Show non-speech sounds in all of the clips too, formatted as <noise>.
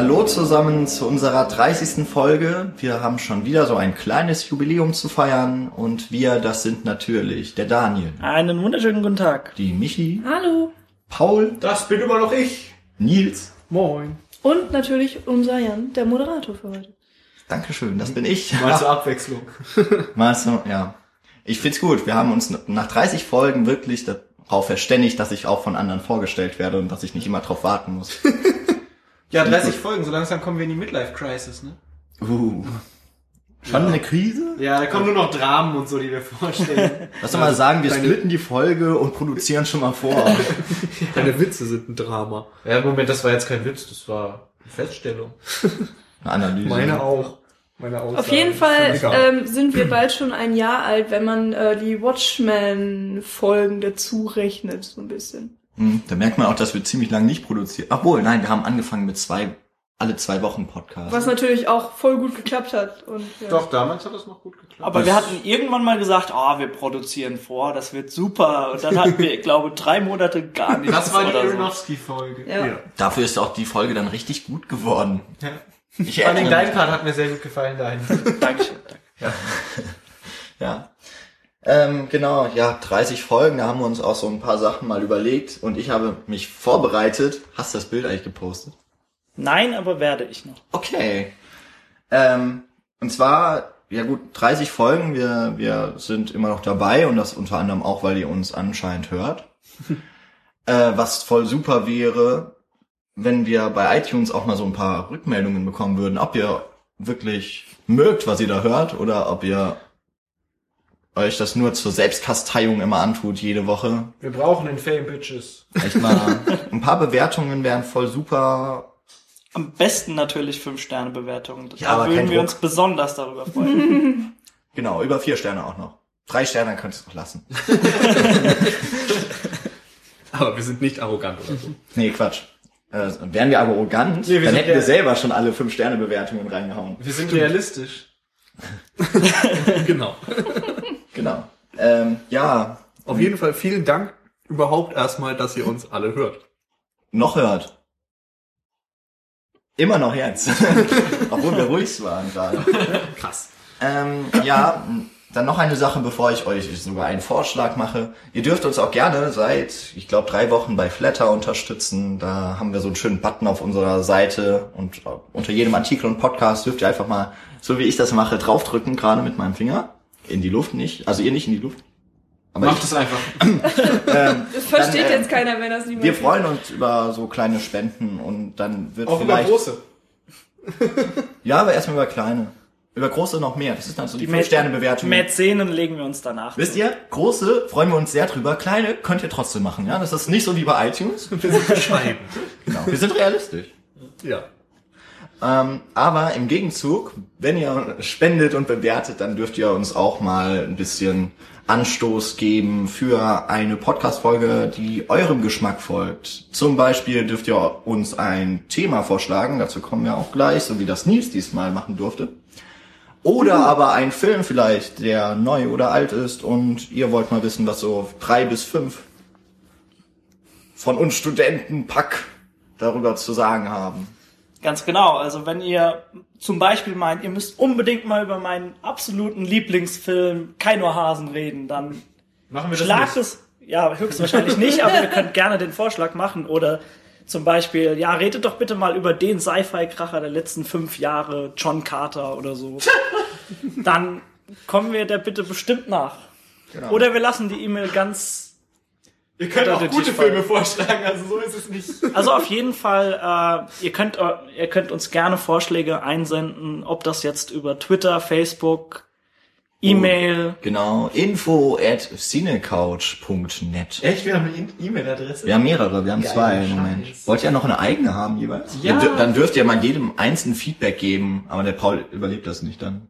Hallo zusammen zu unserer 30. Folge. Wir haben schon wieder so ein kleines Jubiläum zu feiern und wir, das sind natürlich der Daniel, Einen wunderschönen guten Tag. die Michi, Hallo. Paul, Das bin immer noch ich. Nils. Moin. Und natürlich unser Jan, der Moderator für heute. Dankeschön, das bin ich. Mal zur <laughs> Abwechslung. Mal so, ja. Ich find's gut. Wir haben uns nach 30 Folgen wirklich darauf verständigt, dass ich auch von anderen vorgestellt werde und dass ich nicht immer drauf warten muss. Ja, 30 Folgen, so langsam kommen wir in die Midlife-Crisis, ne? Uh. Schon eine Krise? Ja, da kommen nur noch Dramen und so, die wir vorstellen. <laughs> Lass doch mal sagen, wir Deine- splitten die Folge und produzieren schon mal vor. <laughs> Deine Witze sind ein Drama. ja, Moment, das war jetzt kein Witz, das war eine Feststellung. <laughs> Eine Analyse. Meine auch. Meine Aussage. Auf jeden Fall ähm, sind wir bald schon ein Jahr alt, wenn man äh, die Watchmen-Folgen dazu rechnet, so ein bisschen. Hm, da merkt man auch, dass wir ziemlich lange nicht produzieren. Obwohl, nein, wir haben angefangen mit zwei, alle zwei Wochen Podcast. Was natürlich auch voll gut geklappt hat. Und, ja. Doch, damals hat das noch gut geklappt. Aber wir hatten irgendwann mal gesagt, oh, wir produzieren vor, das wird super. Und dann hatten wir, ich <laughs> glaube, drei Monate gar nichts. das war die oder so. Aronofsky-Folge. Ja. Ja. Dafür ist auch die Folge dann richtig gut geworden. Ja. Ich Vor allem dein. Part hat mir sehr gut gefallen, dein. Dankeschön. Danke. Ja. Ähm, genau, ja, 30 Folgen, da haben wir uns auch so ein paar Sachen mal überlegt und ich habe mich vorbereitet. Hast du das Bild eigentlich gepostet? Nein, aber werde ich noch. Okay. Ähm, und zwar, ja gut, 30 Folgen, wir, wir sind immer noch dabei und das unter anderem auch, weil ihr uns anscheinend hört. <laughs> äh, was voll super wäre, wenn wir bei iTunes auch mal so ein paar Rückmeldungen bekommen würden, ob ihr wirklich mögt, was ihr da hört, oder ob ihr euch das nur zur Selbstkasteiung immer antut, jede Woche. Wir brauchen den Fame Bitches. Echt mal ein paar Bewertungen wären voll super. Am besten natürlich fünf Sterne Bewertungen. Ja, aber da würden wir Druck. uns besonders darüber freuen. <laughs> Genau, über vier Sterne auch noch. Drei Sterne könntest du noch lassen. <laughs> Aber wir sind nicht arrogant oder so. Nee, Quatsch. Äh, wären wir arrogant, Nee, wir dann hätten wir selber schon alle fünf Sterne Bewertungen reingehauen. Wir sind realistisch. <laughs> genau. Genau. Ähm, ja, Auf jeden Fall vielen Dank überhaupt erstmal, dass ihr uns alle hört. noch hört. Immer noch jetzt. <laughs> Obwohl wir ruhig waren gerade. Krass. Ähm, ja, dann noch eine Sache, bevor ich euch sogar einen Vorschlag mache. Ihr dürft uns auch gerne seit, ich glaube, drei Wochen bei Flatter unterstützen. Da haben wir so einen schönen Button auf unserer Seite und unter jedem Artikel und Podcast dürft ihr einfach mal, so wie ich das mache, draufdrücken, gerade mit meinem Finger. In die Luft nicht. Also ihr nicht in die Luft. Aber Macht es einfach. <clears throat> Das versteht Dann, äh, jetzt keiner, wenn das niemand wir freuen uns über so kleine Spenden und dann wird Auch über vielleicht... große. Ja, aber erstmal über kleine. Über große noch mehr. Das ist dann so die, Mä- 5-Sterne-Bewertung. Mäzenen legen wir uns danach. Wisst ihr, große freuen wir uns sehr drüber. Kleine könnt ihr trotzdem machen, ja? Das ist nicht so wie bei iTunes. Wir sind bescheiden. Genau. Wir sind realistisch. ja. Ähm, aber im Gegenzug, wenn ihr spendet und bewertet, dann dürft ihr uns auch mal ein bisschen Anstoß geben für eine Podcast-Folge, die eurem Geschmack folgt. Zum Beispiel dürft ihr uns ein Thema vorschlagen, dazu kommen wir auch gleich, so wie das Nils diesmal machen durfte. Oder aber ein Film vielleicht, der neu oder alt ist und ihr wollt mal wissen, was so drei bis fünf von uns Studenten Pack darüber zu sagen haben. Ganz genau. Also wenn ihr zum Beispiel meint, ihr müsst unbedingt mal über meinen absoluten Lieblingsfilm Kein Hasen reden, dann Machen wir das schlagt nicht. es, ja, höchstwahrscheinlich nicht, aber ihr könnt gerne den Vorschlag machen oder zum Beispiel, ja, redet doch bitte mal über den Sci-Fi-Kracher der letzten fünf Jahre, John Carter oder so. <laughs> Dann kommen wir der Bitte bestimmt nach. Genau. Oder wir lassen die E-Mail ganz Ihr könnt auch den gute. Filme vorschlagen, also so ist es nicht. Also auf jeden Fall, äh, ihr könnt eu- ihr könnt uns gerne Vorschläge einsenden, ob das jetzt über Twitter, Facebook, E-Mail. Genau, info at cinecouch.net. Echt? Wir haben eine E-Mail-Adresse? Wir haben mehrere, wir haben Geil, zwei im Moment. Wollt ihr noch eine eigene haben jeweils? Ja. Dür- Dann dürft ihr mal jedem einzelnen Feedback geben, aber der Paul überlebt das nicht dann.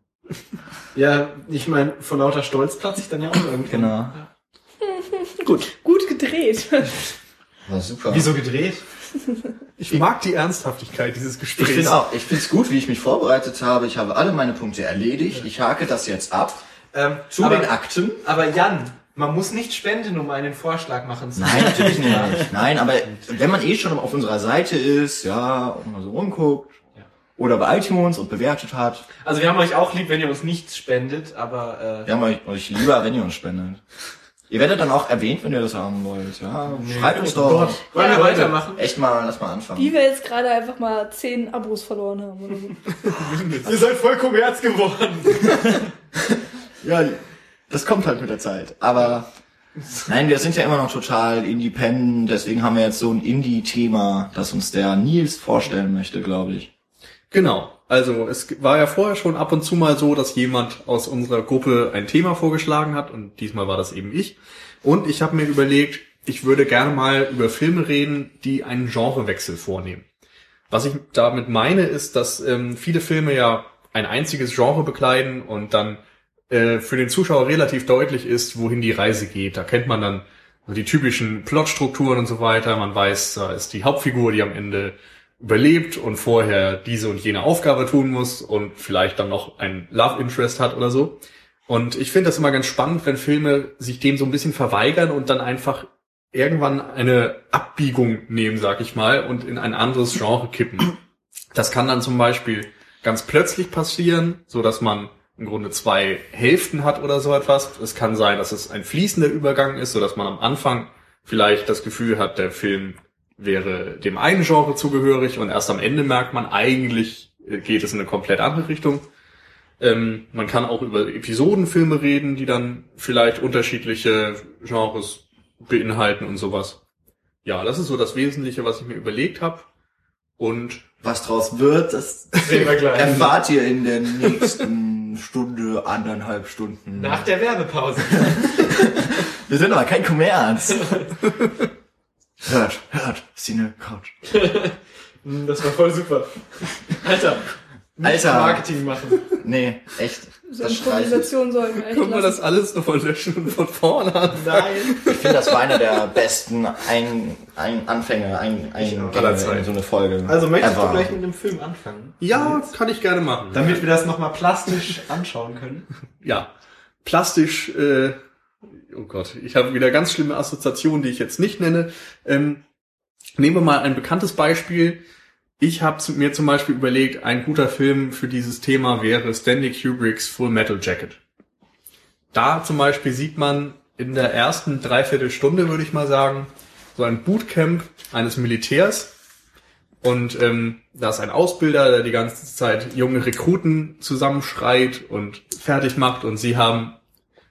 Ja, ich meine, vor lauter Stolz platze ich dann ja auch <laughs> irgendwie. Genau. Gut. Gut gedreht. War super. Wieso gedreht? Ich mag die Ernsthaftigkeit dieses Ich Gesprächs. finde auch, ich finde es gut, wie ich mich vorbereitet habe. Ich habe alle meine Punkte erledigt. Ich hake das jetzt ab. Ähm, Zu aber, den Akten. aber Jan, Man muss nicht spenden, um einen Vorschlag machen zu Nein, natürlich nicht. Nein, aber wenn man eh schon auf unserer Seite ist, ja, und mal so rumguckt, Ja. oder bei iTunes und bewertet hat, Also wir haben euch auch lieb, wenn ihr uns nichts spendet, aber äh, wir haben euch, euch lieber, wenn ihr uns spendet. Ihr werdet dann auch erwähnt, wenn ihr das haben wollt, ja. Schreibt uns doch. wollen wir Ja. weitermachen? Echt mal, lass mal anfangen. Wie wir jetzt gerade einfach mal zehn Abos verloren haben oder so. <laughs> Ihr seid voll kommerz geworden. <laughs> Ja, das kommt halt mit der Zeit. Aber nein, wir sind ja immer noch total independent, deswegen haben wir jetzt so ein Indie-Thema, das uns der Nils vorstellen möchte, glaube ich. Genau. Also es war ja vorher schon ab und zu mal so, dass jemand aus unserer Gruppe ein Thema vorgeschlagen hat und diesmal war das eben ich. Und ich habe mir überlegt, ich würde gerne mal über Filme reden, die einen Genrewechsel vornehmen. Was ich damit meine, ist, dass ähm, viele Filme ja ein einziges Genre bekleiden und dann äh, für den Zuschauer relativ deutlich ist, wohin die Reise geht. Da kennt man dann die typischen Plotstrukturen und so weiter. Man weiß, da ist die Hauptfigur, die am Ende überlebt und vorher diese und jene Aufgabe tun muss und vielleicht dann noch ein Love Interest hat oder so. Und ich finde das immer ganz spannend, wenn Filme sich dem so ein bisschen verweigern und dann einfach irgendwann eine Abbiegung nehmen, sag ich mal, und in ein anderes Genre kippen. Das kann dann zum Beispiel ganz plötzlich passieren, so dass man im Grunde zwei Hälften hat oder so etwas. Es kann sein, dass es ein fließender Übergang ist, so dass man am Anfang vielleicht das Gefühl hat, der Film wäre dem einen Genre zugehörig und erst am Ende merkt man, eigentlich äh, geht es in eine komplett andere Richtung. Ähm, man kann auch über Episodenfilme reden, die dann vielleicht unterschiedliche Genres beinhalten und sowas. Ja, das ist so das Wesentliche, was ich mir überlegt habe. Und Was draus wird, das Sehen wir gleich. erfahrt ihr in der nächsten Stunde, anderthalb Stunden. Nach der Werbepause. <laughs> Wir sind aber kein Kommerz. <laughs> hört, hört, Cine Couch. <laughs> Hm, Das war voll super. Alter. Nicht Alter. Marketing machen. Nee, echt. So. Improvisation sollten wir echt können wir das alles nochmal löschen und von vorne an? Nein. Ich finde, das war einer der besten ein, ein Anfänge, ein, ein aller Zeiten. in so eine Folge. Also möchtest ever. du gleich mit dem Film anfangen? Ja, kann ich gerne machen. Damit wir das nochmal plastisch anschauen können. ja, plastisch, äh, oh Gott, ich habe wieder ganz schlimme Assoziationen, die ich jetzt nicht nenne. Ähm, nehmen wir mal ein bekanntes Beispiel. Ich habe mir zum Beispiel überlegt, ein guter Film für dieses Thema wäre Stanley Kubricks Full Metal Jacket. Da zum Beispiel sieht man in der ersten Dreiviertelstunde, würde ich mal sagen, so ein Bootcamp eines Militärs. Und ähm, da ist ein Ausbilder, der die ganze Zeit junge Rekruten zusammenschreit und fertig macht. Und sie haben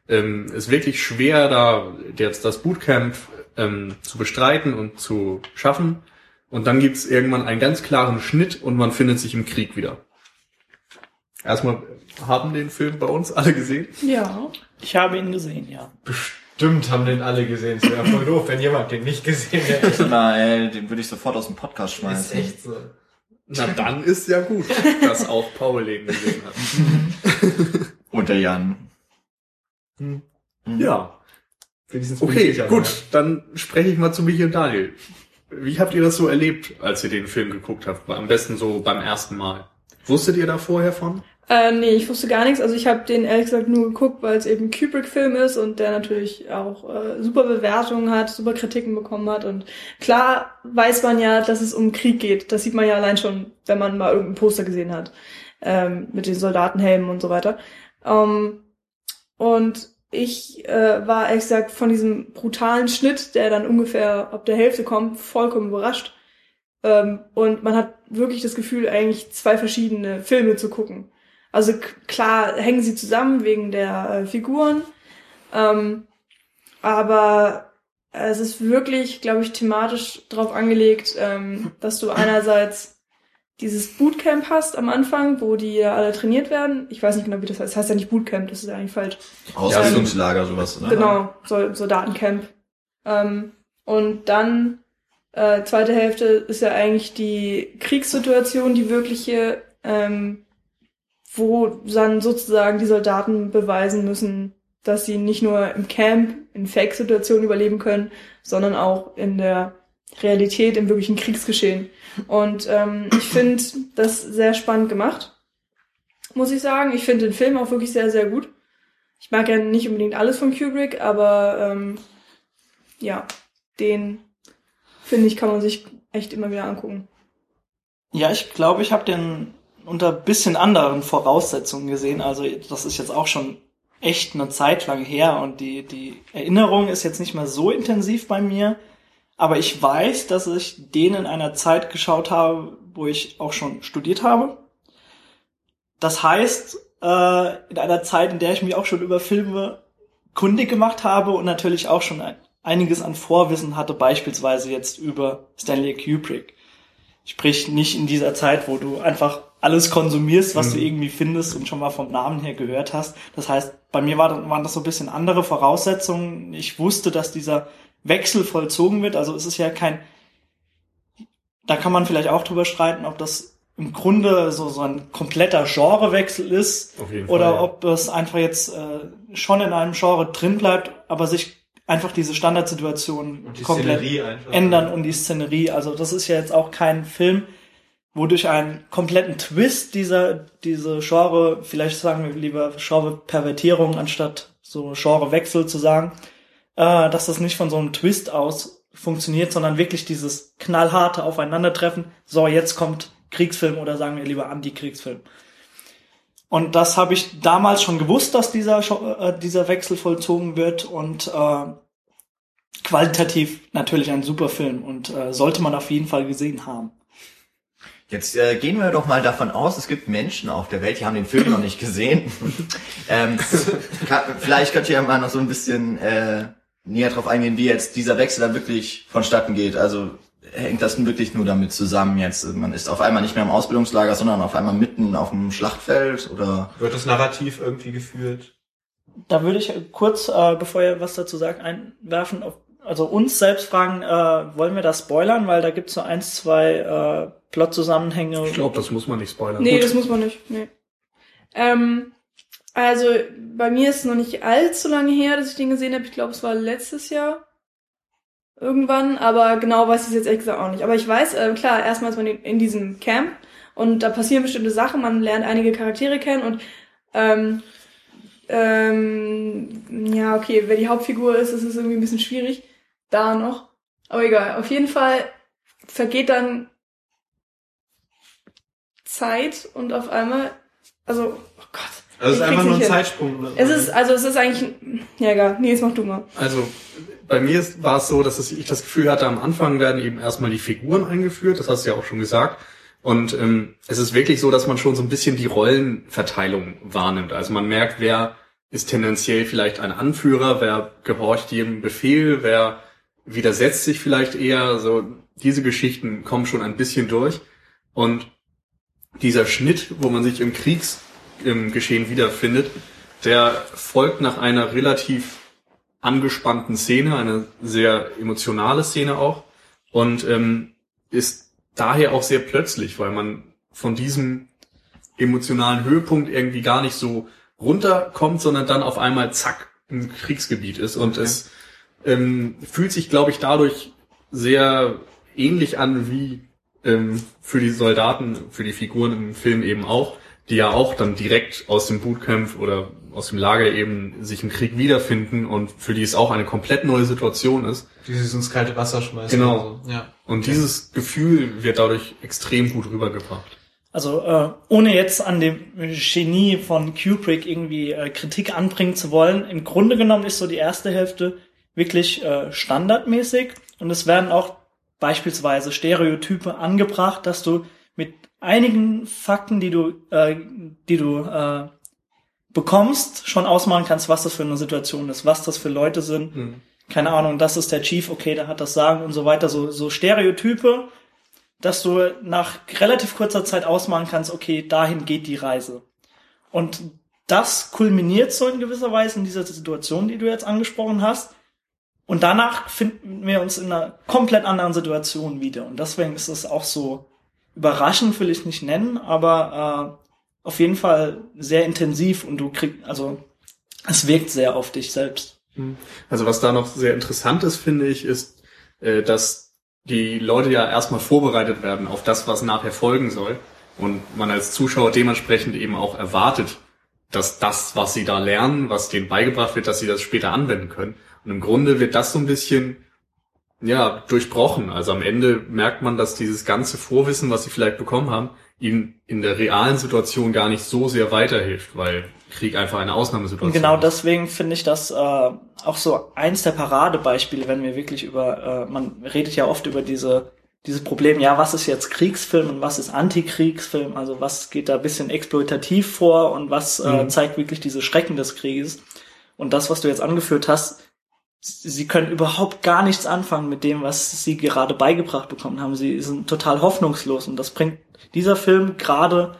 ähm, es wirklich schwer, da jetzt das Bootcamp ähm, zu bestreiten und zu schaffen. Und dann gibt's irgendwann einen ganz klaren Schnitt und man findet sich im Krieg wieder. Erstmal haben den Film bei uns alle gesehen. Ja. Ich habe ihn gesehen, ja. Bestimmt haben den alle gesehen. Es wäre voll doof, wenn jemand den nicht gesehen hätte. <laughs> Nein, den würde ich sofort aus dem Podcast Ist schmeißen. echt so. Na dann ist ja gut, dass auch Paul den gesehen hat. <laughs> Und der Jan. Ja. Wenigstens Okay, gut, dann spreche ich mal zu Michi und Daniel. Wie habt ihr das so erlebt, als ihr den Film geguckt habt? Am besten so beim ersten Mal. Wusstet ihr da vorher von? Äh, nee, ich wusste gar nichts. Also ich habe den ehrlich gesagt nur geguckt, weil es eben ein Kubrick-Film ist und der natürlich auch äh, super Bewertungen hat, super Kritiken bekommen hat. Und klar weiß man ja, dass es um Krieg geht. Das sieht man ja allein schon, wenn man mal irgendein Poster gesehen hat. Ähm, mit den Soldatenhelmen und so weiter. Ähm, und ich äh, war ehrlich gesagt von diesem brutalen Schnitt, der dann ungefähr ab der Hälfte kommt, vollkommen überrascht. Ähm, und man hat wirklich das Gefühl, eigentlich zwei verschiedene Filme zu gucken. Also klar hängen sie zusammen wegen der äh, Figuren, ähm, aber es ist wirklich, glaube ich, thematisch drauf angelegt, ähm, dass du einerseits dieses Bootcamp hast am Anfang, wo die ja alle trainiert werden. Ich weiß nicht genau, wie das heißt. Das heißt ja nicht Bootcamp, das ist ja eigentlich falsch. Ausbildungslager, sowas, oder? Genau, Sol- Soldatencamp. Ähm, und dann, äh, zweite Hälfte ist ja eigentlich die Kriegssituation, die wirkliche, ähm, wo dann sozusagen die Soldaten beweisen müssen, dass sie nicht nur im Camp in Fake-Situationen überleben können, sondern auch in der Realität, im wirklichen Kriegsgeschehen. Und ähm, ich finde das sehr spannend gemacht, muss ich sagen. Ich finde den Film auch wirklich sehr, sehr gut. Ich mag ja nicht unbedingt alles von Kubrick, aber ähm, ja, den finde ich, kann man sich echt immer wieder angucken. Ja, ich glaube, ich habe den unter bisschen anderen Voraussetzungen gesehen. Also das ist jetzt auch schon echt eine Zeit lang her und die, die Erinnerung ist jetzt nicht mehr so intensiv bei mir. Aber ich weiß, dass ich den in einer Zeit geschaut habe, wo ich auch schon studiert habe. Das heißt, äh, in einer Zeit, in der ich mich auch schon über Filme kundig gemacht habe und natürlich auch schon einiges an Vorwissen hatte, beispielsweise jetzt über Stanley Kubrick. Sprich, nicht in dieser Zeit, wo du einfach alles konsumierst, was mhm. du irgendwie findest und schon mal vom Namen her gehört hast. Das heißt, bei mir war, waren das so ein bisschen andere Voraussetzungen. Ich wusste, dass dieser Wechsel vollzogen wird. Also es ist ja kein, da kann man vielleicht auch drüber streiten, ob das im Grunde so, so ein kompletter Genrewechsel ist oder Fall, ob es einfach jetzt äh, schon in einem Genre drin bleibt, aber sich einfach diese Standardsituation die komplett ändern und die Szenerie. Also das ist ja jetzt auch kein Film, wo durch einen kompletten Twist dieser, diese Genre, vielleicht sagen wir lieber Genre-Pervertierung anstatt so Genrewechsel zu sagen, äh, dass das nicht von so einem Twist aus funktioniert, sondern wirklich dieses knallharte Aufeinandertreffen. So, jetzt kommt Kriegsfilm oder sagen wir lieber Anti-Kriegsfilm. Und das habe ich damals schon gewusst, dass dieser, äh, dieser Wechsel vollzogen wird und äh, qualitativ natürlich ein super Film und äh, sollte man auf jeden Fall gesehen haben. Jetzt äh, gehen wir doch mal davon aus, es gibt Menschen auf der Welt, die haben den Film noch nicht gesehen. <laughs> ähm, kann, vielleicht könnt ihr ja mal noch so ein bisschen äh, näher drauf eingehen, wie jetzt dieser Wechsel dann wirklich vonstatten geht. Also hängt das wirklich nur damit zusammen jetzt? Man ist auf einmal nicht mehr im Ausbildungslager, sondern auf einmal mitten auf dem Schlachtfeld oder? Wird das Narrativ irgendwie geführt? Da würde ich kurz, äh, bevor ihr was dazu sagt, einwerfen. Also uns selbst fragen, äh, wollen wir das spoilern? Weil da gibt es so eins, zwei äh, Plot-Zusammenhänge. Ich glaube, das muss man nicht spoilern. Nee, Gut. das muss man nicht. Nee. Ähm, also bei mir ist es noch nicht allzu lange her, dass ich den gesehen habe. Ich glaube, es war letztes Jahr irgendwann, aber genau weiß ich es jetzt ehrlich gesagt auch nicht. Aber ich weiß, äh, klar, erstmal ist man in, diesem Camp und da passieren bestimmte Sachen, man lernt einige Charaktere kennen und ähm, ähm, ja, okay, wer die Hauptfigur ist, das ist irgendwie ein bisschen schwierig. Da noch. Aber egal, auf jeden Fall vergeht dann Zeit und auf einmal, also, oh Gott. Also es ist einfach nur ein Zeitsprung. Ne? Es ist, also es ist eigentlich, ja egal, nee, jetzt mach du mal. Also, bei mir war es so, dass ich das Gefühl hatte, am Anfang werden eben erstmal die Figuren eingeführt, das hast du ja auch schon gesagt. Und ähm, es ist wirklich so, dass man schon so ein bisschen die Rollenverteilung wahrnimmt. Also man merkt, wer ist tendenziell vielleicht ein Anführer, wer gehorcht jedem Befehl, wer widersetzt sich vielleicht eher. So diese Geschichten kommen schon ein bisschen durch. Und dieser Schnitt, wo man sich im Kriegsgeschehen wiederfindet, der folgt nach einer relativ angespannten Szene, eine sehr emotionale Szene auch und ähm, ist daher auch sehr plötzlich, weil man von diesem emotionalen Höhepunkt irgendwie gar nicht so runterkommt, sondern dann auf einmal zack im Kriegsgebiet ist und okay. es ähm, fühlt sich, glaube ich, dadurch sehr ähnlich an wie ähm, für die Soldaten, für die Figuren im Film eben auch, die ja auch dann direkt aus dem Bootcamp oder aus dem Lager eben sich im Krieg wiederfinden und für die es auch eine komplett neue Situation ist. Die sich ins kalte Wasser schmeißen. Genau. So. Ja. Und okay. dieses Gefühl wird dadurch extrem gut rübergebracht. Also äh, ohne jetzt an dem Genie von Kubrick irgendwie äh, Kritik anbringen zu wollen, im Grunde genommen ist so die erste Hälfte wirklich äh, standardmäßig und es werden auch beispielsweise Stereotype angebracht, dass du einigen Fakten, die du, äh, die du äh, bekommst, schon ausmalen kannst, was das für eine Situation ist, was das für Leute sind. Mhm. Keine Ahnung, das ist der Chief, okay, der hat das Sagen und so weiter. So, so Stereotype, dass du nach relativ kurzer Zeit ausmalen kannst, okay, dahin geht die Reise. Und das kulminiert so in gewisser Weise in dieser Situation, die du jetzt angesprochen hast. Und danach finden wir uns in einer komplett anderen Situation wieder. Und deswegen ist es auch so überraschend, will ich nicht nennen, aber äh, auf jeden Fall sehr intensiv und du kriegst, also es wirkt sehr auf dich selbst. Mhm. Also was da noch sehr interessant ist, finde ich, ist, äh, dass die Leute ja erstmal vorbereitet werden auf das, was nachher folgen soll. Und man als Zuschauer dementsprechend eben auch erwartet, dass das, was sie da lernen, was denen beigebracht wird, dass sie das später anwenden können. Und im Grunde wird das so ein bisschen ja, durchbrochen. Also am Ende merkt man, dass dieses ganze Vorwissen, was sie vielleicht bekommen haben, ihnen in der realen Situation gar nicht so sehr weiterhilft, weil Krieg einfach eine Ausnahmesituation Und genau ist. deswegen finde ich das äh, auch so eins der Paradebeispiele, wenn wir wirklich über, äh, man redet ja oft über diese dieses Problem, ja, was ist jetzt Kriegsfilm und was ist Antikriegsfilm, also was geht da ein bisschen exploitativ vor und was äh, Mhm. zeigt wirklich diese Schrecken des Krieges. Und das, was du jetzt angeführt hast, sie können überhaupt gar nichts anfangen mit dem, was sie gerade beigebracht bekommen haben. Sie sind total hoffnungslos und das bringt dieser Film gerade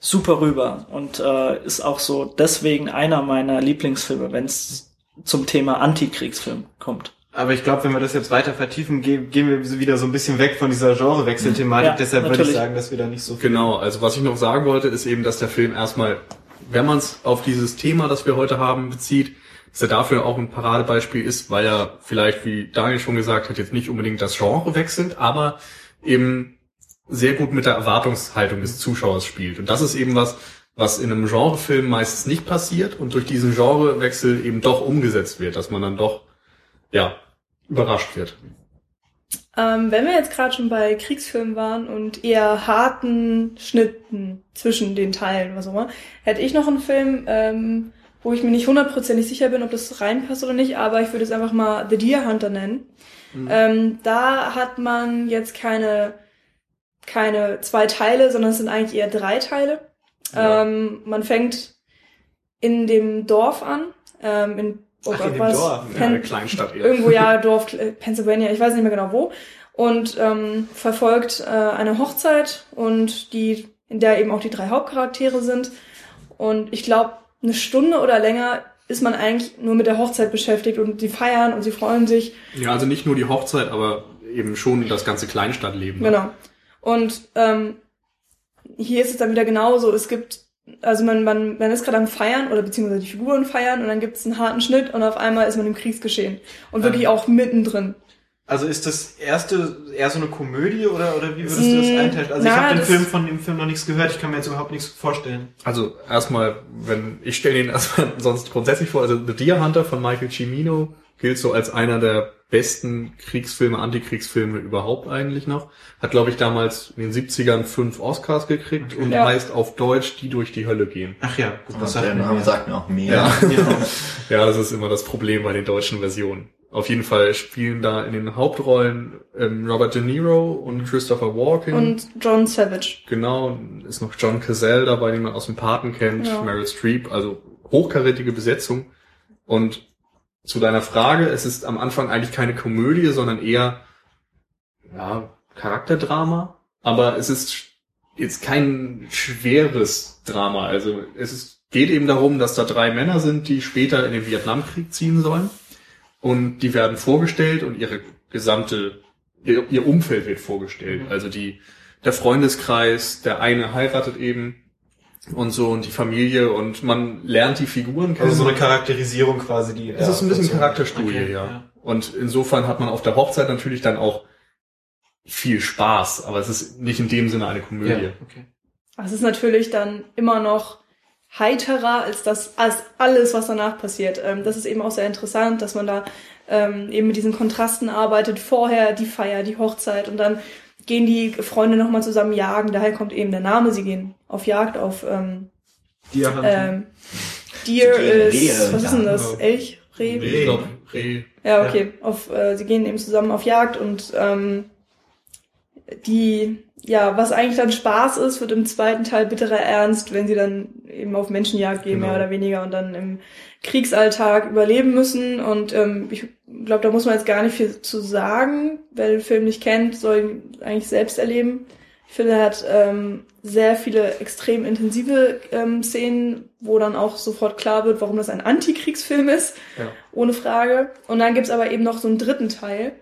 super rüber und äh, ist auch so deswegen einer meiner Lieblingsfilme, wenn es zum Thema Antikriegsfilm kommt. Aber ich glaube, wenn wir das jetzt weiter vertiefen, ge gehen wir wieder so ein bisschen weg von dieser Genrewechselthematik. Ja, Deshalb würde ich natürlich. sagen, dass wir da nicht so viel Genau, also was ich noch sagen wollte, ist eben, dass der Film erstmal, wenn man es auf dieses Thema, das wir heute haben, bezieht, dass er dafür auch ein Paradebeispiel ist, weil er vielleicht, wie Daniel schon gesagt hat, jetzt nicht unbedingt das Genre wechselt, aber eben sehr gut mit der Erwartungshaltung des Zuschauers spielt. Und das ist eben was, was in einem Genrefilm meistens nicht passiert und durch diesen Genrewechsel eben doch umgesetzt wird, dass man dann doch, ja, überrascht wird. Ähm, wenn wir jetzt gerade schon bei Kriegsfilmen waren und eher harten Schnitten zwischen den Teilen, was auch immer, hätte ich noch einen Film, ähm, wo ich mir nicht hundertprozentig sicher bin, ob das reinpasst oder nicht, aber ich würde es einfach mal The Deer Hunter nennen. Ähm, da hat man jetzt keine, keine zwei Teile, sondern es sind eigentlich eher drei Teile. Ja. Ähm, man fängt in dem Dorf an, ähm, in, oh Ach, Gott, in dem was? Dorf. Ja, Pen- eine Kleinstadt eher. irgendwo ja <laughs> Dorf äh, Pennsylvania, ich weiß nicht mehr genau wo und ähm, verfolgt äh, eine Hochzeit und die in der eben auch die drei Hauptcharaktere sind und ich glaube eine Stunde oder länger ist man eigentlich nur mit der Hochzeit beschäftigt und sie feiern und sie freuen sich Ja, also nicht nur die Hochzeit, aber eben schon das ganze Kleinstadtleben. Genau. Und ähm, hier ist es dann wieder genauso. Es gibt, also man, man, man ist gerade am Feiern oder beziehungsweise die Figuren feiern und dann gibt es einen harten Schnitt und auf einmal ist man im Kriegsgeschehen. Und wirklich Ähm. auch mittendrin. Also ist das erste eher so eine Komödie oder, oder wie würdest du das Mm, einteilen? Also na, ich habe den das- Film von dem Film noch nichts gehört, ich kann mir jetzt überhaupt nichts vorstellen. Also erstmal, wenn ich stelle ihn <laughs> erstmal sonst grundsätzlich vor, also The Deer Hunter von Michael Cimino gilt so als einer der besten Kriegsfilme, Antikriegsfilme überhaupt eigentlich noch. Hat, glaube ich, damals in den 70ern fünf Oscars gekriegt und Ja. heißt auf Deutsch Die durch die Hölle gehen. Ach ja, gut, was der sagt mir Name mehr? sagt mir auch mehr. Ja. <laughs> Ja, das ist immer das Problem bei den deutschen Versionen. Auf jeden Fall spielen da in den Hauptrollen ähm, Robert De Niro und Christopher Walken. Und John Savage. Genau, ist noch John Cazale dabei, den man aus dem Paten kennt, Ja. Meryl Streep, also hochkarätige Besetzung. Und zu deiner Frage, es ist am Anfang eigentlich keine Komödie, sondern eher ja, Charakterdrama. Aber es ist jetzt kein schweres Drama. Also es ist, geht eben darum, dass da drei Männer sind, die später in den Vietnamkrieg ziehen sollen. Und die werden vorgestellt und ihre gesamte, ihr, ihr Umfeld wird vorgestellt. Also die, der Freundeskreis, der eine heiratet eben und so und die Familie und man lernt die Figuren kennen. Also so eine Charakterisierung quasi, die. es ist ein bisschen Charakterstudie, Okay, ja. Und insofern hat man auf der Hochzeit natürlich dann auch viel Spaß, aber es ist nicht in dem Sinne eine Ja, Komödie. ja okay. Es ist natürlich dann immer noch heiterer als das, als alles, was danach passiert. Ähm, das ist eben auch sehr interessant, dass man da ähm, eben mit diesen Kontrasten arbeitet. Vorher die Feier, die Hochzeit und dann gehen die Freunde nochmal zusammen jagen. Daher kommt eben der Name. Sie gehen auf Jagd, auf ähm, haben ähm, Deer ist, was ist denn das? Elch? Reh? Glaub, Reh. Ja, okay. Auf, äh, sie gehen eben zusammen auf Jagd und ähm, die, ja, was eigentlich dann Spaß ist, wird im zweiten Teil bitterer Ernst, wenn sie dann eben auf Menschenjagd gehen, Genau. mehr oder weniger, und dann im Kriegsalltag überleben müssen. Und ähm, ich glaube, da muss man jetzt gar nicht viel zu sagen. Wer den Film nicht kennt, soll ihn eigentlich selbst erleben. Ich finde, er hat ähm, sehr viele extrem intensive ähm, Szenen, wo dann auch sofort klar wird, warum das ein Antikriegsfilm ist Ja. ohne Frage. Und dann gibt's aber eben noch so einen dritten Teil,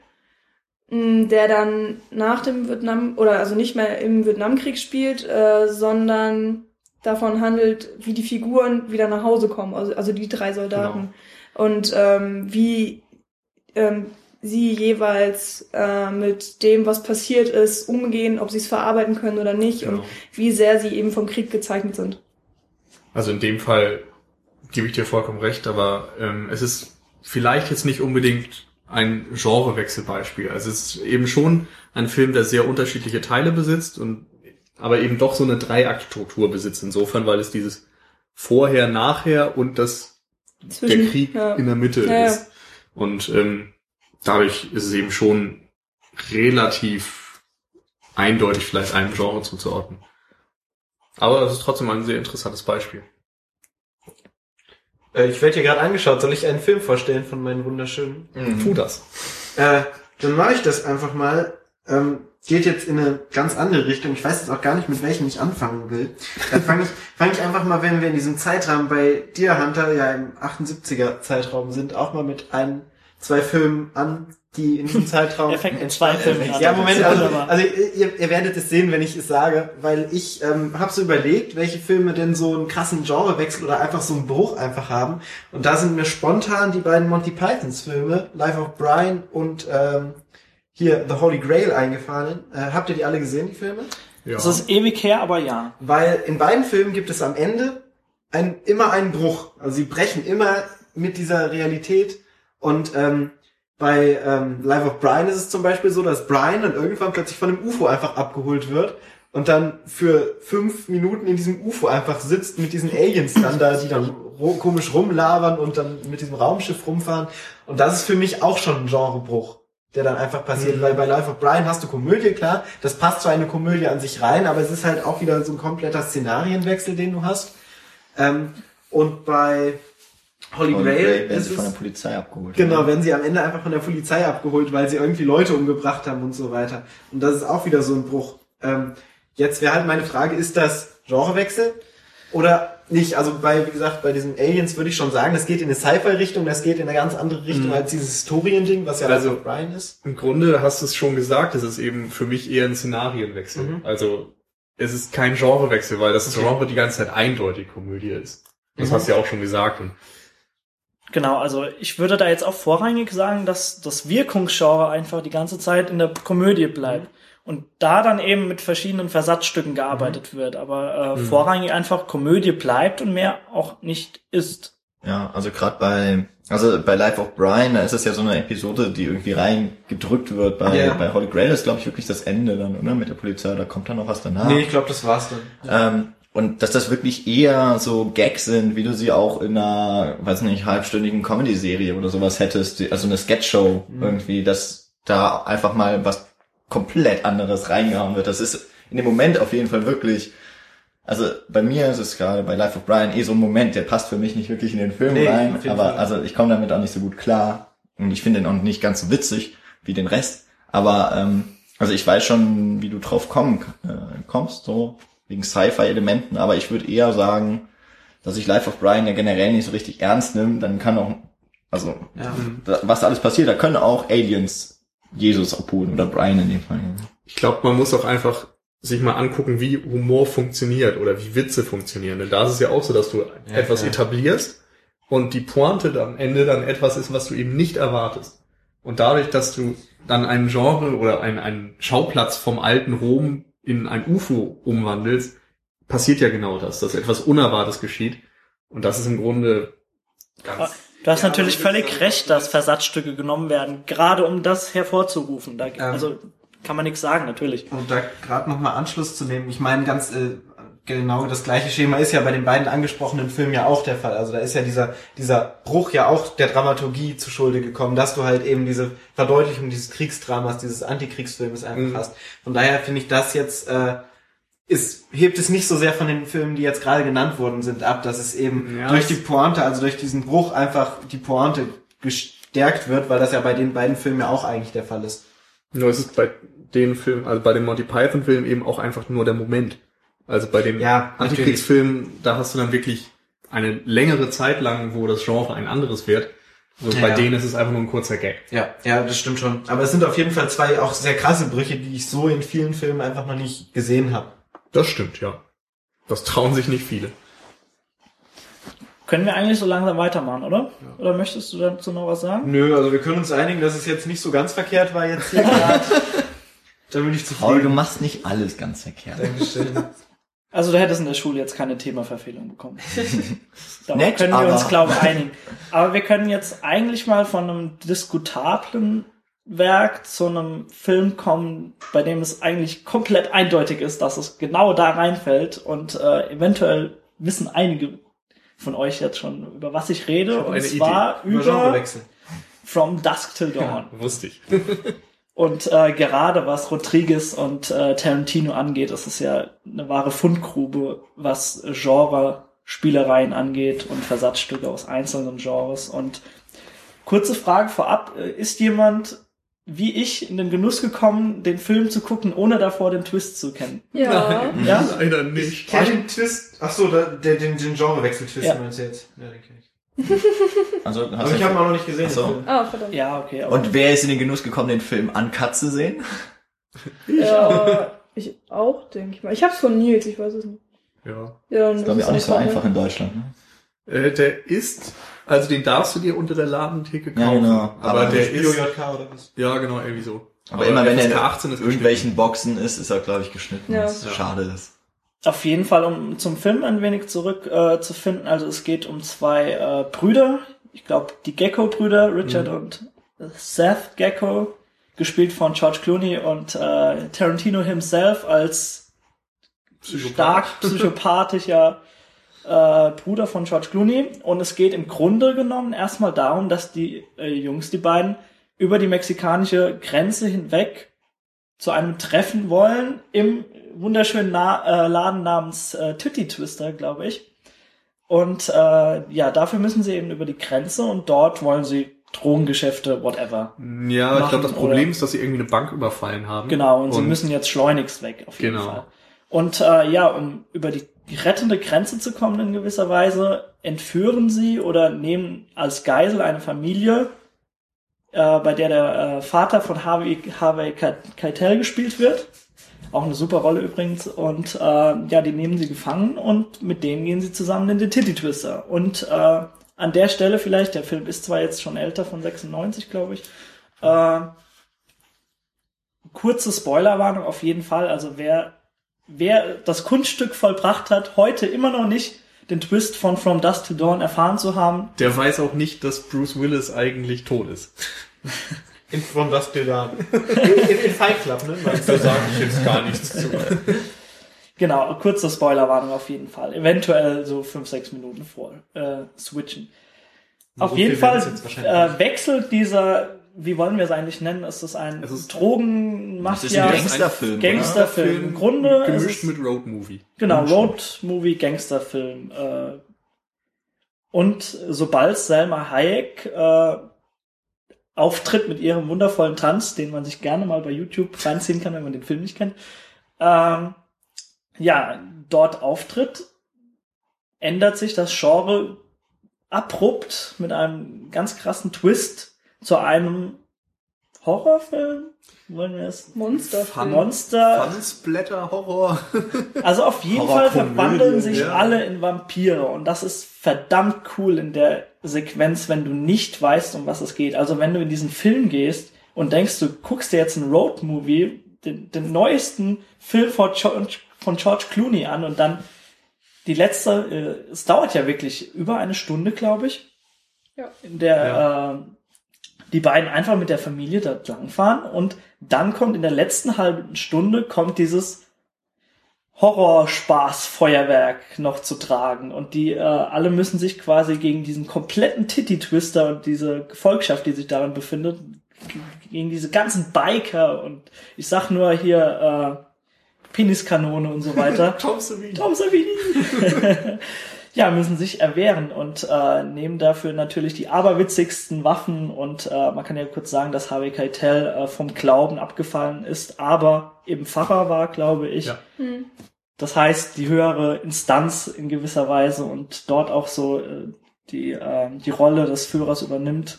der dann nach dem Vietnam, oder also nicht mehr im Vietnamkrieg spielt, äh, sondern davon handelt, wie die Figuren wieder nach Hause kommen, also, also die drei Soldaten. Und ähm, wie ähm, sie jeweils äh, mit dem, was passiert ist, umgehen, ob sie es verarbeiten können oder nicht Genau. und wie sehr sie eben vom Krieg gezeichnet sind. Also in dem Fall gebe ich dir vollkommen recht, aber ähm, es ist vielleicht jetzt nicht unbedingt ein Genrewechselbeispiel. Also es ist eben schon ein Film, der sehr unterschiedliche Teile besitzt und aber eben doch so eine Dreiaktstruktur besitzt insofern, weil es dieses Vorher, Nachher und das der Zwischen- Krieg ja. in der Mitte ja. ist. Und ähm, dadurch ist es eben schon relativ eindeutig vielleicht einem Genre zuzuordnen. Aber es ist trotzdem ein sehr interessantes Beispiel. Äh, ich werde hier gerade angeschaut. Soll ich einen Film vorstellen von meinen wunderschönen? Tu das. Äh, dann mache ich das einfach mal. Ähm, geht jetzt in eine ganz andere Richtung. Ich weiß jetzt auch gar nicht, mit welchem ich anfangen will. Dann fange ich, <laughs> fang ich einfach mal, wenn wir in diesem Zeitrahmen bei Deer Hunter ja im 78er Zeitraum sind, auch mal mit ein, zwei Filmen an, die in diesem Zeitraum Er zwei Filmen an. Ja, Moment, also, also ihr, ihr werdet es sehen, wenn ich es sage, weil ich ähm, habe so überlegt, welche Filme denn so einen krassen Genrewechsel oder einfach so einen Bruch einfach haben. Und da sind mir spontan die beiden Monty Pythons Filme, Life of Brian und ähm, hier The Holy Grail eingefallen. Äh, habt ihr die alle gesehen, die Filme? Ja. Das ist ewig her, aber ja. Weil in beiden Filmen gibt es am Ende ein, immer einen Bruch. Also sie brechen immer mit dieser Realität. Und ähm, bei ähm, Life of Brian ist es zum Beispiel so, dass Brian dann irgendwann plötzlich von einem UFO einfach abgeholt wird und dann für fünf Minuten in diesem UFO einfach sitzt mit diesen Aliens dann da, die dann komisch rumlabern und dann mit diesem Raumschiff rumfahren. Und das ist für mich auch schon ein Genrebruch der dann einfach passiert, weil bei Life of Brian hast du Komödie, klar, das passt zu eine Komödie an sich rein, aber es ist halt auch wieder so ein kompletter Szenarienwechsel, den du hast. Ähm, und bei Holy Und Grail werden ist sie von der Polizei abgeholt. genau, werden sie am Ende einfach von der Polizei abgeholt, weil sie irgendwie Leute umgebracht haben und so weiter. Und das ist auch wieder so ein Bruch. Ähm, jetzt wäre halt meine Frage, ist das Genrewechsel oder nicht? Also bei, wie gesagt, bei diesen Aliens würde ich schon sagen, das geht in eine Sci-Fi-Richtung, das geht in eine ganz andere Richtung als dieses Historiending, was ja Also- Brian ist. Im Grunde hast du es schon gesagt, es ist eben für mich eher ein Szenarienwechsel. Mhm. Also es ist kein Genrewechsel, weil das Genre die ganze Zeit eindeutig Komödie ist. Das Mhm. hast du ja auch schon gesagt. Und Genau, also ich würde da jetzt auch vorrangig sagen, dass das Wirkungsgenre einfach die ganze Zeit in der Komödie bleibt. Und da dann eben mit verschiedenen Versatzstücken gearbeitet wird. Aber äh, vorrangig einfach Komödie bleibt und mehr auch nicht ist. Ja, also gerade bei, also bei Life of Brian, da ist es ja so eine Episode, die irgendwie reingedrückt wird. Bei, Ja. bei Holy Grail ist, glaube ich, wirklich das Ende dann, oder? Mit der Polizei, da kommt dann noch was danach. Nee, ich glaube, das war's dann. Ähm, und dass das wirklich eher so Gags sind, wie du sie auch in einer, weiß nicht, halbstündigen Comedy-Serie oder sowas hättest, also eine Sketch-Show irgendwie, dass da einfach mal was komplett anderes reingehauen wird. Das ist in dem Moment auf jeden Fall wirklich, also bei mir ist es gerade bei Life of Brian eh so ein Moment, der passt für mich nicht wirklich in den Film Nee, rein, aber Fall. also ich komme damit auch nicht so gut klar. Und ich finde ihn auch nicht ganz so witzig wie den Rest, aber ähm, also ich weiß schon, wie du drauf kommen, äh, kommst, so wegen Sci-Fi-Elementen, aber ich würde eher sagen, dass ich Life of Brian ja generell nicht so richtig ernst nimmt, dann kann auch, also Ja. da, was da alles passiert, da können auch Aliens Jesus abholen oder Brian in dem Fall. ich glaube, man muss auch einfach sich mal angucken, wie Humor funktioniert oder wie Witze funktionieren. Denn da ist es ja auch so, dass du etwas klar. etablierst und die Pointe dann am Ende dann etwas ist, was du eben nicht erwartest. Und dadurch, dass du dann einen Genre oder einen, einen Schauplatz vom alten Rom in ein UFO umwandelst, passiert ja genau das, dass etwas Unerwartetes geschieht. Und das ist im Grunde ganz Du hast Ja, natürlich völlig recht, dass Versatzstücke genommen werden, gerade um das hervorzurufen. Da, Ähm. also kann man nichts sagen, natürlich. Und da gerade nochmal Anschluss zu nehmen, ich meine, ganz äh, genau das gleiche Schema ist ja bei den beiden angesprochenen Filmen ja auch der Fall. Also da ist ja dieser, dieser Bruch ja auch der Dramaturgie zu Schulde gekommen, dass du halt eben diese Verdeutlichung dieses Kriegsdramas, dieses Antikriegsfilmes einfach Mhm. hast. Von daher finde ich das jetzt, äh, ist, hebt es nicht so sehr von den Filmen, die jetzt gerade genannt worden sind, ab, dass es eben Ja, durch die Pointe, also durch diesen Bruch einfach die Pointe gestärkt wird, weil das ja bei den beiden Filmen ja auch eigentlich der Fall ist. Nur ist es bei den Filmen, also bei den Monty Python Filmen eben auch einfach nur der Moment. Also bei den Ja, Antikriegsfilmen, da hast du dann wirklich eine längere Zeit lang, wo das Genre ein anderes wird. Also bei Ja. denen ist es einfach nur ein kurzer Gag. Ja, ja, das stimmt schon. Aber es sind auf jeden Fall zwei auch sehr krasse Brüche, die ich so in vielen Filmen einfach noch nicht gesehen habe. Das stimmt, ja. Das trauen sich nicht viele. Können wir eigentlich so langsam weitermachen, oder? Oder möchtest du dazu noch was sagen? Nö, also wir können uns einigen, dass es jetzt nicht so ganz verkehrt war jetzt hier <laughs> gerade. da bin ich Paul, du zufrieden. machst nicht alles ganz verkehrt. Dankeschön. Also du hättest in der Schule jetzt keine Themaverfehlung bekommen. <laughs> Darauf Nett, können wir aber- uns, glaube ich, einigen. Aber wir können jetzt eigentlich mal von einem diskutablen Werk zu einem Film kommen, bei dem es eigentlich komplett eindeutig ist, dass es genau da reinfällt. Und äh, eventuell wissen einige von euch jetzt schon, über was ich rede. Ich Und zwar Über über Genrewechsel. From Dusk Till Dawn. Wusste ich. <laughs> Und äh, gerade was Rodriguez und äh, Tarantino angeht, ist es ja eine wahre Fundgrube, was Genre-Spielereien angeht und Versatzstücke aus einzelnen Genres. Und kurze Frage vorab, äh, ist jemand wie ich in den Genuss gekommen, den Film zu gucken, ohne davor den Twist zu kennen? Ja. Ja? Leider Ich nicht. kenne den Twist. Ach so, da, der, den, den Genrewechsel-Twist Ja. meinst du jetzt? Ja, den kenn ich. Also, hast Aber ich habe ihn auch noch nicht gesehen. Ach so. den Film. Ah, verdammt. Ja, okay. Aber und wer ist in den Genuss gekommen, den Film uncut zu sehen? <laughs> Ja, ich auch, denke ich mal. Ich hab's von Nils, ich weiß es nicht. Ja. Ja, Das ist, glaube ich, auch nicht so einfach in Deutschland. Ne? Äh, der ist, also den darfst du dir unter der Ladentheke kaufen. Ja, genau. Aber, Aber der ist, JK oder was? ja genau, irgendwie so. Aber, immer wenn er in FSK 18 ist irgendwelchen Boxen ist, ist er, glaube ich, geschnitten. Ja. was Ja. schade ist. Auf jeden Fall, um zum Film ein wenig zurück äh, zu finden. Also es geht um zwei äh, Brüder. Ich glaube, die Gecko-Brüder, Richard und Seth Gecko, gespielt von George Clooney und äh, Tarantino himself als stark <laughs> psychopathischer äh, Bruder von George Clooney. Und es geht im Grunde genommen erstmal darum, dass die äh, Jungs, die beiden, über die mexikanische Grenze hinweg zu einem Treffen wollen im wunderschönen Na äh, Laden namens äh, Titty Twister, glaube ich. Und äh, ja, dafür müssen sie eben über die Grenze und dort wollen sie Drogengeschäfte, whatever. Ja, ich machen, glaube, das Problem oder? ist, dass sie irgendwie eine Bank überfallen haben. Genau, und, sie müssen jetzt schleunigst weg, auf jeden Genau. Fall. Und äh, ja, um über die rettende Grenze zu kommen in gewisser Weise, entführen sie oder nehmen als Geisel eine Familie, äh, bei der der äh, Vater von Harvey, Harvey Keitel gespielt wird. Auch eine super Rolle übrigens. Und äh, ja, die nehmen sie gefangen und mit denen gehen sie zusammen in den Titty Twister. Und äh, an der Stelle vielleicht, der Film ist zwar jetzt schon älter, von 96, glaube ich, äh, kurze Spoilerwarnung auf jeden Fall. Also wer, wer das Kunststück vollbracht hat, heute immer noch nicht den Twist von From Dusk to Dawn erfahren zu haben, Der weiß auch nicht, dass Bruce Willis eigentlich tot ist. <laughs> In From Dusk Till Dawn. In, in Fight Club, ne? Da sage ich jetzt gar nichts zu. Genau, kurze Spoilerwarnung auf jeden Fall. Eventuell so fünf, sechs Minuten vor äh, switchen. auf so jeden Fall äh, wechselt dieser, wie wollen wir es eigentlich nennen? Ist das ein Es ist- ist ein Gangsterfilm. Gangsterfilm. Im Grunde ist gemischt es- mit Roadmovie. Genau, Road-Movie, Gangsterfilm. Äh, und sobald Selma Hayek äh, auftritt mit ihrem wundervollen Tanz, den man sich gerne mal bei YouTube reinziehen kann, wenn man den Film nicht kennt, ähm, ja, dort auftritt, ändert sich das Genre abrupt mit einem ganz krassen Twist zu einem Horrorfilm. Wollen wir es? Monster. Fun. Monster. Splatter, Horror. Also auf jeden Fall verwandeln sich ja. alle in Vampire und das ist verdammt cool in der Sequenz, wenn du nicht weißt, um was es geht. Also wenn du in diesen Film gehst und denkst, du guckst dir jetzt einen Road-Movie, den, den neuesten Film von George, von George Clooney an und dann die letzte, äh, es dauert ja wirklich über eine Stunde, glaube ich, Ja. in der äh, die beiden einfach mit der Familie da langfahren und dann kommt in der letzten halben Stunde kommt dieses Horrorspaß-Feuerwerk noch zu tragen und die äh, alle müssen sich quasi gegen diesen kompletten Titty-Twister und diese Gefolgschaft, die sich darin befindet, gegen diese ganzen Biker und ich sag nur hier äh, Peniskanone und so weiter. <laughs> Tom Savini. Tom Savini. <laughs> ja, müssen sich erwehren und äh, nehmen dafür natürlich die aberwitzigsten Waffen und äh, man kann ja kurz sagen, dass Harvey Keitel äh, vom Glauben abgefallen ist, aber eben Pfarrer war, glaube ich. Ja. Das heißt, die höhere Instanz in gewisser Weise und dort auch so äh, die, äh, die Rolle des Führers übernimmt.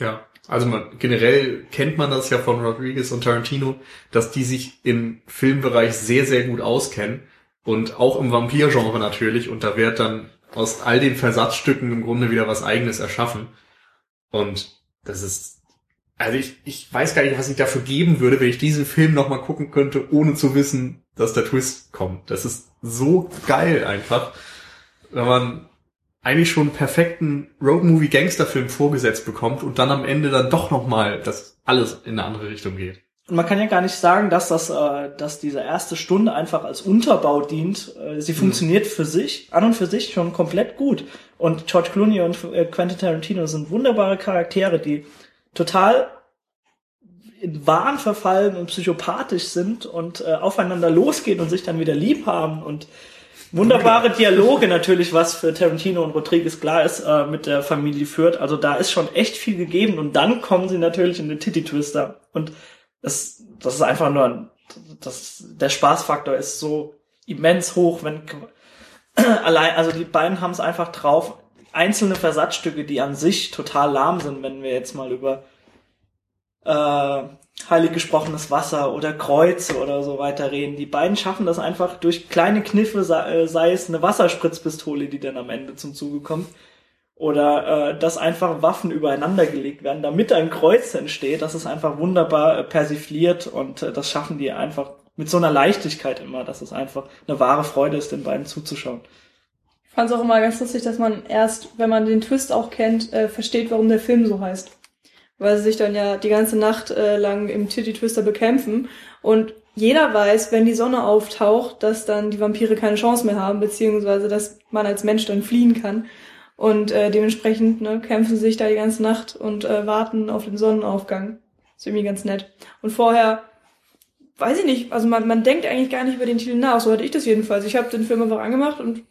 Ja, also man, generell kennt man das ja von Rodriguez und Tarantino, dass die sich im Filmbereich sehr, sehr gut auskennen und auch im Vampir-Genre natürlich und da wird dann aus all den Versatzstücken im Grunde wieder was eigenes erschaffen und das ist, also ich, ich weiß gar nicht, was ich dafür geben würde, wenn ich diesen Film nochmal gucken könnte, ohne zu wissen, dass der Twist kommt. Das ist so geil einfach, wenn man eigentlich schon einen perfekten Road-Movie-Gangsterfilm vorgesetzt bekommt und dann am Ende dann doch nochmal das alles in eine andere Richtung geht. Und man kann ja gar nicht sagen, dass das, äh, dass diese erste Stunde einfach als Unterbau dient. Äh, sie funktioniert für sich, an und für sich schon komplett gut. Und George Clooney und äh, Quentin Tarantino sind wunderbare Charaktere, die total in Wahn verfallen und psychopathisch sind und äh, aufeinander losgehen und sich dann wieder lieb haben und wunderbare Dialoge natürlich, was für Tarantino und Rodriguez klar ist, äh, mit der Familie führt. Also da ist schon echt viel gegeben und dann kommen sie natürlich in den Titty Twister und das, das ist einfach nur, ein, das, der Spaßfaktor ist so immens hoch, wenn <clears throat> allein, also die beiden haben es einfach drauf, einzelne Versatzstücke, die an sich total lahm sind, wenn wir jetzt mal über äh, heilig gesprochenes Wasser oder Kreuze oder so weiter reden. Die beiden schaffen das einfach durch kleine Kniffe, sei, sei es eine Wasserspritzpistole, die dann am Ende zum Zuge kommt, oder äh, dass einfach Waffen übereinander gelegt werden, damit ein Kreuz entsteht. Das ist einfach wunderbar äh, persifliert und äh, das schaffen die einfach mit so einer Leichtigkeit immer, dass es einfach eine wahre Freude ist, den beiden zuzuschauen. Ich fand es auch immer ganz lustig, dass man erst, wenn man den Twist auch kennt, äh, versteht, warum der Film so heißt. Weil sie sich dann ja die ganze Nacht äh, lang im Titty Twister bekämpfen und jeder weiß, wenn die Sonne auftaucht, dass dann die Vampire keine Chance mehr haben, beziehungsweise dass man als Mensch dann fliehen kann. Und äh, dementsprechend ne, kämpfen sie sich da die ganze Nacht und äh, warten auf den Sonnenaufgang. Ist irgendwie ganz nett. Und vorher, weiß ich nicht, also man, man denkt eigentlich gar nicht über den Titel nach. So hatte ich das jedenfalls. Ich habe den Film einfach angemacht und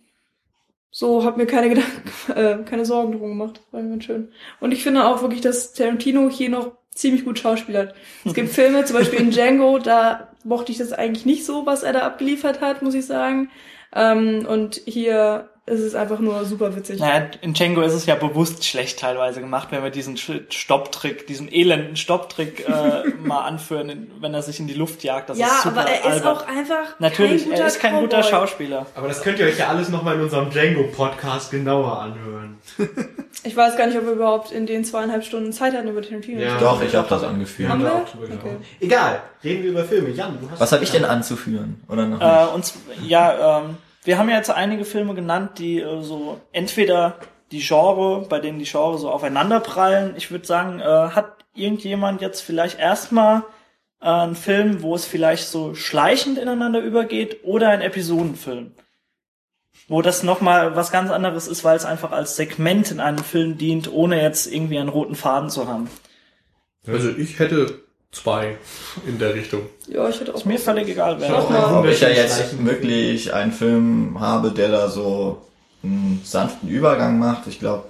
so habe mir keine Gedanken, <laughs> äh, keine Sorgen drum gemacht. War ganz schön. Und ich finde auch wirklich, dass Tarantino hier noch ziemlich gut schauspielert. Es gibt <laughs> Filme, zum Beispiel in Django, da mochte ich das eigentlich nicht so, was er da abgeliefert hat, muss ich sagen. Ähm, und hier es ist einfach nur super witzig. Naja, in Django ist es ja bewusst schlecht teilweise gemacht, wenn wir diesen Stopptrick, diesen elenden Stopptrick äh, <laughs> mal anführen, wenn er sich in die Luft jagt. Das ja, ist super aber er ist albern. auch einfach Natürlich, kein guter er ist kein guter Cowboy. Schauspieler. Aber das könnt ihr euch ja alles nochmal in unserem Django-Podcast genauer anhören. <laughs> Ich weiß gar nicht, ob wir überhaupt in den zweieinhalb Stunden Zeit hatten über Tarantino. Ja. Doch, ich habe das angeführt. Haben wir? auch drüber gesprochen. Okay. Egal, reden wir über Filme. Jan, du hast Was habe ich denn anzuführen? Oder noch Äh, nicht? und z- ja, ähm, wir haben ja jetzt einige Filme genannt, die äh, so entweder die Genre, bei denen die Genre so aufeinander prallen. Ich würde sagen, äh, hat irgendjemand jetzt vielleicht erstmal äh, einen Film, wo es vielleicht so schleichend ineinander übergeht oder ein Episodenfilm? Wo das nochmal was ganz anderes ist, weil es einfach als Segment in einem Film dient, ohne jetzt irgendwie einen roten Faden zu haben. Also ich hätte zwei in der Richtung. Ja, ich hätte auch Ist mir völlig egal, wer. Mach mal. Ob ich ja jetzt wirklich einen Film habe, der da so einen sanften Übergang macht. Ich glaube,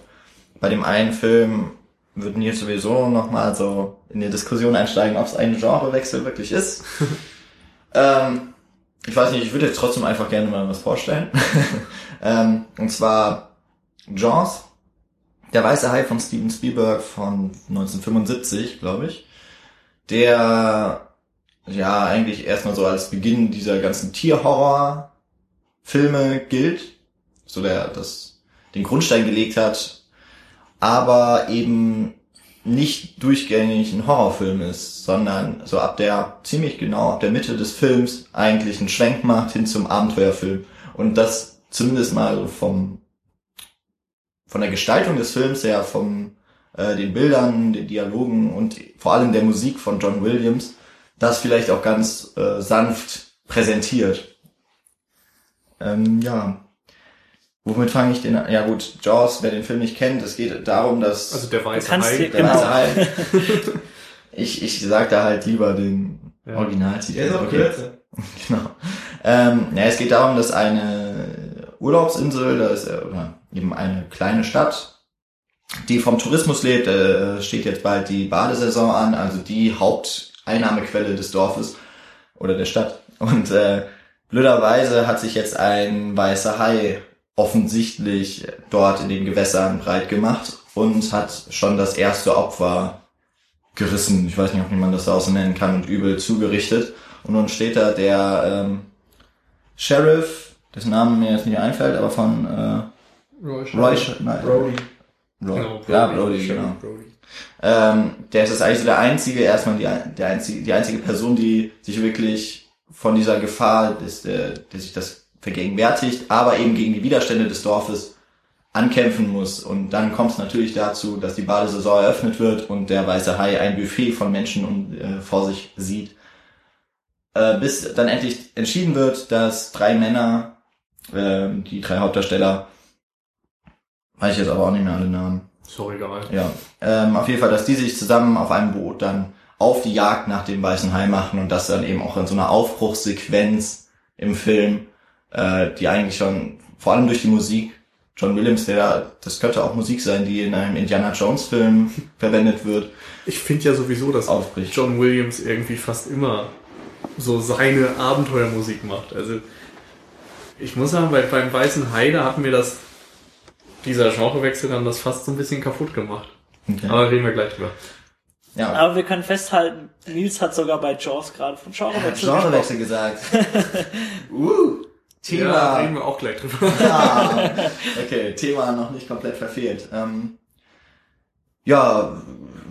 bei dem einen Film würden hier sowieso nochmal so in die Diskussion einsteigen, ob es ein Genrewechsel wirklich ist. <laughs> ähm, ich weiß nicht, ich würde jetzt trotzdem einfach gerne mal was vorstellen. <laughs> ähm, und zwar Jaws, der weiße Hai von Steven Spielberg von 1975, glaube ich. Der ja eigentlich erstmal so als Beginn dieser ganzen Tierhorror-Filme gilt, so der das den Grundstein gelegt hat, aber eben nicht durchgängig ein Horrorfilm ist, sondern so ab der ziemlich genau ab der Mitte des Films eigentlich einen Schwenk macht hin zum Abenteuerfilm. Und das zumindest mal vom von der Gestaltung des Films her, vom äh, den Bildern, den Dialogen und vor allem der Musik von John Williams das vielleicht auch ganz äh, sanft präsentiert. Ähm, ja. Womit fange ich den an? Ja gut, Jaws, wer den Film nicht kennt, es geht darum, dass Also der weiße Hai. der genau. weiße Hai- <laughs> ich, ich sag da halt lieber den Ja. Originaltitel. Der ist auch Okay. <laughs> Genau. Ähm, ja, es geht darum, dass eine Urlaubsinsel, da ist äh, oder eben eine kleine Stadt, die vom Tourismus lebt, äh, steht jetzt bald die Badesaison an, also die Haupteinnahmequelle des Dorfes oder der Stadt. Und äh, blöderweise hat sich jetzt ein weißer Hai offensichtlich dort in den Gewässern breit gemacht und hat schon das erste Opfer gerissen. Ich weiß nicht, ob man das da so nennen kann und übel zugerichtet. Und nun steht da der ähm, Sheriff, dessen Name mir jetzt nicht einfällt, aber von äh, Roy, Sh- nein, Brody. Genau, ja, Brody, genau. Brody. Ähm, der ist das eigentlich so der einzige, erstmal die, der einzige, die einzige Person, die sich wirklich von dieser Gefahr, dass, äh, dass sich das vergegenwärtigt, aber eben gegen die Widerstände des Dorfes ankämpfen muss. Und dann kommt es natürlich dazu, dass die Badesaison eröffnet wird und der weiße Hai ein Buffet von Menschen und, äh, vor sich sieht. Äh, bis dann endlich entschieden wird, dass drei Männer, äh, die drei Hauptdarsteller, weiß ich jetzt aber auch nicht mehr alle Namen, Ist doch egal. ja, ähm, auf jeden Fall, dass die sich zusammen auf einem Boot dann auf die Jagd nach dem weißen Hai machen und das dann eben auch in so einer Aufbruchssequenz im Film, äh, die eigentlich schon, vor allem durch die Musik, John Williams, der, das könnte auch Musik sein, die in einem Indiana Jones Film <laughs> verwendet wird, Ich finde ja sowieso, dass aufbricht. John Williams irgendwie fast immer so seine Abenteuermusik macht. Also ich muss sagen, bei, beim Weißen Hai, da hat mir das dieser Genrewechsel dann das fast so ein bisschen kaputt gemacht. Okay. Aber reden wir gleich drüber. Ja, Aber wir können festhalten, Nils hat sogar bei Jaws gerade von Genrewechsel gesprochen. Genrewechsel gesagt. <laughs> uh, Ja, Thema. reden wir auch gleich drüber. Ah, okay, Thema noch nicht komplett verfehlt. Ähm, ja,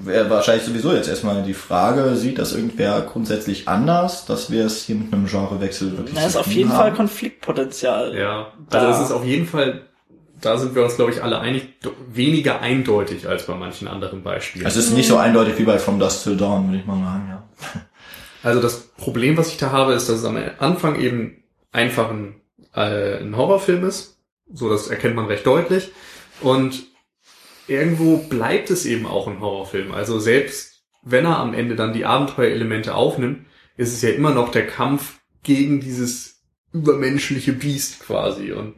wäre wahrscheinlich sowieso jetzt erstmal die Frage, sieht das irgendwer grundsätzlich anders, dass wir es hier mit einem Genrewechsel wirklich Da ist auf jeden haben? Fall Konfliktpotenzial. Ja, Da- also es ist auf jeden Fall, da sind wir uns, glaube ich, alle einig, weniger eindeutig als bei manchen anderen Beispielen. Es ist nicht so eindeutig wie bei From Dusk Till Dawn, würde ich mal sagen, ja. Also das Problem, was ich da habe, ist, dass es am Anfang eben einfach ein, äh, ein Horrorfilm ist. So, das erkennt man recht deutlich. Und irgendwo bleibt es eben auch ein Horrorfilm. Also selbst wenn er am Ende dann die Abenteuerelemente aufnimmt, ist es ja immer noch der Kampf gegen dieses übermenschliche Biest quasi. Und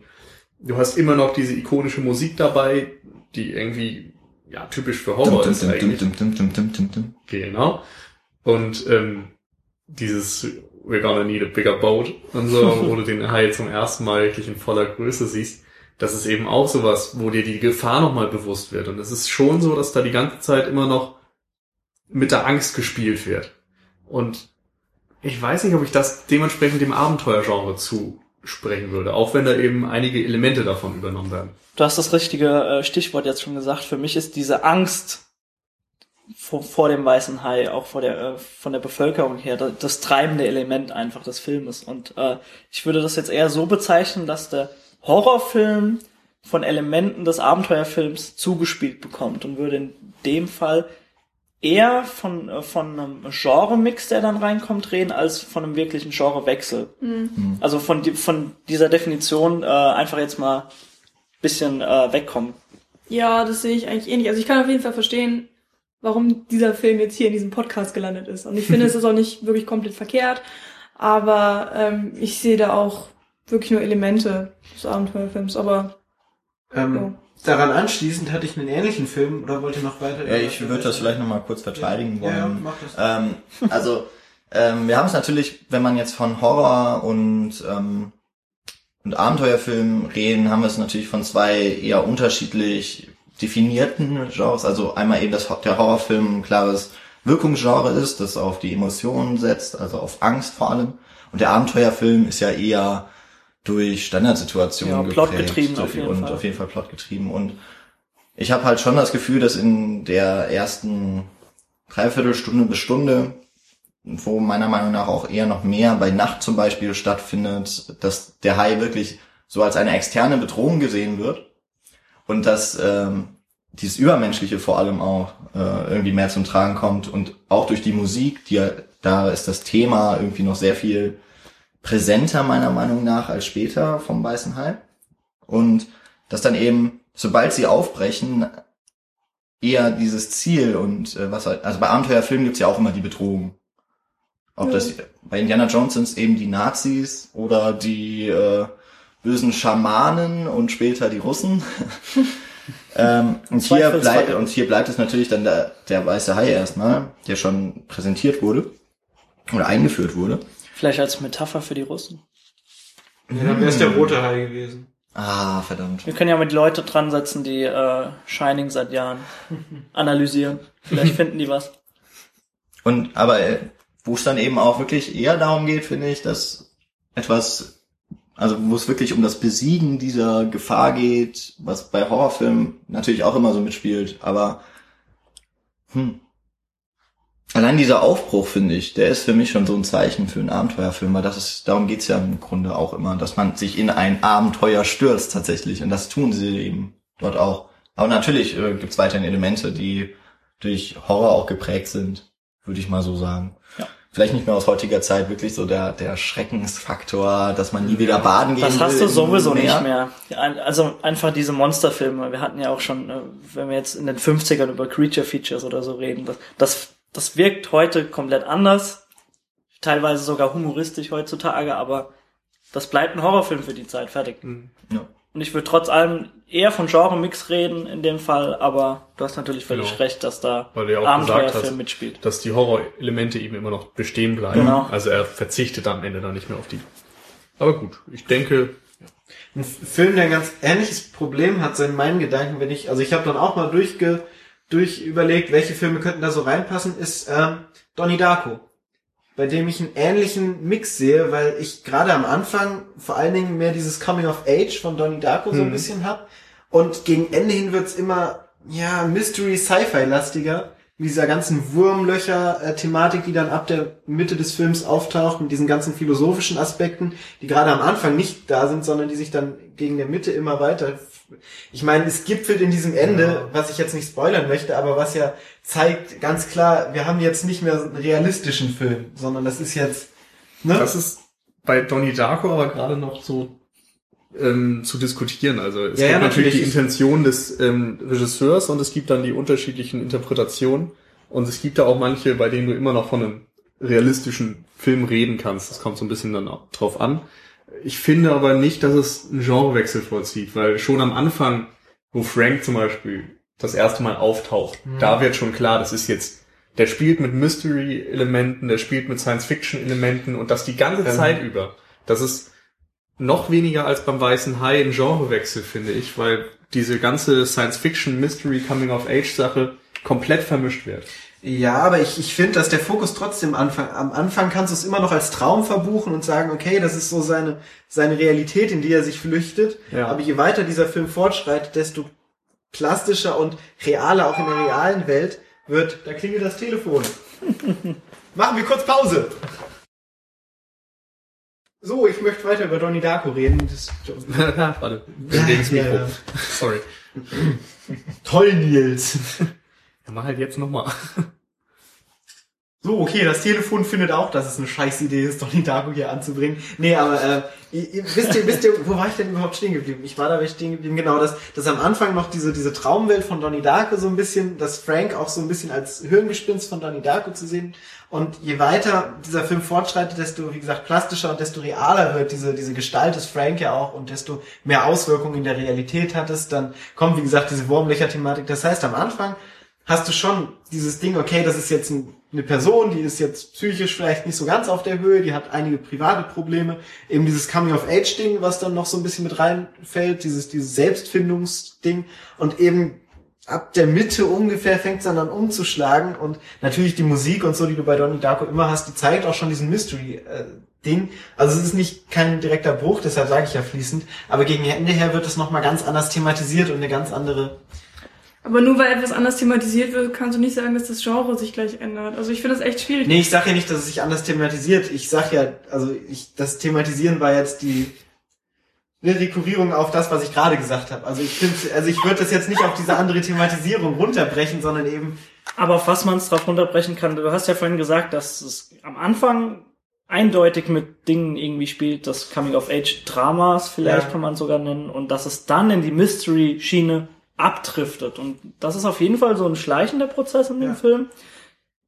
du hast immer noch diese ikonische Musik dabei, die irgendwie ja typisch für Horror ist eigentlich. Dum, dum, dum, dum, dum. Genau. Und ähm, dieses We're gonna need a bigger boat und so, <laughs> wo du den Hai zum ersten Mal wirklich in voller Größe siehst, das ist eben auch sowas, wo dir die Gefahr nochmal bewusst wird. Und es ist schon so, dass da die ganze Zeit immer noch mit der Angst gespielt wird. Und ich weiß nicht, ob ich das dementsprechend dem Abenteuergenre zusprechen würde, auch wenn da eben einige Elemente davon übernommen werden. Du hast das richtige äh, Stichwort jetzt schon gesagt. Für mich ist diese Angst vor, vor dem weißen Hai, auch vor der, äh, von der Bevölkerung her, das, das treibende Element einfach des Filmes. Und äh, ich würde das jetzt eher so bezeichnen, dass der Horrorfilm von Elementen des Abenteuerfilms zugespielt bekommt und würde in dem Fall eher von, äh, von einem Genre-Mix, der dann reinkommt, reden, als von einem wirklichen Genrewechsel. Also von, von dieser Definition äh, einfach jetzt mal bisschen äh, wegkommen. Ja, das sehe ich eigentlich ähnlich. Also ich kann auf jeden Fall verstehen, warum dieser Film jetzt hier in diesem Podcast gelandet ist. Und ich finde, es ist auch nicht wirklich komplett verkehrt, aber ähm, ich sehe da auch wirklich nur Elemente des Abenteuerfilms. Aber Ähm. Daran anschließend hatte ich einen ähnlichen Film oder wollte noch weiter? Ja, ich würde das vielleicht nochmal kurz verteidigen wollen. Ja, mach das. Ähm, also, ähm, wir haben es natürlich, wenn man jetzt von Horror und, ähm, und Abenteuerfilmen reden, haben wir es natürlich von zwei eher unterschiedlich definierten Genres. Also einmal eben, dass der Horrorfilm ein klares Wirkungsgenre ist, das auf die Emotionen setzt, also auf Angst vor allem. Und der Abenteuerfilm ist ja eher durch Standardsituationen Ja, geprägt plotgetrieben auf jeden und Fall. auf jeden Fall plotgetrieben. Und ich habe halt schon das Gefühl, dass in der ersten Dreiviertelstunde bis Stunde, wo meiner Meinung nach auch eher noch mehr bei Nacht zum Beispiel stattfindet, dass der Hai wirklich so als eine externe Bedrohung gesehen wird und dass ähm, dieses Übermenschliche vor allem auch äh, irgendwie mehr zum Tragen kommt und auch durch die Musik, die da ist das Thema irgendwie noch sehr viel präsenter meiner Meinung nach als später vom Weißen Hai und dass dann eben, sobald sie aufbrechen, eher dieses Ziel und äh, was halt, also bei Abenteuerfilmen gibt's ja auch immer die Bedrohung. Ob Ja. das bei Indiana Jones sind eben die Nazis oder die äh, bösen Schamanen und später die Russen. <laughs> ähm, und, hier bleibt, und hier bleibt es natürlich dann der, der weiße Hai erstmal, der schon präsentiert wurde oder eingeführt wurde. Vielleicht als Metapher für die Russen. Ja, dann wäre es der rote Hai gewesen. Ah, verdammt. Wir können ja mit Leute dran setzen, die äh, Shining seit Jahren analysieren. Vielleicht finden die was. Und aber äh, wo es dann eben auch wirklich eher darum geht, finde ich, dass etwas, also wo es wirklich um das Besiegen dieser Gefahr geht, was bei Horrorfilmen natürlich auch immer so mitspielt, aber hm, Allein dieser Aufbruch, finde ich, der ist für mich schon so ein Zeichen für einen Abenteuerfilm, weil das ist, darum geht's ja im Grunde auch immer, dass man sich in ein Abenteuer stürzt tatsächlich. Und das tun sie eben dort auch. Aber natürlich äh, gibt's weiterhin Elemente, die durch Horror auch geprägt sind, würde ich mal so sagen. Ja. Vielleicht nicht mehr aus heutiger Zeit wirklich so der, der Schreckensfaktor, dass man nie wieder baden gehen Das hast will du sowieso Meer. nicht mehr. Also einfach diese Monsterfilme. Wir hatten ja auch schon, äh, wenn wir jetzt in den 50ern über Creature Features oder so reden, das, das, das wirkt heute komplett anders. Teilweise sogar humoristisch heutzutage, aber das bleibt ein Horrorfilm für die Zeit. Fertig. Ja. Und ich würde trotz allem eher von Genre-Mix reden in dem Fall, aber du hast natürlich völlig Genau. recht, dass da ja Abenteuerfilm mitspielt. dass die Horrorelemente eben immer noch bestehen bleiben. Genau. Also er verzichtet am Ende dann nicht mehr auf die. Aber gut, ich denke, Ein Film, der ein ganz ähnliches Problem hat, so in meinen Gedanken, wenn ich, also ich habe dann auch mal durchge, durch überlegt, welche Filme könnten da so reinpassen, ist ähm, Donnie Darko. Bei dem ich einen ähnlichen Mix sehe, weil ich gerade am Anfang vor allen Dingen mehr dieses Coming of Age von Donnie Darko so ein bisschen hab. Und gegen Ende hin wird's immer, ja, Mystery Sci-Fi lastiger. Mit dieser ganzen Wurmlöcher-Thematik, die dann ab der Mitte des Films auftaucht, mit diesen ganzen philosophischen Aspekten, die gerade am Anfang nicht da sind, sondern die sich dann gegen der Mitte immer weiter. Ich meine, es gipfelt in diesem Ende, was ich jetzt nicht spoilern möchte, aber was ja zeigt ganz klar, wir haben jetzt nicht mehr einen realistischen Film, sondern das ist jetzt, ne? das ist bei Donnie Darko aber gerade noch so ähm, zu diskutieren. Also es Ja, gibt ja, natürlich die natürlich. Intention des ähm, Regisseurs und es gibt dann die unterschiedlichen Interpretationen. Und es gibt da auch manche, bei denen du immer noch von einem realistischen Film reden kannst. Das kommt so ein bisschen dann drauf an. Ich finde aber nicht, dass es einen Genrewechsel vollzieht, weil schon am Anfang, wo Frank zum Beispiel das erste Mal auftaucht, da wird schon klar, das ist jetzt, der spielt mit Mystery-Elementen, der spielt mit Science-Fiction-Elementen und das die ganze Ähm. Zeit über. Das ist noch weniger als beim Weißen Hai ein Genrewechsel, finde ich, weil diese ganze Science-Fiction, Mystery, Coming-of-Age-Sache komplett vermischt wird. Ja, aber ich, ich finde, dass der Fokus trotzdem Anfang, am Anfang kannst du es immer noch als Traum verbuchen und sagen, okay, das ist so seine, seine Realität, in die er sich flüchtet. Ja. Aber je weiter dieser Film fortschreitet, desto plastischer und realer auch in der realen Welt wird, da klingelt das Telefon. <laughs> Machen wir kurz Pause. So, ich möchte weiter über Donnie Darko reden. Das, <laughs> Warte, wir legen das Mikro. Sorry. toll, Nils. Ja, mach halt jetzt nochmal. <laughs> So, okay, das Telefon findet auch, dass es eine scheiß Idee ist, Donnie Darko hier anzubringen. Nee, aber äh, wisst ihr, wisst ihr, wo war ich denn überhaupt stehen geblieben? Ich war dabei stehen geblieben, genau, dass, dass am Anfang noch diese, diese Traumwelt von Donnie Darko so ein bisschen, dass Frank auch so ein bisschen als Hirngespinst von Donnie Darko zu sehen. Und je weiter dieser Film fortschreitet, desto, wie gesagt, plastischer und desto realer wird diese, diese Gestalt des Frank ja auch und desto mehr Auswirkungen in der Realität hat es. Dann kommt, wie gesagt, diese Wurmlöcher-Thematik. Das heißt, am Anfang hast du schon dieses Ding, okay, das ist jetzt ein, eine Person, die ist jetzt psychisch vielleicht nicht so ganz auf der Höhe, die hat einige private Probleme. Eben dieses Coming-of-Age-Ding, was dann noch so ein bisschen mit reinfällt, dieses, dieses Selbstfindungsding und eben ab der Mitte ungefähr fängt es dann an umzuschlagen und natürlich die Musik und so, die du bei Donnie Darko immer hast, die zeigt auch schon diesen Mystery-Ding. Also es ist nicht kein direkter Bruch, deshalb sage ich ja fließend, aber gegen Ende her wird es nochmal ganz anders thematisiert und eine ganz andere Aber nur weil etwas anders thematisiert wird, kannst du nicht sagen, dass das Genre sich gleich ändert. Also ich finde das echt schwierig. Nee, ich sag ja nicht, dass es sich anders thematisiert. Ich sag ja, also ich, das Thematisieren war jetzt die eine Rekurrierung auf das, was ich gerade gesagt habe. Also ich finde, also ich würde das jetzt nicht auf diese andere Thematisierung runterbrechen, sondern eben Aber auf was man es drauf runterbrechen kann, du hast ja vorhin gesagt, dass es am Anfang eindeutig mit Dingen irgendwie spielt, das Coming-of-Age-Dramas vielleicht Ja. kann man sogar nennen, und dass es dann in die Mystery-Schiene abdriftet. Und das ist auf jeden Fall so ein schleichender Prozess in dem Ja. Film.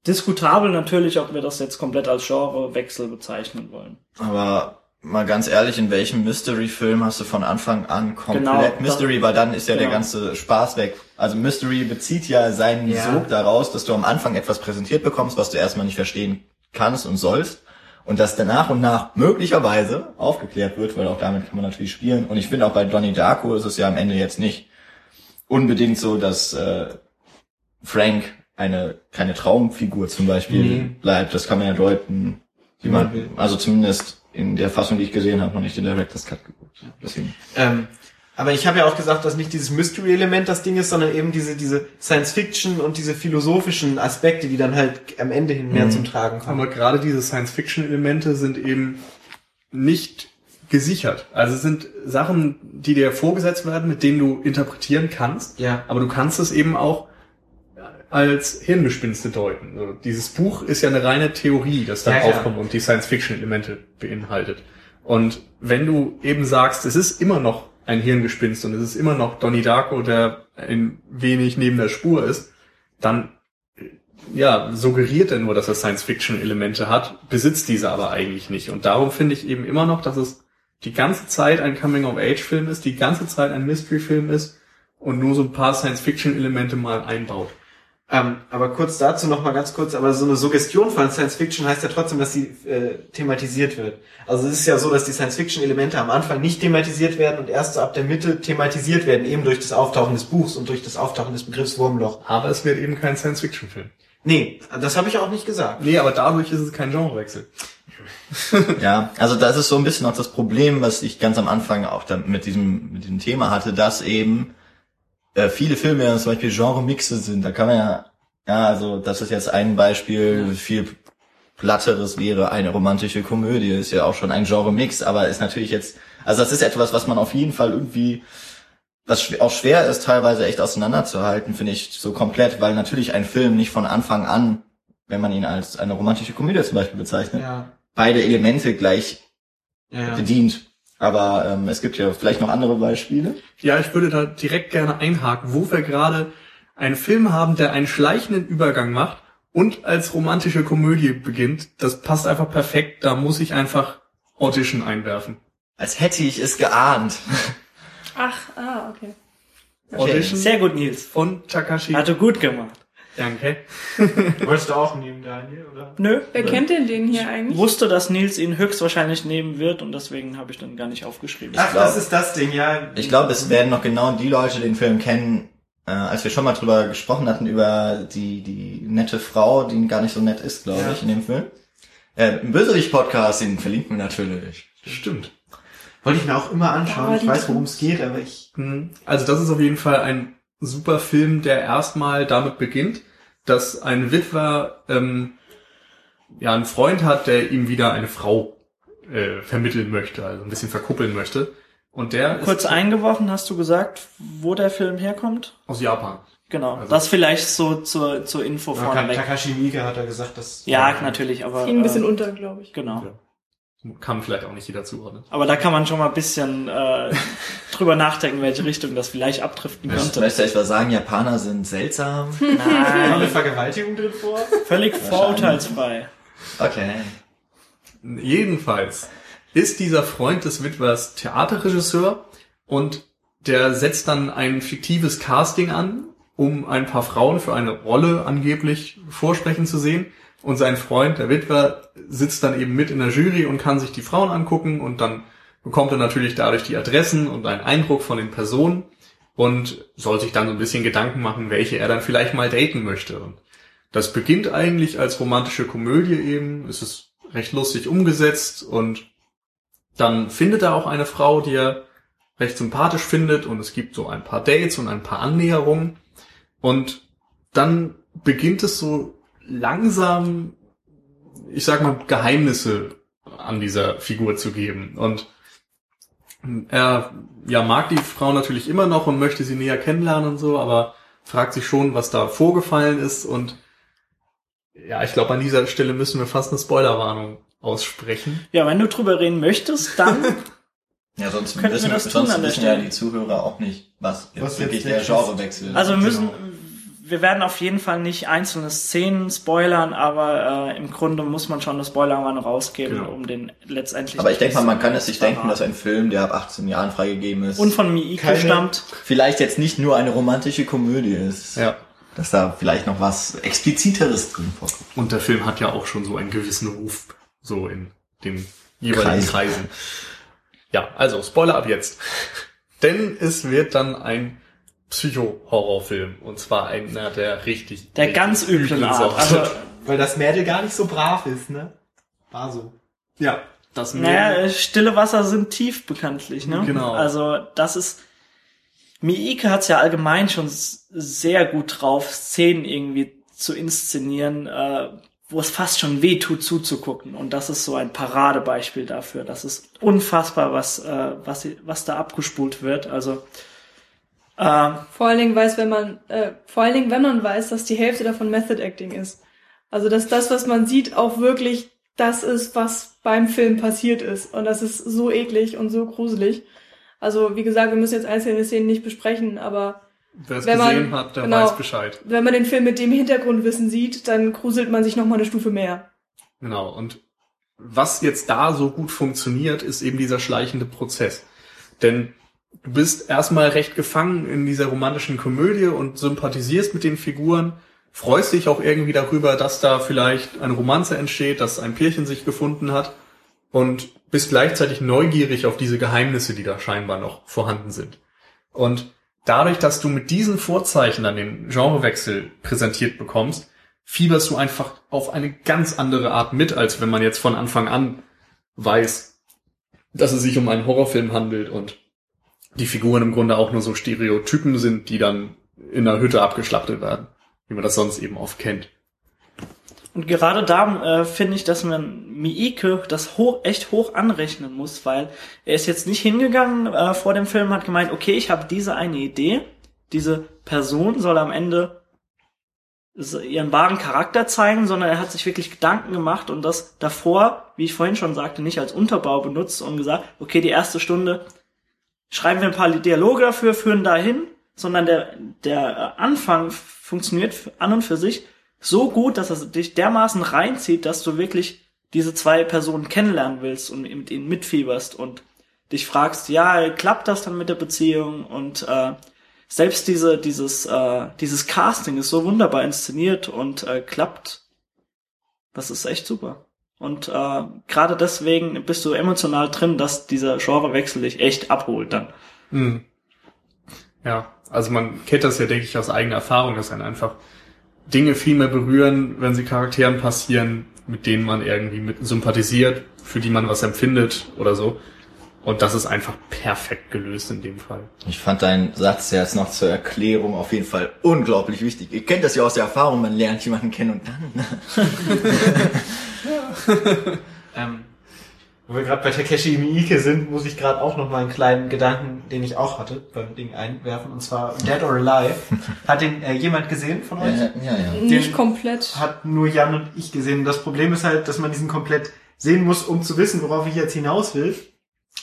Diskutabel natürlich, ob wir das jetzt komplett als Genrewechsel bezeichnen wollen. Aber mal ganz ehrlich, in welchem Mystery-Film hast du von Anfang an komplett Genau, Mystery, weil dann ist ja der genau. ganze Spaß weg. Also Mystery bezieht ja seinen Ja. Sog daraus, dass du am Anfang etwas präsentiert bekommst, was du erstmal nicht verstehen kannst und sollst. Und dass dann nach und nach möglicherweise aufgeklärt wird, weil auch damit kann man natürlich spielen. Und ich finde auch bei Donnie Darko ist es ja am Ende jetzt nicht unbedingt so, dass äh, Frank eine keine Traumfigur zum Beispiel Mhm. bleibt. Das kann man ja deuten, wie man man, also zumindest in der Fassung, die ich gesehen habe, noch nicht den Director's Cut geguckt. Deswegen. Ähm, Aber ich habe ja auch gesagt, dass nicht dieses Mystery-Element das Ding ist, sondern eben diese, diese Science-Fiction und diese philosophischen Aspekte, die dann halt am Ende hin mehr zum Tragen kommen. Aber gerade diese Science-Fiction-Elemente sind eben nicht gesichert. Also es sind Sachen, die dir vorgesetzt werden, mit denen du interpretieren kannst. Ja. Aber du kannst es eben auch als Hirngespinste deuten. Also dieses Buch ist ja eine reine Theorie, das dann Ja, aufkommt und die Science-Fiction-Elemente beinhaltet. Und wenn du eben sagst, es ist immer noch ein Hirngespinst und es ist immer noch Donnie Darko, der ein wenig neben der Spur ist, dann ja, suggeriert er nur, dass er Science-Fiction-Elemente hat, besitzt diese aber eigentlich nicht. Und darum finde ich eben immer noch, dass es die ganze Zeit ein Coming-of-Age-Film ist, die ganze Zeit ein Mystery-Film ist und nur so ein paar Science-Fiction-Elemente mal einbaut. Ähm, aber kurz dazu noch mal ganz kurz, aber so eine Suggestion von Science Fiction heißt ja trotzdem, dass sie äh, thematisiert wird. Also es ist ja so, dass die Science Fiction Elemente am Anfang nicht thematisiert werden und erst so ab der Mitte thematisiert werden, eben durch das Auftauchen des Buchs und durch das Auftauchen des Begriffs Wurmloch. Aber es wird eben kein Science-Fiction-Film. Nee, das habe ich auch nicht gesagt. Nee, aber dadurch ist es kein Genrewechsel. <laughs> Ja, also das ist so ein bisschen auch das Problem, was ich ganz am Anfang auch da mit diesem, mit diesem Thema hatte, dass eben äh, viele Filme ja zum Beispiel Genre-Mixe sind. Da kann man ja, ja, also das ist jetzt ein Beispiel, viel platteres wäre eine romantische Komödie, ist ja auch schon ein Genre-Mix, aber ist natürlich jetzt, also das ist etwas, was man auf jeden Fall irgendwie, was auch schwer ist, teilweise echt auseinanderzuhalten, finde ich so komplett, weil natürlich ein Film nicht von Anfang an, wenn man ihn als eine romantische Komödie zum Beispiel bezeichnet, Ja. beide Elemente gleich ja. bedient. Aber ähm, es gibt ja vielleicht noch andere Beispiele. Ja, ich würde da direkt gerne einhaken, wo wir gerade einen Film haben, der einen schleichenden Übergang macht und als romantische Komödie beginnt. Das passt einfach perfekt. Da muss ich einfach Audition einwerfen. Als hätte ich es geahnt. <laughs> Ach, ah, okay. Audition Sehr gut, Nils. von Takashi. Hat du gut gemacht. Danke. <laughs> Wolltest du auch nehmen, Daniel, oder? Nö. Wer kennt denn den hier eigentlich? wusste, dass Nils ihn höchstwahrscheinlich nehmen wird und deswegen habe ich dann gar nicht aufgeschrieben. Ach, glaub- das ist das Ding, ja. Ich glaube, es werden noch genau die Leute den Film kennen, äh, als wir schon mal drüber gesprochen hatten, über die, die nette Frau, die gar nicht so nett ist, glaube Ja. ich, in dem Film. Äh, Im Bösewicht-Podcast, den verlinken wir natürlich. Stimmt. Wollte ich mir auch immer anschauen. Ich weiß, worum es geht, aber ich. Mhm. Also das ist auf jeden Fall ein super Film, der erstmal damit beginnt, dass ein Witwer ähm, ja einen Freund hat, der ihm wieder eine Frau äh, vermitteln möchte, also ein bisschen verkuppeln möchte. Und der Kurz ist eingeworfen hast du gesagt, wo der Film herkommt? aus Japan. Genau. Also- das vielleicht so zur, zur Info vorneweg. Takashi Miike hat er gesagt, dass. Ja, natürlich, aber. Ging ein bisschen äh, unter, glaube ich. Genau. Ja. Kann vielleicht auch nicht jeder zuordnen. Aber da kann man schon mal ein bisschen äh, <laughs> drüber nachdenken, welche Richtung das vielleicht abdriften könnte. Möchtest du etwa sagen, Japaner sind seltsam? <laughs> Kommt eine Nein, Vergewaltigung drin vor? völlig vorurteilsfrei. Okay. Jedenfalls ist dieser Freund des Witwers Theaterregisseur und der setzt dann ein fiktives Casting an, um ein paar Frauen für eine Rolle angeblich vorsprechen zu sehen. Und sein Freund, der Witwer, sitzt dann eben mit in der Jury und kann sich die Frauen angucken und dann bekommt er natürlich dadurch die Adressen und einen Eindruck von den Personen und soll sich dann so ein bisschen Gedanken machen, welche er dann vielleicht mal daten möchte. Und das beginnt eigentlich als romantische Komödie eben. Es ist recht lustig umgesetzt und dann findet er auch eine Frau, die er recht sympathisch findet und es gibt so ein paar Dates und ein paar Annäherungen und dann beginnt es so langsam, ich sag mal, Geheimnisse an dieser Figur zu geben und er ja mag die Frau natürlich immer noch und möchte sie näher kennenlernen und so, aber fragt sich schon, was da vorgefallen ist und ja, ich glaube, an dieser Stelle müssen wir fast eine Spoilerwarnung aussprechen. Ja, wenn du drüber reden möchtest, dann <laughs> Ja, sonst Könnten wir wissen, das tun sonst an der wissen ja Stelle? die Zuhörer auch nicht, was jetzt Was wirklich jetzt der der Genrewechsel ist. Also wir müssen, Genau. Wir werden auf jeden Fall nicht einzelne Szenen spoilern, aber äh, im Grunde muss man schon eine Spoilerwarnung rausgeben, Genau. um den letztendlich. Aber ich denke mal, man kann es sich denken, dass ein Film, der ab 18 Jahren freigegeben ist, und von Miike Keine- stammt. vielleicht jetzt nicht nur eine romantische Komödie ist. Ja. Dass da vielleicht noch was Expliziteres drin vorkommt. Und der Film hat ja auch schon so einen gewissen Ruf, so in den jeweiligen Kreisen. Kreisen. Ja, also Spoiler ab jetzt. <laughs> Denn es wird dann ein Psycho-Horrorfilm. Und zwar einer der richtig... Der richtig ganz üblen Art. Sorte. Also, <laughs> Weil das Mädel gar nicht so brav ist, ne? War so. ja, das naja, äh, stille Wasser sind tief bekanntlich, ne? Genau. Also das ist Miike hat's ja allgemein schon sehr gut drauf, Szenen irgendwie zu inszenieren, äh, wo es fast schon weh tut zuzugucken. Und das ist so ein Paradebeispiel dafür. Das ist unfassbar, was, äh, was, was da abgespult wird. Also äh, Vor allen Dingen weiß, wenn man, äh, vor allen Dingen, wenn man weiß, dass die Hälfte davon Method Acting ist. Also, dass das, was man sieht, auch wirklich das ist, was beim Film passiert ist. Und das ist so eklig und so gruselig. Also, wie gesagt, wir müssen jetzt einzelne Szenen nicht besprechen, aber Wer es Wenn man- gesehen hat, der genau. weiß Bescheid. wenn man den Film mit dem Hintergrundwissen sieht, dann gruselt man sich noch mal eine Stufe mehr. Genau. Und was jetzt da so gut funktioniert, ist eben dieser schleichende Prozess. Denn du bist erstmal recht gefangen in dieser romantischen Komödie und sympathisierst mit den Figuren, freust dich auch irgendwie darüber, dass da vielleicht eine Romanze entsteht, dass ein Pärchen sich gefunden hat und bist gleichzeitig neugierig auf diese Geheimnisse, die da scheinbar noch vorhanden sind. Und dadurch, dass du mit diesen Vorzeichen dann den Genrewechsel präsentiert bekommst, fieberst du einfach auf eine ganz andere Art mit, als wenn man jetzt von Anfang an weiß, dass es sich um einen Horrorfilm handelt und die Figuren im Grunde auch nur so Stereotypen sind, die dann in einer Hütte abgeschlachtet werden, wie man das sonst eben oft kennt. Und gerade da äh, finde ich, dass man Miike das hoch, echt hoch anrechnen muss, weil er ist jetzt nicht hingegangen äh, vor dem Film, hat gemeint, okay, ich habe diese eine Idee, diese Person soll am Ende ihren wahren Charakter zeigen, sondern er hat sich wirklich Gedanken gemacht und das davor, wie ich vorhin schon sagte, nicht als Unterbau benutzt und gesagt, okay, die erste Stunde schreiben wir ein paar Dialoge dafür, führen dahin, sondern der, der Anfang funktioniert an und für sich so gut, dass es dich dermaßen reinzieht, dass du wirklich diese zwei Personen kennenlernen willst und mit ihnen mitfieberst und dich fragst, ja, klappt das dann mit der Beziehung? Und äh, selbst diese, dieses, äh, dieses Casting ist so wunderbar inszeniert und äh, klappt. Das ist echt super. Und äh, gerade deswegen bist du emotional drin, dass dieser Genrewechsel dich echt abholt dann. Hm. Ja, also man kennt das ja, denke ich, aus eigener Erfahrung, dass einen einfach Dinge viel mehr berühren, wenn sie Charakteren passieren, mit denen man irgendwie mit sympathisiert, für die man was empfindet oder so. Und das ist einfach perfekt gelöst in dem Fall. Ich fand deinen Satz jetzt noch zur Erklärung auf jeden Fall unglaublich wichtig. Ihr kennt das ja aus der Erfahrung, man lernt jemanden kennen und dann. <laughs> Ähm, wo wir gerade bei Takeshi Miike sind, muss ich gerade auch noch mal einen kleinen Gedanken, den ich auch hatte, beim Ding einwerfen. Und zwar Dead or Alive. <laughs> Hat den äh, jemand gesehen von euch? Äh, ja, ja. Nicht komplett. Hat nur Jan und ich gesehen. Das Problem ist halt, dass man diesen komplett sehen muss, um zu wissen, worauf ich jetzt hinaus will.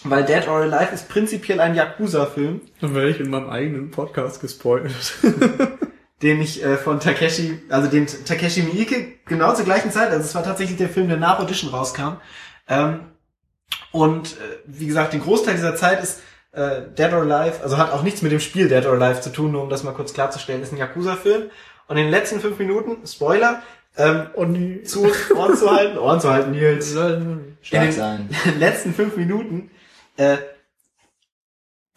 Weil Dead or Alive ist prinzipiell ein Yakuza-Film, Dann werde ich in meinem eigenen Podcast gespoilt. <laughs> den ich äh, von Takeshi, also den Takeshi Miike genau zur gleichen Zeit, also es war tatsächlich der Film, der nach Audition rauskam. Ähm, und äh, wie gesagt, den Großteil dieser Zeit ist äh, Dead or Alive, also hat auch nichts mit dem Spiel Dead or Alive zu tun, nur um das mal kurz klarzustellen, ist ein Yakuza-Film. Und in den letzten fünf Minuten, Spoiler, ähm, Und zu Ohren zu halten, Ohren zu halten, Nils. <laughs> in Stark den sein. <laughs> letzten fünf Minuten äh,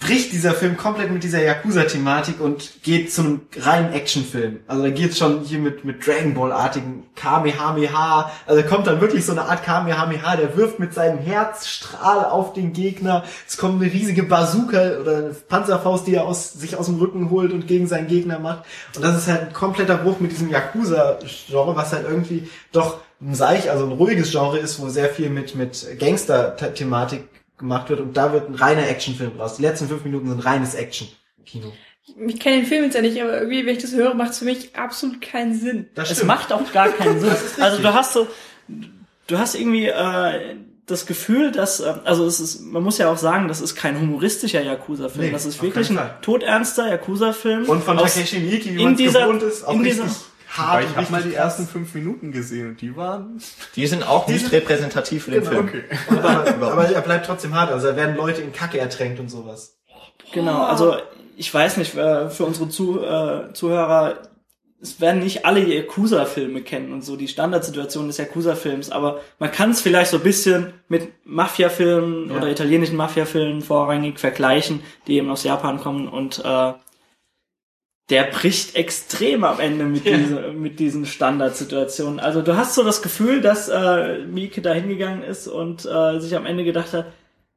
bricht dieser Film komplett mit dieser Yakuza-Thematik und geht zu einem reinen Actionfilm. Also da geht's schon hier mit, mit Dragon Ball-artigen Kamehameha. Also da kommt dann wirklich so eine Art Kamehameha, der wirft mit seinem Herzstrahl auf den Gegner. Es kommt eine riesige Bazooka oder eine Panzerfaust, die er aus, sich aus dem Rücken holt und gegen seinen Gegner macht. Und das ist halt ein kompletter Bruch mit diesem Yakuza-Genre, was halt irgendwie doch ein Seich, also ein ruhiges Genre ist, wo sehr viel mit, mit Gangster-Thematik gemacht wird und da wird ein reiner Actionfilm draus. Die letzten fünf Minuten sind reines Action-Kino. Ich kenne den Film jetzt ja nicht, aber irgendwie, wenn ich das höre, macht es für mich absolut keinen Sinn. Das Es macht auch gar keinen <laughs> Sinn. Also du hast so, du hast irgendwie äh, das Gefühl, dass, äh, also es ist, man muss ja auch sagen, das ist kein humoristischer Yakuza-Film. Nee, das ist wirklich ein todernster Yakuza-Film. Und von Takeshi Miike, wie man es dieser- gewohnt ist, auch in richtig dieser- hart ich habe mal die richtig ersten fünf Minuten gesehen und die waren. Die sind auch nicht repräsentativ für den Genau, Film. Okay. <laughs> aber, aber er bleibt trotzdem hart. Also da werden Leute in Kacke ertränkt und sowas. Genau, also ich weiß nicht, äh, für unsere äh, Zuhörer, es werden nicht alle Yakuza-Filme kennen und so die Standardsituation des Yakuza-Films, aber man kann es vielleicht so ein bisschen mit Mafia-Filmen Ja. oder italienischen Mafia-Filmen vorrangig vergleichen, die eben aus Japan kommen und äh, der bricht extrem am Ende mit, Ja. diese, mit diesen Standardsituationen. Also du hast so das Gefühl, dass äh, Mieke da hingegangen ist und äh, sich am Ende gedacht hat,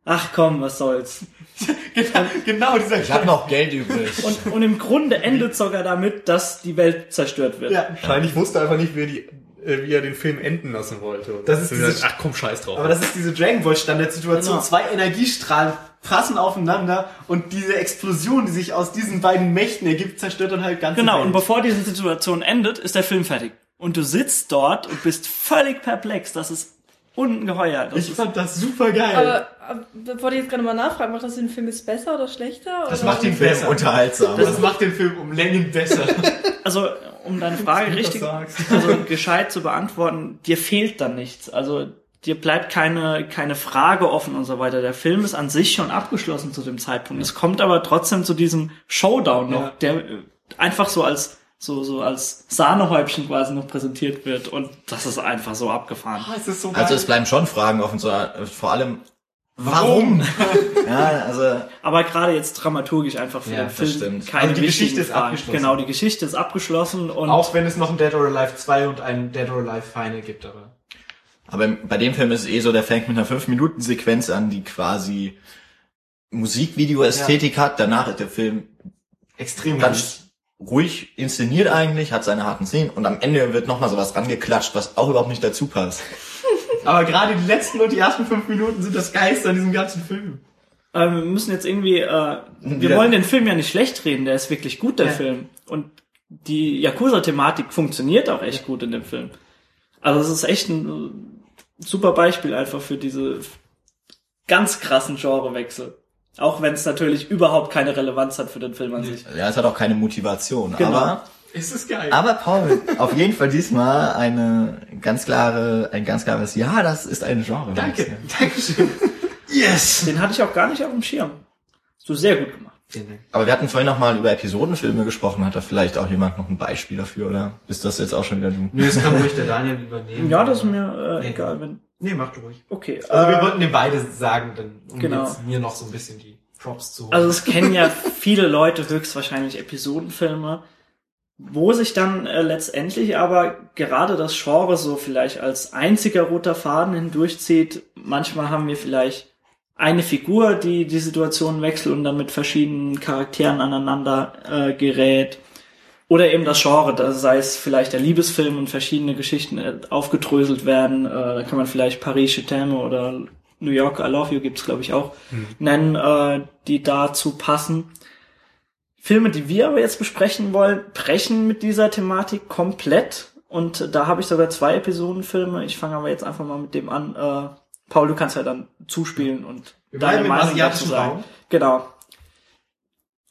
ach komm, was soll's. <laughs> genau, genau dieser Ich habe noch Geld übrig. Und, und im Grunde endet sogar damit, dass die Welt zerstört wird. Ja. Wahrscheinlich wusste einfach nicht, wie er, die, äh, wie er den Film enden lassen wollte. Und Das ist dann dieses- gesagt, ach komm, scheiß drauf. Aber das ist diese Dragon Ball Standardsituation. Genau. Zwei Energiestrahlen prassen aufeinander und diese Explosion, die sich aus diesen beiden Mächten ergibt, zerstört dann halt ganz Genau, und bevor diese Situation endet, ist der Film fertig. Und du sitzt dort und bist völlig perplex. Das ist ungeheuer. Das Ich ist, fand das super geil. Aber, aber bevor ich jetzt gerade mal nachfrage, macht das den Film jetzt besser oder schlechter? Das oder? macht den Film besser. unterhaltsam. das macht den Film um Längen besser. <laughs> also, um deine Frage richtig, also gescheit zu beantworten, dir fehlt dann nichts. Also, dir bleibt keine, keine Frage offen und so weiter. Der Film ist an sich schon abgeschlossen zu dem Zeitpunkt. Es kommt aber trotzdem zu diesem Showdown noch, Ja. der äh, einfach so als, so, so als Sahnehäubchen quasi noch präsentiert wird. Und das ist einfach so abgefahren. es ist so. Also es bleiben schon Fragen offen, so, äh, vor allem warum? <laughs> ja, also Aber gerade jetzt dramaturgisch einfach für Ja, den das Film stimmt. keine Also die Geschichte ist Fragen. abgeschlossen. Genau, die Geschichte ist abgeschlossen und Auch wenn es noch ein Dead or Alive 2 und ein Dead or Alive Final gibt, aber. Aber bei dem Film ist es eh so, der fängt mit einer 5-Minuten-Sequenz an, die quasi Musikvideo-Ästhetik hat. Danach ist der Film Extrem ganz ruhig inszeniert eigentlich, hat seine harten Szenen und am Ende wird nochmal sowas rangeklatscht, was auch überhaupt nicht dazu passt. <laughs> Aber gerade die letzten und die ersten fünf Minuten sind das Geist an diesem ganzen Film. äh, wir müssen jetzt irgendwie, äh, wir Wieder- wollen den Film ja nicht schlecht reden, der ist wirklich gut, der Ja. Film. Und die Yakuza-Thematik funktioniert auch echt gut in dem Film. Also es ist echt ein super Beispiel einfach für diese ganz krassen Genrewechsel. Auch wenn es natürlich überhaupt keine Relevanz hat für den Film an sich. Ja, es hat auch keine Motivation. Genau. Aber, Es ist geil. aber Paul, auf jeden Fall diesmal eine ganz klare, ein ganz klares Ja, das ist ein Genre. Danke. Dankeschön. Yes! Den hatte ich auch gar nicht auf dem Schirm. Hast du sehr gut gemacht. Vielen Dank. Aber wir hatten vorhin noch mal über Episodenfilme gesprochen. Hat da vielleicht auch jemand noch ein Beispiel dafür, oder? Ist das jetzt auch schon wieder du? Nö, das kann ruhig der <laughs> Daniel übernehmen. Ja, das ist mir äh, Nee. egal, wenn. Nee, mach du ruhig. Okay. Also wir äh, wollten dir beide sagen, dann, um Genau. jetzt mir noch so ein bisschen die Props zu holen. Also es kennen ja <laughs> viele Leute höchstwahrscheinlich Episodenfilme, wo sich dann äh, letztendlich aber gerade das Genre so vielleicht als einziger roter Faden hindurchzieht. Manchmal haben wir vielleicht eine Figur, die die Situation wechselt und dann mit verschiedenen Charakteren aneinander äh, gerät. Oder eben das Genre, da sei es vielleicht der Liebesfilm und verschiedene Geschichten äh, aufgedröselt werden. Äh, da kann man vielleicht Paris, Je t'aime oder New York, I Love You gibt's glaube ich auch nennen, äh, die dazu passen. Filme, die wir aber jetzt besprechen wollen, brechen mit dieser Thematik komplett. Und da habe ich sogar zwei Episodenfilme. Ich fange aber jetzt einfach mal mit dem an. Äh, Paul, du kannst ja dann zuspielen und Wir deine Meinung dazu sagen. Genau.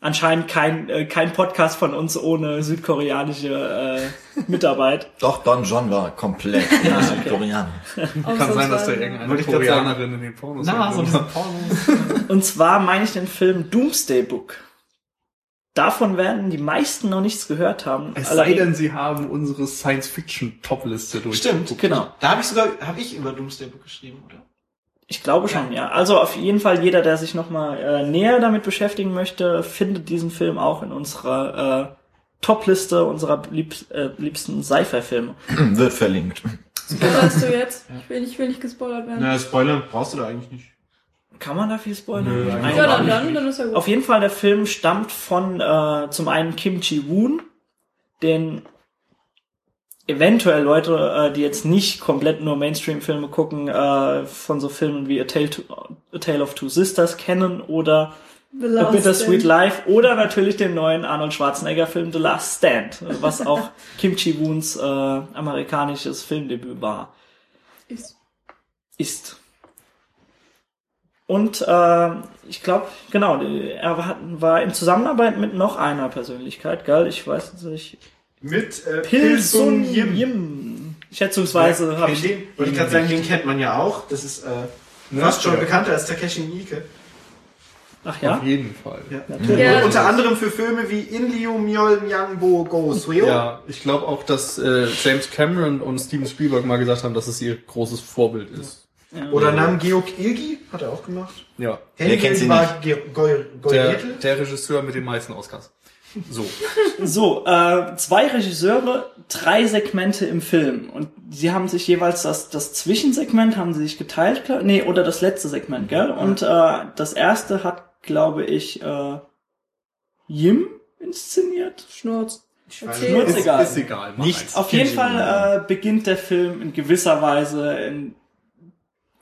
Anscheinend kein, äh, kein Podcast von uns ohne südkoreanische äh, Mitarbeit. <laughs> Doch, Don John war komplett <laughs> Südkoreaner. Kann sein, dass da irgendeine Koreanerin in den Pornos Na, so. Pornos. Und zwar meine ich den Film Doomsday Book. Davon werden die meisten noch nichts gehört haben. Es sei denn, sie haben unsere Science-Fiction-Top-Liste durch. Stimmt. Genau. Da habe ich sogar, habe ich über Doomsday Book geschrieben, oder? Ich glaube schon, ja. Also auf jeden Fall jeder, der sich nochmal äh, näher damit beschäftigen möchte, findet diesen Film auch in unserer äh, Top-Liste unserer lieb äh, liebsten Sci-Fi-Filme. <clears throat> Wird verlinkt. Spoilerst du jetzt? Ich will, nicht- ich will nicht gespoilert werden. Na, Spoiler brauchst du da eigentlich nicht. Kann man da viel spoilern? Nö, ja, dann, dann, dann ist ja gut. Auf jeden Fall, der Film stammt von äh, zum einen Kim Ji-woon, den eventuell Leute, äh, die jetzt nicht komplett nur Mainstream-Filme gucken, äh, von so Filmen wie A Tale, to, A Tale of Two Sisters kennen oder The A Last Bittersweet Stand. Life oder natürlich den neuen Arnold Schwarzenegger-Film The Last Stand, was <laughs> auch Kim Ji-woons äh, amerikanisches Filmdebüt war Ist- ist. Und äh, ich glaube, genau, er war, war in Zusammenarbeit mit noch einer Persönlichkeit, gell? Ich weiß nicht. Mit äh, Pilsun Yim. Yim. Schätzungsweise habe ich. Den, wollte ich gerade sagen, den kennt man ja auch. Das ist äh, fast schon ja. bekannter als Takeshi Miike. Ach ja? Auf jeden Fall. Ja. Natürlich. Ja. Und unter anderem für Filme wie Inliu Myol Myangbo Go Suyo. Ja, ich glaube auch, dass äh, James Cameron und Steven Spielberg mal gesagt haben, dass es ihr großes Vorbild ist. Oder Nam Geok Ilgi hat er auch gemacht. Ja. Sie war Ge- Goy- Der, der Regisseur mit den meisten Oscars. So. So, äh, zwei Regisseure, drei Segmente im Film. Und sie haben sich jeweils das, das Zwischensegment haben sie sich geteilt, glaub- nee, oder das letzte Segment, gell? Und äh, das erste hat, glaube ich, äh, Jim inszeniert. Schnurz. Erzähl. Nur ist egal. ist egal. eins. Auf jeden Fall äh, beginnt der Film in gewisser Weise in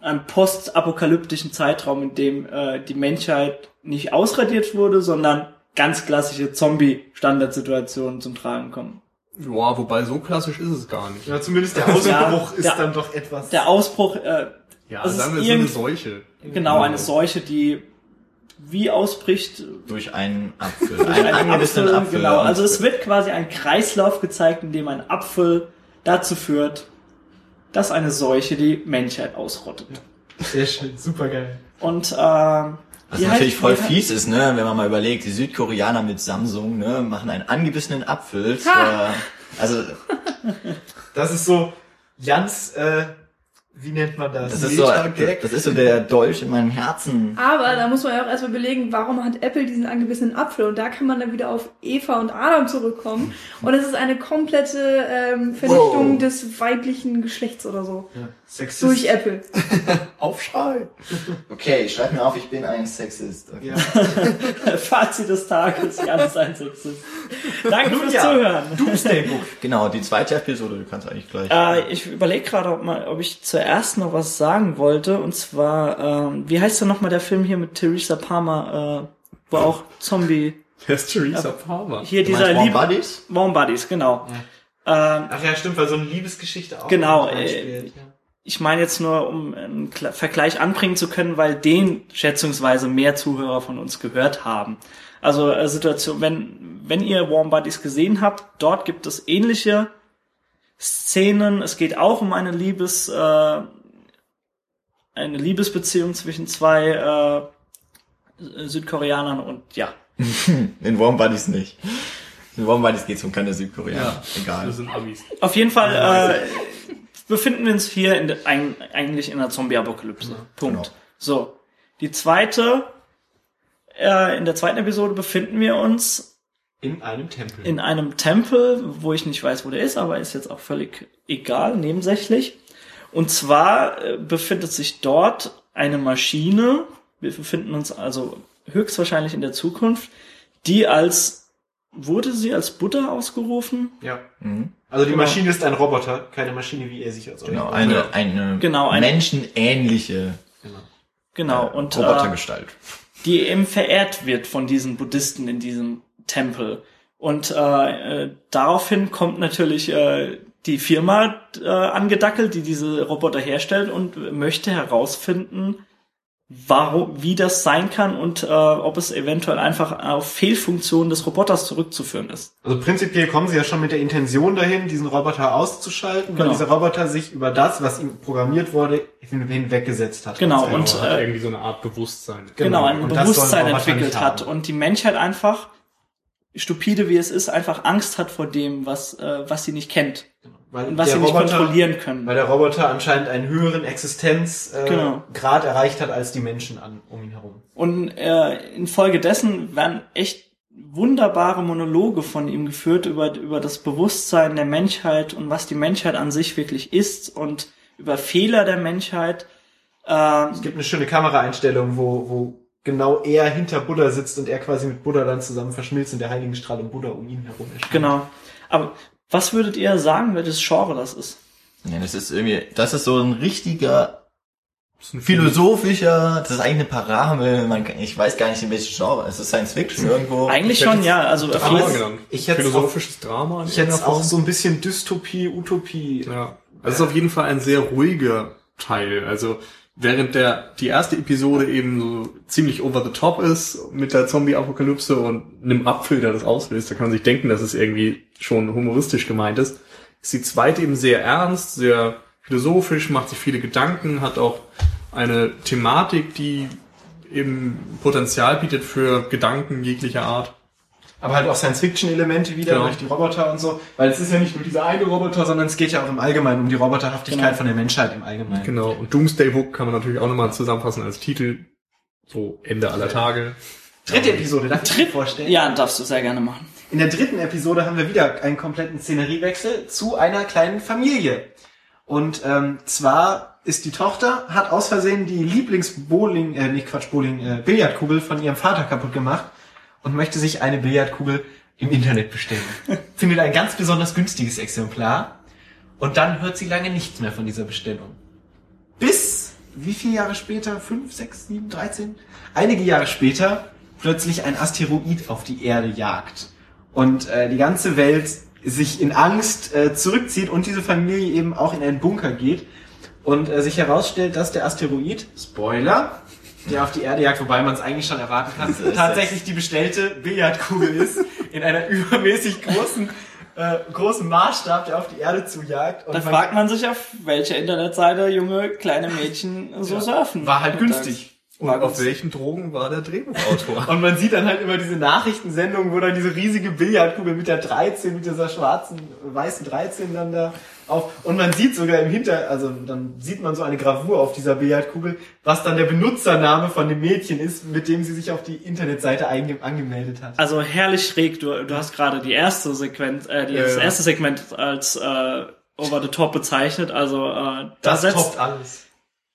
einem postapokalyptischen Zeitraum, in dem äh, die Menschheit nicht ausradiert wurde, sondern ganz klassische Zombie-Standardsituationen zum Tragen kommen. Ja, wobei so klassisch ist es gar nicht. Ja, zumindest der Ausbruch Ja, ist der- dann doch etwas. Der Ausbruch, äh, Ja, ist sagen wir so eine Seuche. genau, eine Seuche, die wie ausbricht Durch einen Apfel. durch einen Apfel. Apfel. Genau, also es wird quasi ein Kreislauf gezeigt, in dem ein Apfel dazu führt, dass eine Seuche die Menschheit ausrottet. Sehr schön, super geil. Und äh, Was wie natürlich voll fies ist, ne, wenn man mal überlegt, die Südkoreaner mit Samsung, ne, machen einen angebissenen Apfel. Zur, also <laughs> Das ist so ganz, äh, wie nennt man das? das ist so, das ist so der Dolch in meinem Herzen. Aber da muss man ja auch erstmal überlegen, warum hat Apple diesen angebissenen Apfel? Und da kann man dann wieder auf Eva und Adam zurückkommen. Und es ist eine komplette ähm, Vernichtung Wow. des weiblichen Geschlechts oder so. Ja. Sexist. Durch Apple. <laughs> Aufschrei. Okay, schreib mir auf, ich bin ein Sexist. Okay. Ja. <laughs> Fazit des Tages, ganz ein Sexist. Danke fürs ja. Zuhören. Doomsday Book. Genau, die zweite Episode, du kannst eigentlich gleich. Äh, ich überlege gerade, ob, mal- ob ich zuerst noch was sagen wollte. Und zwar, ähm, wie heißt denn nochmal der Film hier mit Theresa Palmer, äh, wo auch Zombie... Wer ist Theresa Palmer? Hier Du dieser Warm. Buddies? Warm Buddies, genau. Ähm, Ach ja, stimmt, weil so eine Liebesgeschichte auch. Genau, äh, ja. ich meine jetzt nur, um einen Vergleich anbringen zu können, weil den schätzungsweise mehr Zuhörer von uns gehört haben. Also äh, Situation, wenn, wenn ihr Warm Buddies gesehen habt, dort gibt es ähnliche Szenen. Es geht auch um eine Liebes, äh, eine Liebesbeziehung zwischen zwei äh, Südkoreanern und ja. <laughs> In Warm Buddies nicht. In Warm Buddies geht's um keine Südkoreaner. Egal. Das sind Amis. Auf jeden Fall äh, befinden wir uns hier in ein, eigentlich in der Zombie-Apokalypse. Punkt. genau. So. Die zweite, äh, in der zweiten Episode befinden wir uns In einem Tempel. in einem Tempel, wo ich nicht weiß, wo der ist, aber ist jetzt auch völlig egal, nebensächlich. Und zwar äh, befindet sich dort eine Maschine, wir befinden uns also höchstwahrscheinlich in der Zukunft, die als, wurde sie als Buddha ausgerufen? ja. Mhm. Also die Genau. Maschine ist ein Roboter, keine Maschine, wie er sich als Genau, eine, eine Genau, eine- menschenähnliche Genau. Genau, äh, und äh, Robotergestalt. die eben verehrt wird von diesen Buddhisten in diesem Tempel. Und äh, äh, daraufhin kommt natürlich äh, die Firma äh, angedackelt, die diese Roboter herstellt und möchte herausfinden, warum, wie das sein kann und äh, ob es eventuell einfach auf Fehlfunktionen des Roboters zurückzuführen ist. Also prinzipiell kommen sie ja schon mit der Intention dahin, diesen Roboter auszuschalten, weil Genau. dieser Roboter sich über das, was ihm programmiert wurde, hin- hinweggesetzt hat. Genau, und, Und hat äh, irgendwie so eine Art Bewusstsein. genau, ein Bewusstsein ein Roboter entwickelt hat und die Menschheit einfach stupide wie es ist einfach Angst hat vor dem was äh, was sie nicht kennt weil und was sie nicht Roboter, kontrollieren können Weil der Roboter anscheinend einen höheren Existenzgrad äh, Genau. Erreicht hat als die Menschen an, um ihn herum. Und äh, infolgedessen werden echt wunderbare Monologe von ihm geführt über, über das Bewusstsein der Menschheit und was die Menschheit an sich wirklich ist und über Fehler der Menschheit. Äh, Es gibt eine schöne Kameraeinstellung, wo, wo genau er hinter Buddha sitzt und er quasi mit Buddha dann zusammen verschmilzt und der Heiligenstrahl um Buddha um ihn herum erscheint. genau. Aber was würdet ihr sagen, welches Genre das ist? Ja, das ist irgendwie, das ist so ein richtiger Das ist ein philosophischer, das ist eigentlich eine Parabel, man, kann- ich weiß gar nicht in welchem Genre, es ist Science Fiction irgendwo. Eigentlich Ich schon, ja. Also Drama genannt. Ich hätte Philosophisches Drama. in Ich hätte auch so ein bisschen Dystopie, Utopie. Ja. Also es ist auf jeden Fall ein sehr ruhiger Teil. Also während der die erste Episode eben so ziemlich over the top ist mit der Zombie-Apokalypse und einem Apfel, der das auslöst, da kann man sich denken, dass es irgendwie schon humoristisch gemeint ist, ist die zweite eben sehr ernst, sehr philosophisch, macht sich viele Gedanken, hat auch eine Thematik, die eben Potenzial bietet für Gedanken jeglicher Art. Aber halt auch Science-Fiction-Elemente wieder Genau. durch die Roboter und so. Weil es ist ja nicht nur dieser eine Roboter, sondern es geht ja auch im Allgemeinen um die Roboterhaftigkeit Genau. von der Menschheit im Allgemeinen. Genau. Und Doomsday Book kann man natürlich auch nochmal zusammenfassen als Titel. So Ende aller Tage. Dritte Episode, darf ich dir vorstellen? Ja, darfst du sehr gerne machen. In der dritten Episode haben wir wieder einen kompletten Szeneriewechsel zu einer kleinen Familie. Und ähm, zwar ist die Tochter, hat aus Versehen die Lieblingsbowling, äh, nicht Quatsch, Bowling, äh, Billardkugel von ihrem Vater kaputt gemacht und möchte sich eine Billardkugel im Internet bestellen. <laughs> Findet ein ganz besonders günstiges Exemplar und dann hört sie lange nichts mehr von dieser Bestellung. Bis, wie viele Jahre später? Fünf, sechs, sieben, dreizehn? Einige Jahre später plötzlich ein Asteroid auf die Erde jagt und äh, die ganze Welt sich in Angst äh, zurückzieht und diese Familie eben auch in einen Bunker geht und äh, sich herausstellt, dass der Asteroid, Spoiler, der auf die Erde jagt, wobei man es eigentlich schon erwarten kann, tatsächlich die bestellte Billardkugel ist, in einer <laughs> übermäßig großen, äh, großen Maßstab, der auf die Erde zujagt. Und Da fragt man sich, auf welcher Internetseite junge kleine Mädchen so surfen. war halt günstig. Und auf welchen Drogen war der Drehbuchautor? <laughs> Und man sieht dann halt immer diese Nachrichtensendungen, wo dann diese riesige Billardkugel mit der 13, mit dieser schwarzen, weißen 13 dann da auf. Und man sieht sogar im Hinter, also dann sieht man so eine Gravur auf dieser Billardkugel, was dann der Benutzername von dem Mädchen ist, mit dem sie sich auf die Internetseite angemeldet hat. Also herrlich schräg. Du, du hast gerade die erste Sequenz, äh, die, Ja, das ja. erste Segment als äh, over the top bezeichnet. Also äh, da Das setzt toppt alles.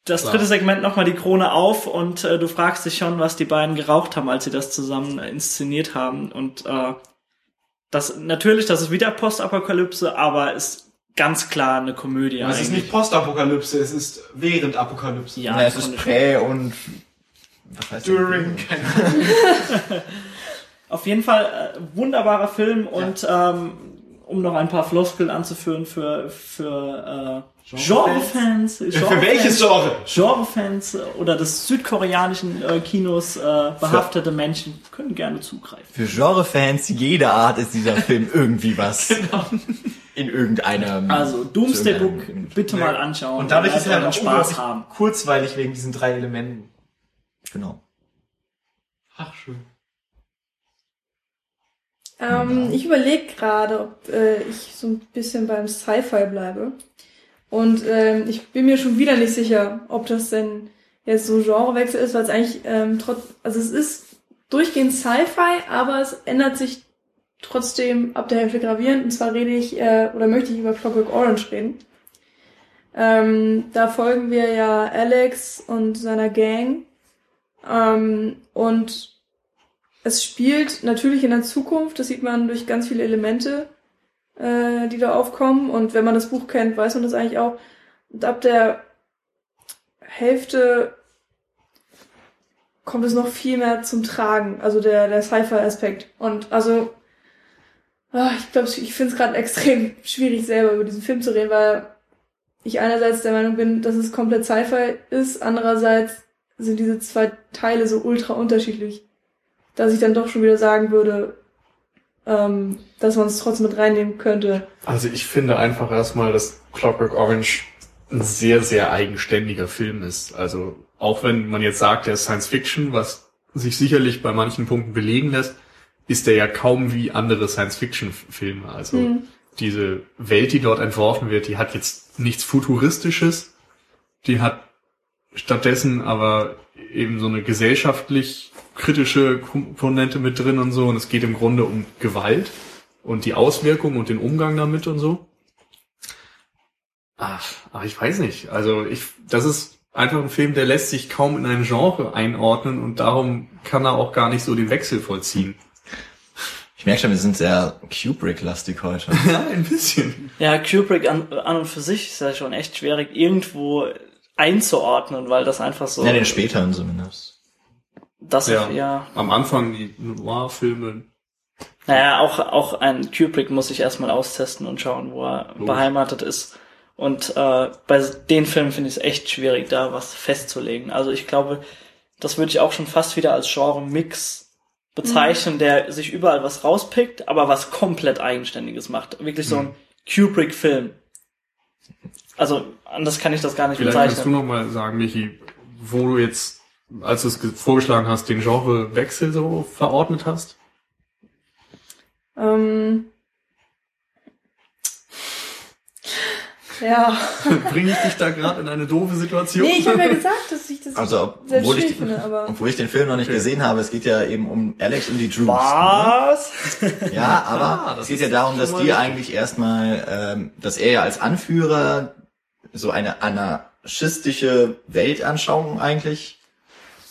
das Klar. dritte Segment nochmal die Krone auf und äh, du fragst dich schon, was die beiden geraucht haben, als sie das zusammen äh, inszeniert haben. Und äh, das natürlich, das ist wieder Postapokalypse, aber ist ganz klar eine Komödie. es ist nicht Postapokalypse, es ist während Apokalypse. ja, Ja, es ist prä und was heißt das? During, keine Ahnung. <laughs> Auf jeden Fall äh, wunderbarer Film und ähm, um noch ein paar Floskeln anzuführen für für äh, Genrefans, Für welches Genre? Genrefans oder des südkoreanischen äh, Kinos äh, behaftete Menschen können gerne zugreifen. Für Genrefans jeder Art ist dieser Film irgendwie was. <laughs> In irgendeinem. Also Doomsday Book bitte mal anschauen Und dadurch ist er halt auch Spaß haben. kurzweilig wegen diesen drei Elementen. Genau. Ach, schön. Ähm, ich überlege gerade, ob äh, ich so ein bisschen beim Sci-Fi bleibe. Und ähm, ich bin mir schon wieder nicht sicher, ob das denn jetzt so Genrewechsel ist, weil es eigentlich ähm, trotz, also es ist durchgehend Sci-Fi, aber es ändert sich trotzdem ab der Hälfte gravierend. Und zwar rede ich äh, oder möchte ich über Clockwork Orange reden. Ähm, da folgen wir ja Alex und seiner Gang. Ähm, und es spielt natürlich in der Zukunft, das sieht man durch ganz viele Elemente, äh, die da aufkommen. Und wenn man das Buch kennt, weiß man das eigentlich auch. Und ab der Hälfte kommt es noch viel mehr zum Tragen, also der, der Sci-Fi-Aspekt. Und also, ah, ich glaube, ich finde es gerade extrem <laughs> schwierig, selber über diesen Film zu reden, weil ich einerseits der Meinung bin, dass es komplett Sci-Fi ist, andererseits sind diese zwei Teile so ultra unterschiedlich dass ich dann doch schon wieder sagen würde, ähm, dass man es trotzdem mit reinnehmen könnte. Also ich finde einfach erstmal, dass Clockwork Orange ein sehr, sehr eigenständiger Film ist. Also auch wenn man jetzt sagt, der ist Science Fiction, was sich sicherlich bei manchen Punkten belegen lässt, ist der ja kaum wie andere Science Fiction Filme. Also Hm. diese Welt, die dort entworfen wird, die hat jetzt nichts Futuristisches. Die hat stattdessen aber eben so eine gesellschaftlich kritische Komponente mit drin und so. Und es geht im Grunde um Gewalt und die Auswirkungen und den Umgang damit und so. Ach, ach, ich weiß nicht. Also ich, das ist einfach ein Film, der lässt sich kaum in ein Genre einordnen und darum kann er auch gar nicht so den Wechsel vollziehen. Ich merke schon, wir sind sehr Kubrick-lastig heute. <laughs> Ja, ein bisschen. Ja, Kubrick an, an und für sich ist ja schon echt schwierig, irgendwo einzuordnen, weil das einfach so. Ja, den späteren zumindest. das Ja. ja. ja. Am Anfang die Noir-Filme. Naja, auch, auch ein Kubrick muss ich erstmal austesten und schauen, wo er Logisch. beheimatet ist. Und äh, bei den Filmen finde ich es echt schwierig, da was festzulegen. Also ich glaube, das würde ich auch schon fast wieder als Genre-Mix bezeichnen, der sich überall was rauspickt, aber was komplett Eigenständiges macht. Wirklich so ein Kubrick-Film. Also anders kann ich das gar nicht Vielleicht kannst du bezeichnen. noch mal sagen, Michi, wo du jetzt, als du es ge- vorgeschlagen hast, den Genrewechsel so verordnet hast? Ähm, Ja. <laughs> Bringe ich dich da gerade in eine doofe Situation? Nee, ich habe ja gesagt, dass ich das Also, sehr obwohl ich, finde, aber. obwohl ich den Film noch nicht gesehen habe, es geht ja eben um Alex und die Drews. Ne? Was? Ja, aber Ah, es geht ja darum, dass die eigentlich erstmal, ähm, dass er ja als Anführer so eine anarchistische Weltanschauung eigentlich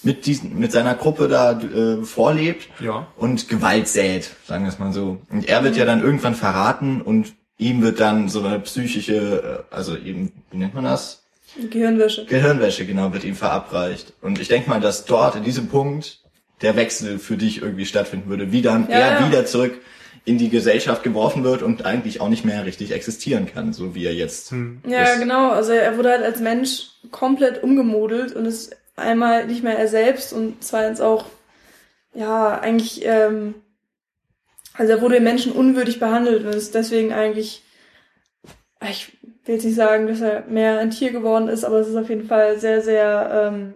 mit diesen, mit seiner Gruppe da äh, vorlebt Ja. und Gewalt sät, sagen wir es mal so. Und er wird ja dann irgendwann verraten und ihm wird dann so eine psychische, äh, also eben, wie nennt man das? Gehirnwäsche. Gehirnwäsche, genau, wird ihm verabreicht. Und ich denke mal, dass dort in diesem Punkt der Wechsel für dich irgendwie stattfinden würde, wie dann Ja, er ja. wieder zurück in die Gesellschaft geworfen wird und eigentlich auch nicht mehr richtig existieren kann, so wie er jetzt. Ja, ist. genau. Also er wurde halt als Mensch komplett umgemodelt und ist einmal nicht mehr er selbst und zweitens auch, ja, eigentlich, ähm, also er wurde Menschen unwürdig behandelt und ist deswegen eigentlich, ich will jetzt nicht sagen, dass er mehr ein Tier geworden ist, aber es ist auf jeden Fall sehr, sehr ähm,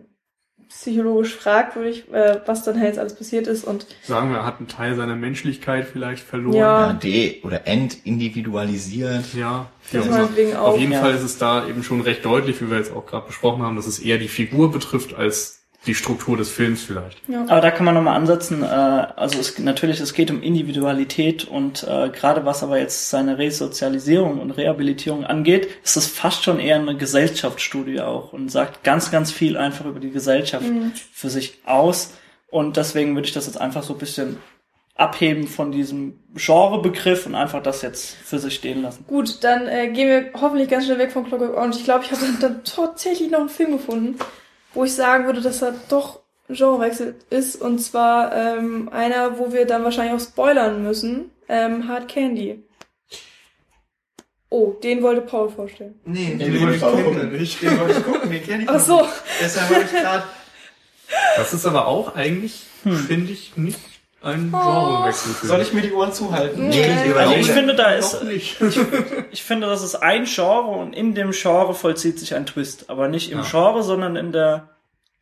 psychologisch fragwürdig, äh, was dann halt jetzt alles passiert ist und Sagen wir, er hat einen Teil seiner Menschlichkeit vielleicht verloren. Ja. Ja, de- oder entindividualisiert. Ja, Das ja. meinetwegen auch, auf jeden ja. Fall ist es da eben schon recht deutlich, wie wir jetzt auch gerade besprochen haben, dass es eher die Figur betrifft als die Struktur des Films vielleicht. ja. Aber da kann man nochmal ansetzen, äh, also es, natürlich, es geht um Individualität und äh, gerade was aber jetzt seine Resozialisierung und Rehabilitierung angeht, ist das fast schon eher eine Gesellschaftsstudie auch und sagt ganz, ganz viel einfach über die Gesellschaft für sich aus und deswegen würde ich das jetzt einfach so ein bisschen abheben von diesem Genrebegriff und einfach das jetzt für sich stehen lassen. Gut, dann äh, gehen wir hoffentlich ganz schnell weg von Clockwork Orange. Ich glaube, ich habe dann tatsächlich noch einen Film gefunden, wo ich sagen würde, dass er doch Genrewechsel ist. Und zwar ähm, einer, wo wir dann wahrscheinlich auch spoilern müssen. Ähm, Hard Candy. Oh, den wollte Paul vorstellen. Nee, den wollte ich auch gucken. nicht. Den wollte ich gucken, den kenne ich Ach so. nicht. Deshalb habe ich gerade... Das ist aber auch eigentlich, finde ich, nicht ein Genrewechsel für Soll ich mir die Ohren zuhalten? Nee. Also ich finde, da ist, nicht. Ich finde, das ist ein Genre und in dem Genre vollzieht sich ein Twist. Aber nicht im Ja. Genre, sondern in der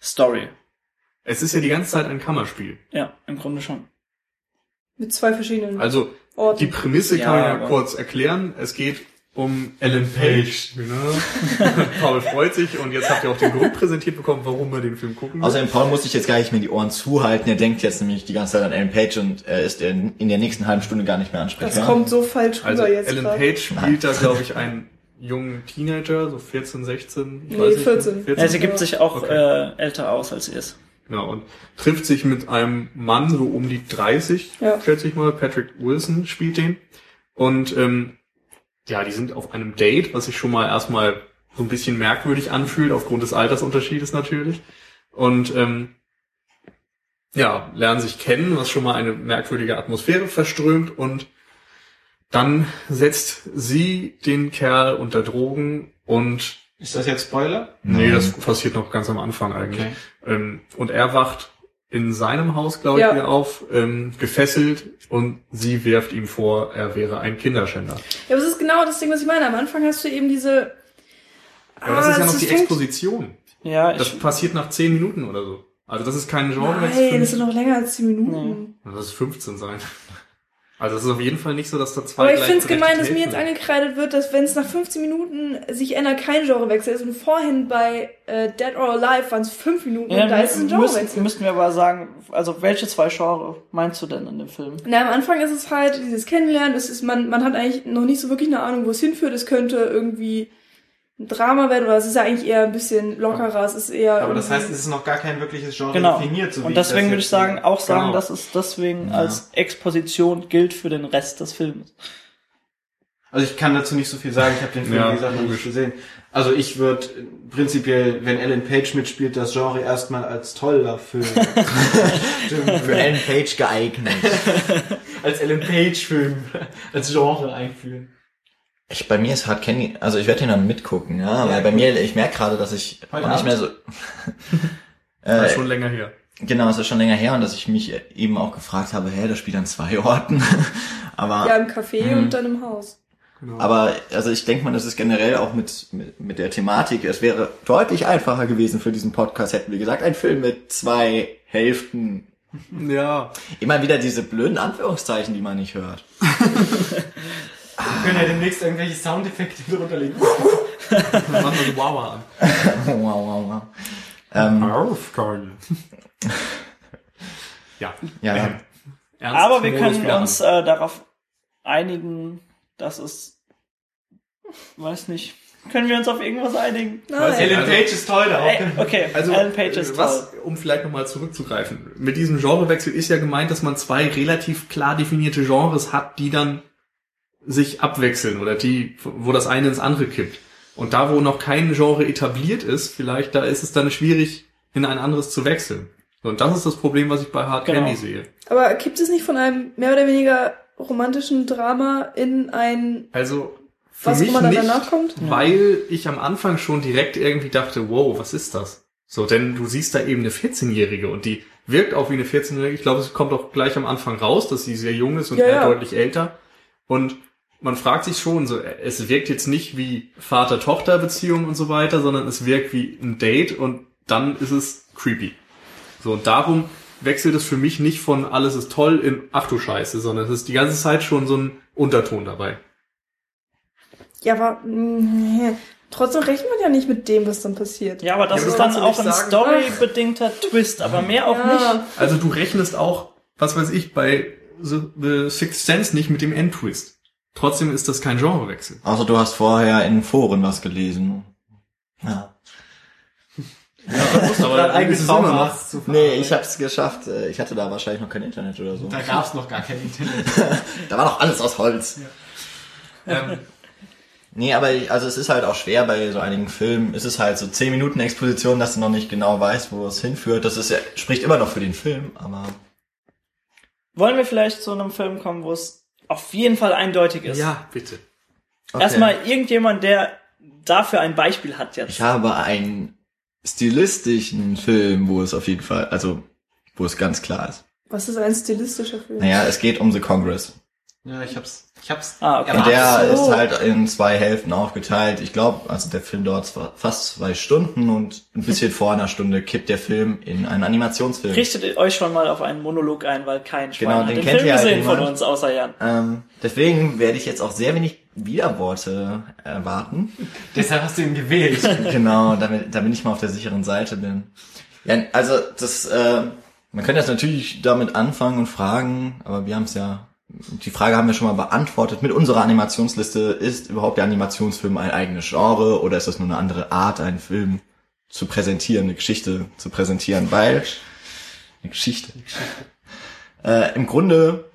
Story. Es ist ja die ganze Zeit ein Kammerspiel. Ja, im Grunde schon. Mit zwei verschiedenen Also Orten. die Prämisse Ja, kann man ja kurz erklären. Es geht um Ellen Page. Genau. <laughs> Paul freut sich und jetzt habt ihr auch den Grund präsentiert bekommen, warum wir den Film gucken. Außerdem, Paul muss sich jetzt gar nicht mehr die Ohren zuhalten. Er denkt jetzt nämlich die ganze Zeit an Ellen Page und er ist in, in der nächsten halben Stunde gar nicht mehr das ansprechbar. kommt so falsch rüber Also jetzt Ellen grad. Page spielt da, glaube ich, einen jungen Teenager, so 14, 16. ich Nee, weiß nicht, 14. 14. Ja, sie gibt sich auch Okay. äh, älter aus, als sie ist. Genau, und trifft sich mit einem Mann so um die 30, Ja. schätze ich mal. Patrick Wilson spielt den. Und ähm, ja, die sind auf einem Date, was sich schon mal erstmal so ein bisschen merkwürdig anfühlt, aufgrund des Altersunterschiedes natürlich. Und ähm, ja, lernen sich kennen, was schon mal eine merkwürdige Atmosphäre verströmt. Und dann setzt sie den Kerl unter Drogen und Ist das jetzt Spoiler? Nee, das passiert noch ganz am Anfang eigentlich. Okay. Ähm, und er wacht in seinem Haus, glaube ich, Ja. wieder auf, ähm, gefesselt und sie wirft ihm vor, er wäre ein Kinderschänder. Ja, aber es ist genau das Ding, was ich meine. Am Anfang hast du eben diese... Aber das ist ja Ah, noch die fängt- Exposition. Ja, Das ich, passiert nach 10 Minuten oder so. Also das ist kein Genre. Nein, das sind noch länger als 10 Minuten. Das ist 15 sein. Also es ist auf jeden Fall nicht so, dass da zwei Aber ich finde es gemein, dass mir jetzt angekreidet wird, dass wenn es nach 15 Minuten sich ändert, kein Genrewechsel ist. Und vorhin bei äh, Dead or Alive waren es 5 Minuten ja, und da ist es ein müssen, Genrewechsel. müssten wir aber sagen, also welche zwei Genre meinst du denn in dem Film? Na, am Anfang ist es halt dieses Kennenlernen, es ist, man, man hat eigentlich noch nicht so wirklich eine Ahnung, wo es hinführt. Es könnte irgendwie ein Drama werden oder es ist ja eigentlich eher ein bisschen lockerer. Es ist eher. Aber das heißt, es ist noch gar kein wirkliches Genre Genau. definiert. So wie Und deswegen das würde ich sagen, auch sagen, Genau. dass es deswegen als Exposition gilt für den Rest des Films. Also ich kann dazu nicht so viel sagen, ich habe den Film, Ja, wie gesagt, noch nicht gesehen. Also ich würde prinzipiell, wenn Ellen Page mitspielt, das Genre erstmal als toller Film. <laughs> Für Ellen Page geeignet. <laughs> als Ellen Page-Film, als Genre einführen. Ich, bei mir ist Hard Candy, also ich werde den dann mitgucken, ja, Ja, weil bei gut. mir, ich merke gerade, dass ich Heute auch nicht mehr so, <laughs> Das äh, ist schon länger her. genau, es ist schon länger her und dass ich mich eben auch gefragt habe, hä, das spielt an zwei <laughs> Orten, aber, Ja, im Café Mhm. und dann im Haus. Genau. aber, also ich denke mal, das ist generell auch mit, mit, mit der Thematik, es wäre deutlich einfacher gewesen für diesen Podcast, hätten wir gesagt, ein Film mit zwei Hälften, ja. immer wieder diese blöden Anführungszeichen, die man nicht hört. <laughs> Wir können ja demnächst irgendwelche Soundeffekte drunter legen. Dann machen wir so Wawa an. wow, wow, wow. Ähm, Aufkommen. <laughs> ja. ja, Ähm, Ernst Aber wir können uns äh, darauf einigen, dass es, weiß nicht, können wir uns auf irgendwas einigen? Nein. Ellen Also- Page ist toll da auch. Ey, okay, Also, Alan Page ist äh, was, toll. um vielleicht nochmal zurückzugreifen. Mit diesem Genrewechsel ist ja gemeint, dass man zwei relativ klar definierte Genres hat, die dann sich abwechseln oder die, wo das eine ins andere kippt. Und da, wo noch kein Genre etabliert ist, vielleicht, da ist es dann schwierig, in ein anderes zu wechseln. Und das ist das Problem, was ich bei Hard Genau. Candy sehe. Aber gibt es nicht von einem mehr oder weniger romantischen Drama in ein, Also, für was mich immer dann nicht, danach kommt? weil ich am Anfang schon direkt irgendwie dachte, wow, was ist das? So, denn du siehst da eben eine 14-Jährige und die wirkt auch wie eine 14-Jährige. Ich glaube, es kommt auch gleich am Anfang raus, dass sie sehr jung ist und Ja, er ja. deutlich älter. Und man fragt sich schon, so, es wirkt jetzt nicht wie Vater-Tochter-Beziehung und so weiter, sondern es wirkt wie ein Date und dann ist es creepy. So, und darum wechselt es für mich nicht von alles ist toll in ach du Scheiße, sondern es ist die ganze Zeit schon so ein Unterton dabei. Ja, aber mh, trotzdem rechnet man ja nicht mit dem, was dann passiert. Ja, aber das Ja, ist dann auch ein storybedingter Twist, aber mehr auch nicht. Also du rechnest auch, was weiß ich, bei The, The Sixth Sense nicht mit dem Endtwist. Trotzdem ist das kein Genrewechsel. außer du hast vorher in Foren was gelesen. Ja. Aber Dein eigenes ist es immer noch. Traumhaus zu Nee, ich hab's geschafft. Äh, Ich hatte da wahrscheinlich noch kein Internet oder so. Da gab's noch gar kein Internet. <laughs> Da war noch alles aus Holz. Ähm, Nee, aber ich, also es ist halt auch schwer bei so einigen Filmen. Es ist halt so 10 Minuten Exposition, dass du noch nicht genau weißt, wo es hinführt. Das ist ja, spricht immer noch für den Film, aber Wollen wir vielleicht zu einem Film kommen, wo es auf jeden Fall eindeutig ist? ja, bitte. okay. Erstmal irgendjemand, der dafür ein Beispiel hat jetzt. Ich habe einen stilistischen Film, wo es auf jeden Fall, also wo es ganz klar ist. Was ist ein stilistischer Film? Naja, es geht um The Congress. Ja, ich hab's. Ich hab's. Ah, okay. Und der so. ist halt in zwei Hälften aufgeteilt. Ich glaube, also der Film dauert zwar fast zwei Stunden und ein bisschen vor einer Stunde kippt der Film in einen Animationsfilm. Richtet euch schon mal auf einen Monolog ein, weil kein Schwein Genau, hat den den kennt Film ihr halt gesehen von niemand. uns, außer Jan. Ähm, deswegen werde ich jetzt auch sehr wenig Widerworte erwarten. Deshalb hast du ihn gewählt. <laughs> genau, damit, damit ich mal auf der sicheren Seite bin. Ja, also das, äh, man könnte jetzt natürlich damit anfangen und fragen, aber wir haben es ja, die Frage haben wir schon mal beantwortet. Mit unserer Animationsliste ist überhaupt der Animationsfilm ein eigenes Genre oder ist das nur eine andere Art, einen Film zu präsentieren, eine Geschichte zu präsentieren? Weil eine Geschichte. Äh, Im Grunde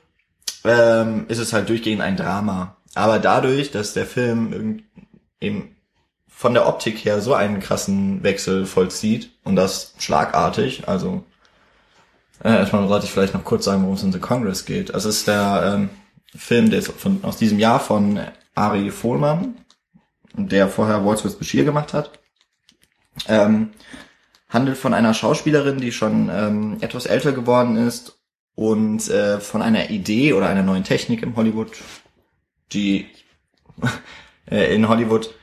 ähm, ist es halt durchgehend ein Drama. Aber dadurch, dass der Film eben von der Optik her so einen krassen Wechsel vollzieht und das schlagartig, also äh, erstmal sollte ich vielleicht noch kurz sagen, worum es in The Congress geht. Also es ist der ähm, Film, der ist von, aus diesem Jahr von Ari Fohlmann, der vorher Waltz with Bashir gemacht hat. Ähm, handelt von einer Schauspielerin, die schon ähm, etwas älter geworden ist und äh, von einer Idee oder einer neuen Technik im Hollywood, die <laughs> äh, in Hollywood,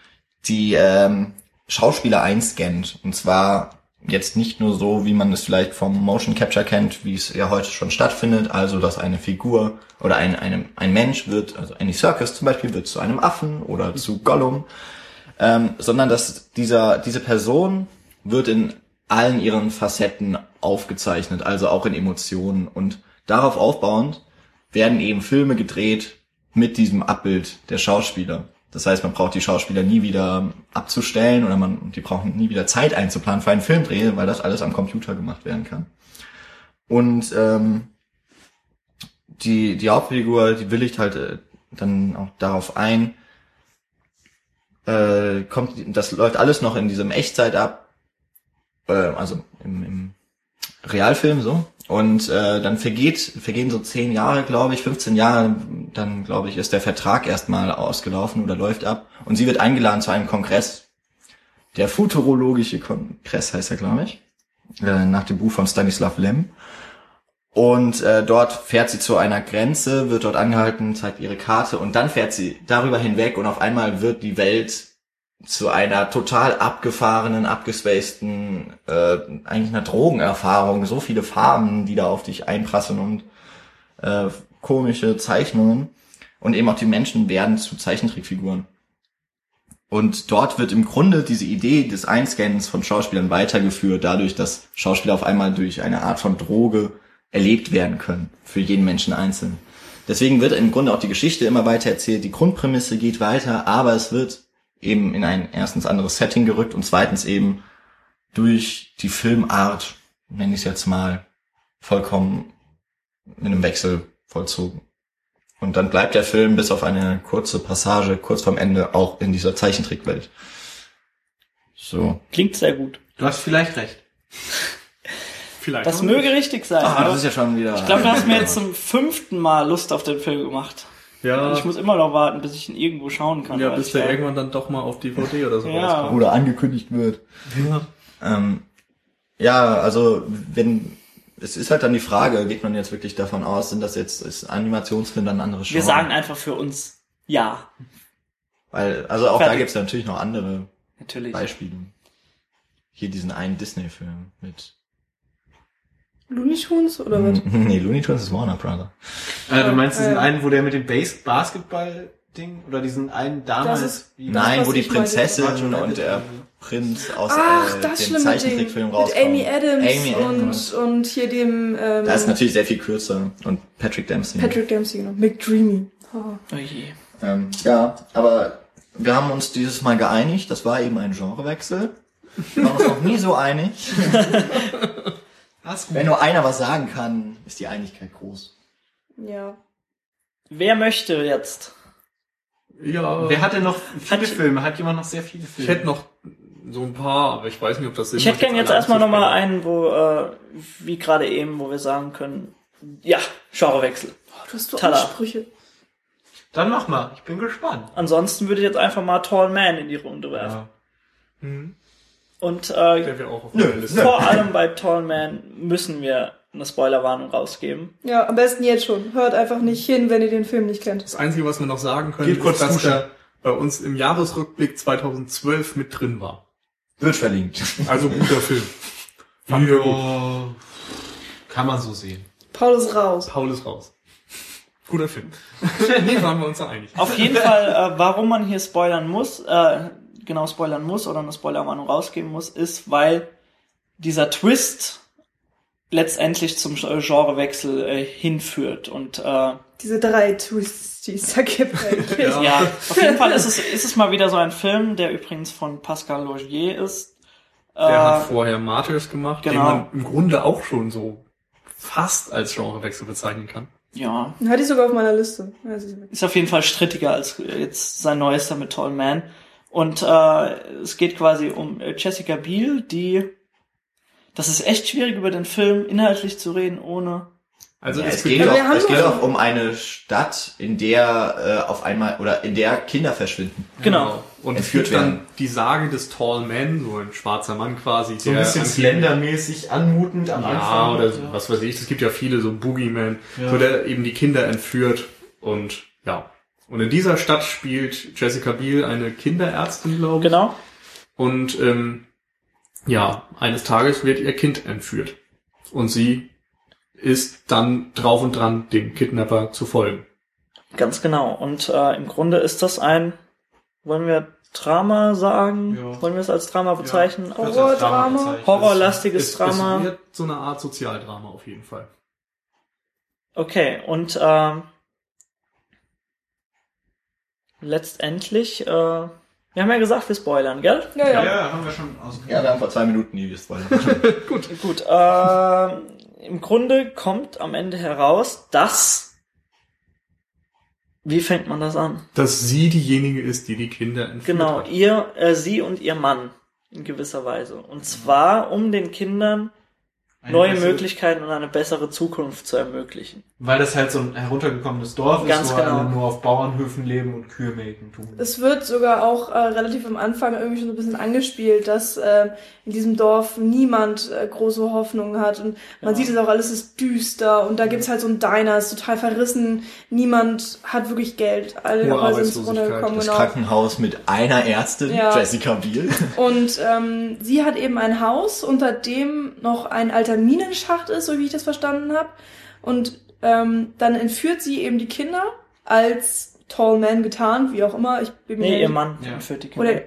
die ähm, Schauspieler einscannt. Und zwar jetzt nicht nur so, wie man es vielleicht vom Motion Capture kennt, wie es ja heute schon stattfindet, also dass eine Figur oder ein, eine, ein Mensch wird, also Andy Circus zum Beispiel, wird zu einem Affen oder zu Gollum, ähm, sondern dass dieser, diese Person wird in allen ihren Facetten aufgezeichnet, also auch in Emotionen. Und darauf aufbauend werden eben Filme gedreht mit diesem Abbild der Schauspieler. Das heißt, man braucht die Schauspieler nie wieder abzustellen oder man, die brauchen nie wieder Zeit einzuplanen für einen Filmdreh, weil das alles am Computer gemacht werden kann. Und ähm, die, die Hauptfigur, die willigt halt äh, dann auch darauf ein, äh, kommt, das läuft alles noch in diesem Echtzeit ab, äh, also im, im Realfilm so. Und äh, dann vergeht, vergehen so zehn Jahre, glaube ich, 15 Jahre, dann glaube ich, ist der Vertrag erstmal ausgelaufen oder läuft ab. Und sie wird eingeladen zu einem Kongress. Der Futurologische Kongress heißt er, glaube ich. Äh, nach dem Buch von Stanislav Lem. Und äh, dort fährt sie zu einer Grenze, wird dort angehalten, zeigt ihre Karte und dann fährt sie darüber hinweg und auf einmal wird die Welt zu einer total abgefahrenen, abgespaceden, äh, eigentlich einer Drogenerfahrung. So viele Farben, die da auf dich einprasseln und äh, komische Zeichnungen. Und eben auch die Menschen werden zu Zeichentrickfiguren. Und dort wird im Grunde diese Idee des Einscannens von Schauspielern weitergeführt, dadurch, dass Schauspieler auf einmal durch eine Art von Droge erlebt werden können, für jeden Menschen einzeln. Deswegen wird im Grunde auch die Geschichte immer weiter erzählt, die Grundprämisse geht weiter, aber es wird eben in ein erstens anderes Setting gerückt und zweitens eben durch die Filmart, nenne ich es jetzt mal, vollkommen mit einem Wechsel vollzogen. Und dann bleibt der Film bis auf eine kurze Passage kurz vorm Ende auch in dieser Zeichentrickwelt. So. Klingt sehr gut. Du hast vielleicht recht. <laughs> Vielleicht. Das möge nicht. richtig sein. Ah, aber das ist ja schon wieder. ich glaube, du hast mir <laughs> jetzt zum fünften Mal Lust auf den Film gemacht. Ja, Ich muss immer noch warten, bis ich ihn irgendwo schauen kann. ja bis der da- irgendwann dann doch mal auf DVD oder so Ja. rauskommt. oder angekündigt wird. Ähm, ja, also wenn es ist halt dann die Frage, geht man jetzt wirklich davon aus, sind das jetzt ist Animationsfilm dann ein anderes Wir Genre? sagen einfach für uns ja. Weil, also auch da Fertig. gibt's ja natürlich noch andere Natürlich. Beispiele. Hier diesen einen Disney-Film mit. Looney Tunes oder was? <laughs> nee, Looney Tunes ist Warner Brother. Äh, du meinst diesen Ja. einen, wo der mit dem Base Basketball-Ding oder diesen einen damals? Das ist- wie- Nein, wo die. Prinzessin Roger und der. Prinz aus Ach, äh, das dem Ding. Zeichentrickfilm Mit rauskommen. Amy Adams, Amy Adams. und, und hier dem ähm, Da ist natürlich sehr viel kürzer und Patrick Dempsey. Patrick Dempsey, genau. McDreamy. Oh. Oh je. Ähm, ja, aber wir haben uns dieses Mal geeinigt, das war eben ein Genrewechsel. Wir waren uns noch nie so einig. <laughs> Wenn nur einer was sagen kann, ist die Einigkeit groß. Ja. Wer möchte jetzt? Ja, Wer hat denn noch viele Hat- Filme? Hat jemand noch sehr viele ich Filme? hätte noch so ein paar, aber ich weiß nicht, ob das Sinn Ich hätte macht, gern jetzt erstmal nochmal einen, wo, äh, wie gerade eben, wo wir sagen können, ja, Genrewechsel. Oh, du hast so Tada. Ansprüche. Dann mach mal. Ich bin gespannt. Ansonsten würde ich jetzt einfach mal Tall Man in die Runde werfen. Ja. Mhm. Und äh, Der wäre auch auf meiner Liste. vor allem bei Tall Man müssen wir eine Spoilerwarnung rausgeben. Ja, am besten jetzt schon. Hört einfach nicht hin, wenn ihr den Film nicht kennt. Das Einzige, was wir noch sagen können, Geht kurz ist, dass duschen. der bei uns im Jahresrückblick 2012 mit drin war. Wird verlinkt. Also guter Film. <laughs> Gut. Ja. Kann man so sehen. Paul ist raus. Paul ist raus. Guter Film. <laughs> nee, waren wir uns da einig. Auf jeden Fall, äh, warum man hier spoilern muss, äh, genau spoilern muss oder eine Spoilerwarnung rausgeben muss, ist, weil dieser Twist letztendlich zum Genrewechsel äh, hinführt. Und äh, Diese drei Twists, die es da gibt eigentlich. <laughs> Ja. ja, auf jeden Fall ist es, ist es mal wieder so ein Film, der übrigens von Pascal Logier ist. Der Äh, hat vorher Martyrs gemacht, den genau. man im Grunde auch schon so fast als Genrewechsel bezeichnen kann. ja, Hatte ich sogar auf meiner Liste. Sie- ist auf jeden Fall strittiger als jetzt sein neuester mit Tall Man. Und äh, es geht quasi um äh, Jessica Biel, die das ist echt schwierig über den Film inhaltlich zu reden, ohne Also Ja, es es geht, Ja, haben es geht doch- auch um eine Stadt, in der äh, auf einmal oder in der Kinder verschwinden. genau. Und es entführt gibt dann werden. die Sage des Tall Man, so ein schwarzer Mann quasi, So ein bisschen slendermäßig anmutend am Ja, Anfang. oder so, was weiß ich, es gibt ja viele, so Boogeyman, Ja. so der eben die Kinder entführt und ja. Und in dieser Stadt spielt Jessica Biel eine Kinderärztin, glaube ich. Genau. Und ähm, ja, eines Tages wird ihr Kind entführt. Und sie ist dann drauf und dran, dem Kidnapper zu folgen. Ganz genau. Und äh, im Grunde ist das ein, wollen wir Drama sagen? Ja. Wollen wir es als Drama bezeichnen? Ja. Horrordrama. Horrorlastiges Es, Drama. es wird so eine Art Sozialdrama auf jeden Fall. Okay, und ähm, letztendlich, äh, wir haben ja gesagt, wir spoilern, gell? Ja, Ja, ja. ja, haben wir schon aus. Ja, wir haben vor zwei Minuten die gespoilert. <laughs> Gut, äh, im Grunde kommt am Ende heraus, dass, wie fängt man das an? Dass sie diejenige ist, die die Kinder entführt Genau, hat. ihr, äh, sie und ihr Mann in gewisser Weise. Und zwar, um den Kindern Eine neue bessere- Möglichkeiten und eine bessere Zukunft zu ermöglichen. Weil das halt so ein heruntergekommenes Dorf Ganz ist, wo genau. alle nur auf Bauernhöfen leben und Kühe melken tun. Es wird sogar auch äh, relativ am Anfang irgendwie schon so ein bisschen angespielt, dass äh, in diesem Dorf niemand äh, große Hoffnungen hat und man Ja. sieht es auch, alles ist düster und da gibt's halt so ein Diner, ist total verrissen, niemand hat wirklich Geld, alle Hohe Häuser sind Arbeitslosigkeit. runtergekommen, Das genau. Krankenhaus mit einer Ärztin, Ja. Jessica Biel. <laughs> Und ähm, sie hat eben ein Haus, unter dem noch ein alter Minenschacht ist, so wie ich das verstanden habe. Und ähm, dann entführt sie eben die Kinder, als Tall Man getarnt, wie auch immer. Ich bin mir Nee, ihr Mann Ja. entführt die Kinder. Oder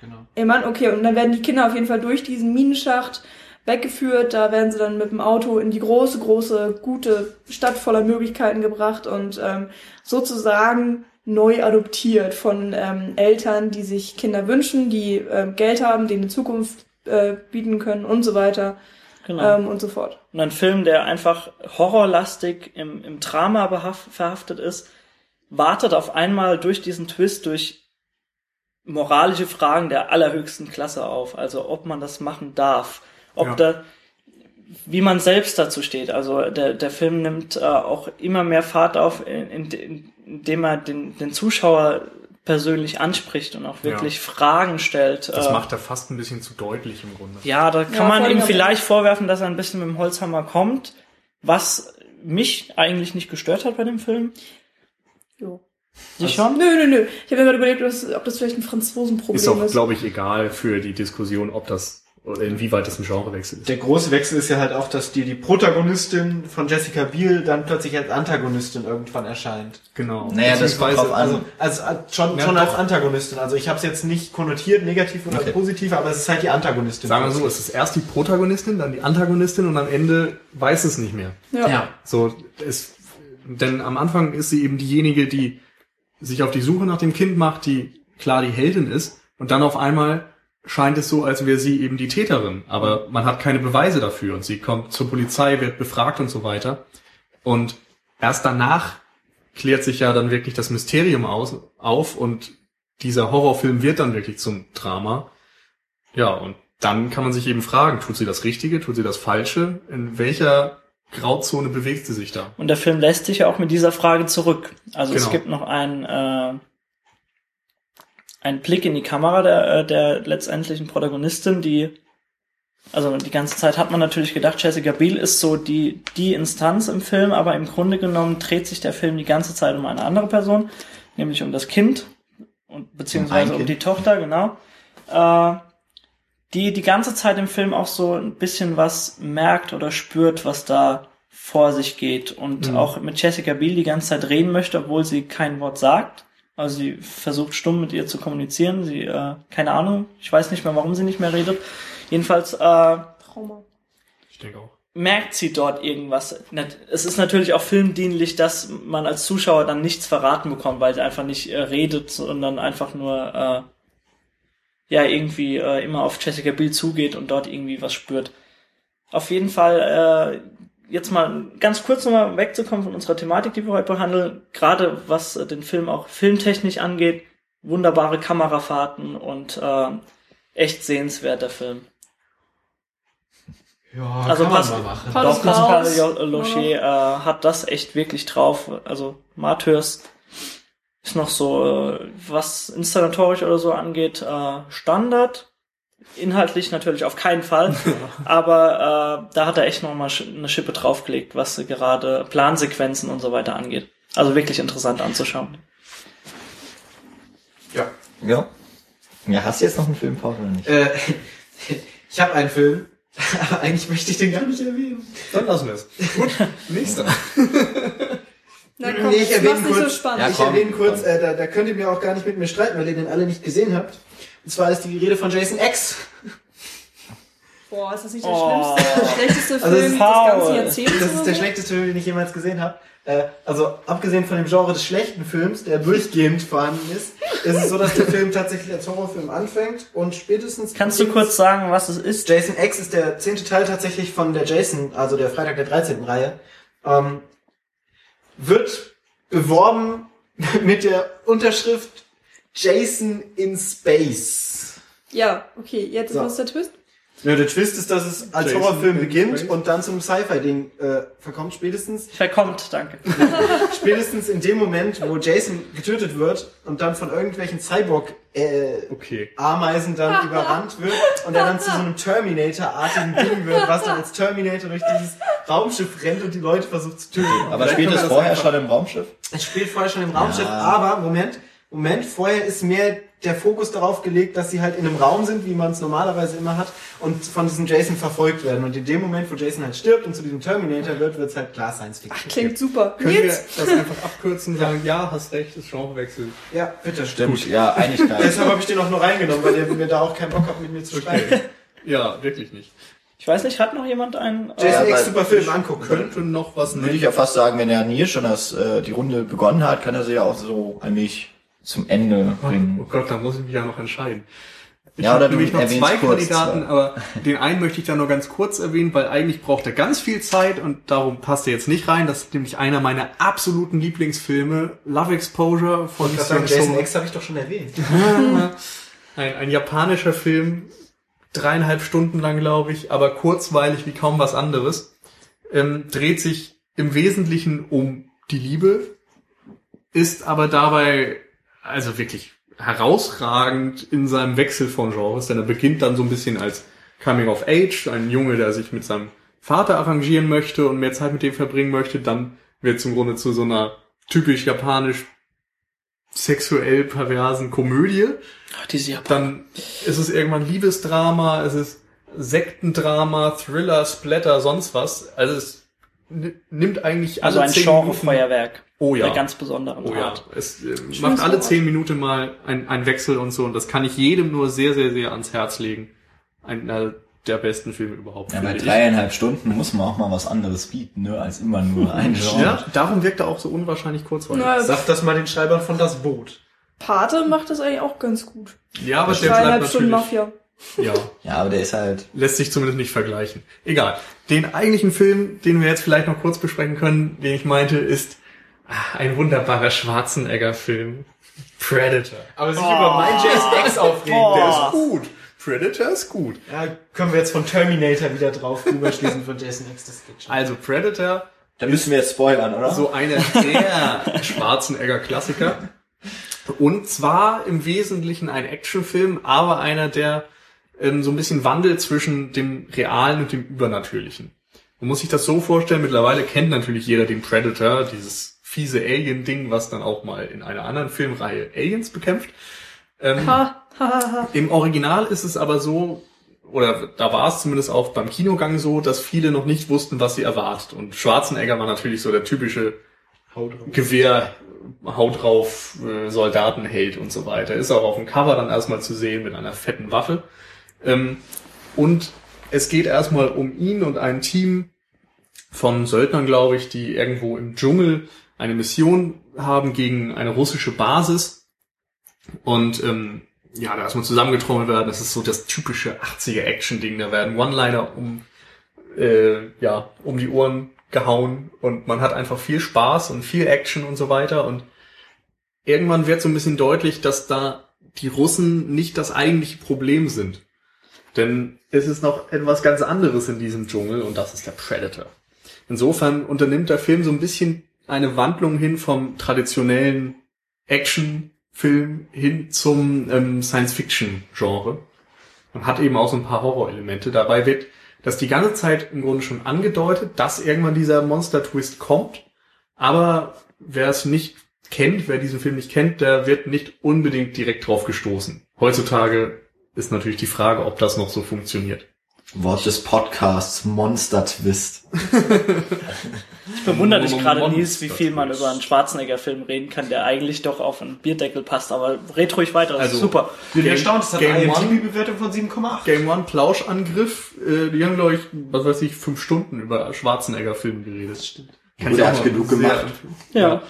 Genau. ihr Mann, okay, und dann werden die Kinder auf jeden Fall durch diesen Minenschacht weggeführt. Da werden sie dann mit dem Auto in die große, große, gute Stadt voller Möglichkeiten gebracht und ähm, sozusagen neu adoptiert von ähm, Eltern, die sich Kinder wünschen, die ähm, Geld haben, denen eine Zukunft äh, bieten können und so weiter genau. ähm, und so fort. Und ein Film, der einfach horrorlastig im, im Drama verhaftet ist, wartet auf einmal durch diesen Twist, durch moralische Fragen der allerhöchsten Klasse auf. Also ob man das machen darf, ob Ja. da, wie man selbst dazu steht. Also der, der Film nimmt äh, auch immer mehr Fahrt auf, in, in, in, indem er den, den Zuschauer persönlich anspricht und auch wirklich Fragen stellt. Das äh, macht er fast ein bisschen zu deutlich im Grunde. ja, da kann Ja, man ihm vielleicht vorwerfen, dass er ein bisschen mit dem Holzhammer kommt, was mich eigentlich nicht gestört hat bei dem Film. Jo. Sie schon? Nö, nö, nö. Ich habe mir gerade überlegt, ob das- ob das vielleicht ein Franzosenproblem Ist ist. auch, glaube ich, egal für die Diskussion, ob das oder inwieweit das ein Genrewechsel ist. Der große Wechsel ist ja halt auch, dass die, die Protagonistin von Jessica Biel dann plötzlich als Antagonistin irgendwann erscheint. Genau. Naja, das kommt drauf an. Also, also als- schon, Ja, schon als Antagonistin. Also ich habe es jetzt nicht konnotiert, negativ oder Okay. positiv, aber es ist halt die Antagonistin. Sagen wir so, es ist erst die Protagonistin, dann die Antagonistin und am Ende weiß es nicht mehr. ja. Ja. So, es, denn am Anfang ist sie eben diejenige, die sich auf die Suche nach dem Kind macht, die klar die Heldin ist und dann auf einmal scheint es so, als wäre sie eben die Täterin, aber man hat keine Beweise dafür und sie kommt zur Polizei, wird befragt und so weiter und erst danach klärt sich ja dann wirklich das Mysterium aus, auf und dieser Horrorfilm wird dann wirklich zum Drama. Ja, und dann kann man sich eben fragen, tut sie das Richtige, tut sie das Falsche? In welcher Grauzone bewegt sie sich da? Und der Film lässt sich ja auch mit dieser Frage zurück. Also es Genau. gibt noch einen, äh, einen Blick in die Kamera der, äh, der letztendlichen Protagonistin, die also die ganze Zeit hat man natürlich gedacht, Jessica Biel ist so die, die Instanz im Film, aber im Grunde genommen dreht sich der Film die ganze Zeit um eine andere Person, nämlich um das Kind und beziehungsweise Um ein um die. Tochter, genau. Äh, die die ganze Zeit im Film auch so ein bisschen was merkt oder spürt, was da vor sich geht und auch mit Jessica Biel die ganze Zeit reden möchte, obwohl sie kein Wort sagt. Also sie versucht stumm mit ihr zu kommunizieren. Sie, äh, keine Ahnung, ich weiß nicht mehr, warum sie nicht mehr redet. Jedenfalls äh, Trauma. Ich denke auch. merkt sie dort irgendwas. Es ist natürlich auch filmdienlich, dass man als Zuschauer dann nichts verraten bekommt, weil sie einfach nicht äh, redet, sondern einfach nur äh, ja irgendwie äh, immer auf Jessica Biel zugeht und dort irgendwie was spürt. Auf jeden Fall äh, jetzt mal ganz kurz nochmal wegzukommen von unserer Thematik, die wir heute behandeln. Gerade was äh, den Film auch filmtechnisch angeht, wunderbare Kamerafahrten und äh, echt sehenswerter Film. Ja, Also kann man passt- mal machen. Doch, Pascal. Locher äh, hat das echt wirklich drauf. Also Martyrs ist noch so, äh, was inszenatorisch oder so angeht, äh, Standard. Inhaltlich natürlich auf keinen Fall, <laughs> aber äh, da hat er echt noch mal sch- eine Schippe draufgelegt, was gerade Plansequenzen und so weiter angeht. Also wirklich interessant anzuschauen. Ja. Ja. Ja, hast du jetzt noch einen Film, Paul, oder nicht? Äh, <laughs> ich habe einen Film, <laughs> aber eigentlich möchte ich den gar nicht erwähnen. Dann lassen wir es. Gut, nächster. Na komm, Nee, ich erwähne so kurz. spannend. Ja, ich komm, erwähne kurz, äh, da, da könnt ihr mir auch gar nicht mit mir streiten, weil ihr den alle nicht gesehen habt. Und zwar ist die Rede von Jason X. Boah, ist das nicht der Oh. schlimmste, der schlechteste Also Film es des Paul. ganzen Jahrzehnts? Das ist der schlechteste Film, den ich jemals gesehen habe. Äh, also abgesehen von dem Genre des schlechten Films, der durchgehend vorhanden ist, ist es so, dass der Film tatsächlich als Horrorfilm anfängt und spätestens... Kannst du kurz sagen, was es ist? Jason X ist der zehnte Teil tatsächlich von der Jason, also der Freitag der 13. Reihe. Ähm, wird beworben <laughs> mit der Unterschrift Jason in Space. Ja, okay, jetzt So. was ist der Twist? Ja, der Twist ist, dass es als Jason Horrorfilm in beginnt Space. und dann zum Sci-Fi-Ding äh, verkommt. Spätestens, Verkommt, danke. <laughs> spätestens in dem Moment, wo Jason getötet wird und dann von irgendwelchen Cyborg äh, Okay. Ameisen dann <laughs> überrannt wird und er dann zu so einem Terminator-artigen Ding wird, was dann als Terminator durch dieses Raumschiff rennt und die Leute versucht zu töten. Aber spielt es vorher schon im Raumschiff? Es spielt vorher schon im Raumschiff, Ja. aber Moment, Moment, vorher ist mehr der Fokus darauf gelegt, dass sie halt in einem Raum sind, wie man es normalerweise immer hat, und von diesem Jason verfolgt werden. Und in dem Moment, wo Jason halt stirbt und zu diesem Terminator wird, wird's halt klar Science Fiction. Klingt super. Können wir Nils? das einfach abkürzen und sagen, ja, hast recht, ist Genrewechsel. Ja, bitte, Stimmt, ja, Einigkeit. <laughs> Deshalb habe ich den auch nur reingenommen, weil der mir da auch keinen Bock hat, mit mir zu streiten. Ja, wirklich nicht. Ich weiß nicht, hat noch jemand einen? Jason Ja, X weil- super Film angucken. Könnte noch was Würde ich ja fast sagen, wenn der Nils schon das, äh, die Runde begonnen hat, kann er sie ja auch so allmählich zum Ende Oh bringen. Gott, da muss ich mich ja noch entscheiden. Ich Ja, habe nämlich noch zwei Kandidaten, zwei. aber <laughs> den einen möchte ich da nur ganz kurz erwähnen, weil eigentlich braucht er ganz viel Zeit und darum passt er jetzt nicht rein. Das ist nämlich einer meiner absoluten Lieblingsfilme, Love Exposure von Ich sagen, Jason X habe ich doch schon erwähnt. <laughs> ein, ein japanischer Film, dreieinhalb Stunden lang, glaube ich, aber kurzweilig wie kaum was anderes. Ähm, dreht sich im Wesentlichen um die Liebe, ist aber dabei also wirklich herausragend in seinem Wechsel von Genres, denn er beginnt dann so ein bisschen als Coming of Age, ein Junge, der sich mit seinem Vater arrangieren möchte und mehr Zeit mit dem verbringen möchte, dann wird es im Grunde zu so einer typisch japanisch sexuell perversen Komödie. Ach, diese Japan Dann ist es irgendwann Liebesdrama, es ist Sektendrama, Thriller, Splatter, sonst was. Also es nimmt eigentlich also ein zehn Minuten. Genrefeuerwerk. Oh ja. Der ganz besonderen Oh ja, Art. es äh, macht alle zehn Minuten mal ein, ein Wechsel und so und das kann ich jedem nur sehr, sehr, sehr ans Herz legen. Einer der besten Filme überhaupt. Ja, bei finde ich. dreieinhalb Stunden muss man auch mal was anderes bieten, ne, als immer nur <laughs> ein Genre. Ja, darum wirkt er auch so unwahrscheinlich kurzweilig. Na, Sag das mal den Schreibern von Das Boot. Pate macht das eigentlich auch ganz gut. Ja, aber der Dreieinhalb bleibt Stunden. Mafia. Ja, <laughs> Ja, aber der ist halt, lässt sich zumindest nicht vergleichen. Egal. Den eigentlichen Film, den wir jetzt vielleicht noch kurz besprechen können, den ich meinte, ist ein wunderbarer Schwarzenegger-Film. Predator. Aber sich über mein Jason X aufregen. Boah. Der ist gut. Predator ist gut. Ja, können wir jetzt von Terminator wieder drauf rüberschließen von Jason X, das geht schon. Also Predator, da müssen wir jetzt spoilern, oder? so einer der Schwarzenegger-Klassiker. Und zwar im Wesentlichen ein Actionfilm, aber einer, der ähm, so ein bisschen wandelt zwischen dem Realen und dem Übernatürlichen. Man muss sich das so vorstellen, mittlerweile kennt natürlich jeder den Predator, dieses fiese Alien-Ding, was dann auch mal in einer anderen Filmreihe Aliens bekämpft. Ähm, Ha, ha, ha, ha. Im Original ist es aber so, oder da war es zumindest auch beim Kinogang so, dass viele noch nicht wussten, was sie erwartet. Und Schwarzenegger war natürlich so der typische Haut drauf. Gewehr, Haut drauf, äh, Soldatenheld und so weiter. Ist auch auf dem Cover dann erstmal zu sehen mit einer fetten Waffe. Ähm, und es geht erstmal um ihn und ein Team von Söldnern, glaube ich, die irgendwo im Dschungel eine Mission haben gegen eine russische Basis. Und ähm, ja, da erstmal zusammengetrommelt werden. Das ist so das typische 80er Action-Ding. Da werden One-Liner um, äh, ja, um die Ohren gehauen und man hat einfach viel Spaß und viel Action und so weiter. Und irgendwann wird so ein bisschen deutlich, dass da die Russen nicht das eigentliche Problem sind. Denn es ist noch etwas ganz anderes in diesem Dschungel und das ist der Predator. Insofern unternimmt der Film so ein bisschen eine Wandlung hin vom traditionellen Actionfilm hin zum ähm, Science-Fiction-Genre. Man hat eben auch so ein paar Horrorelemente. Dabei wird das die ganze Zeit im Grunde schon angedeutet, dass irgendwann dieser Monster-Twist kommt. Aber wer es nicht kennt, wer diesen Film nicht kennt, der wird nicht unbedingt direkt drauf gestoßen. Heutzutage ist natürlich die Frage, ob das noch so funktioniert. Wort des Podcasts, Monster Twist. Ich bewundere dich gerade, Nils, wie viel man über einen Schwarzenegger-Film reden kann, der eigentlich doch auf einen Bierdeckel passt. Aber red ruhig weiter, das Also, ist super. Bin Game- erstaunt, es hat Game eine One. IMDb-Bewertung von 7,8. Game One Plauschangriff, äh, die haben, glaube ich, was weiß ich, fünf Stunden über Schwarzenegger-Film geredet. Stimmt. Gut, er hat genug gemacht. Ja.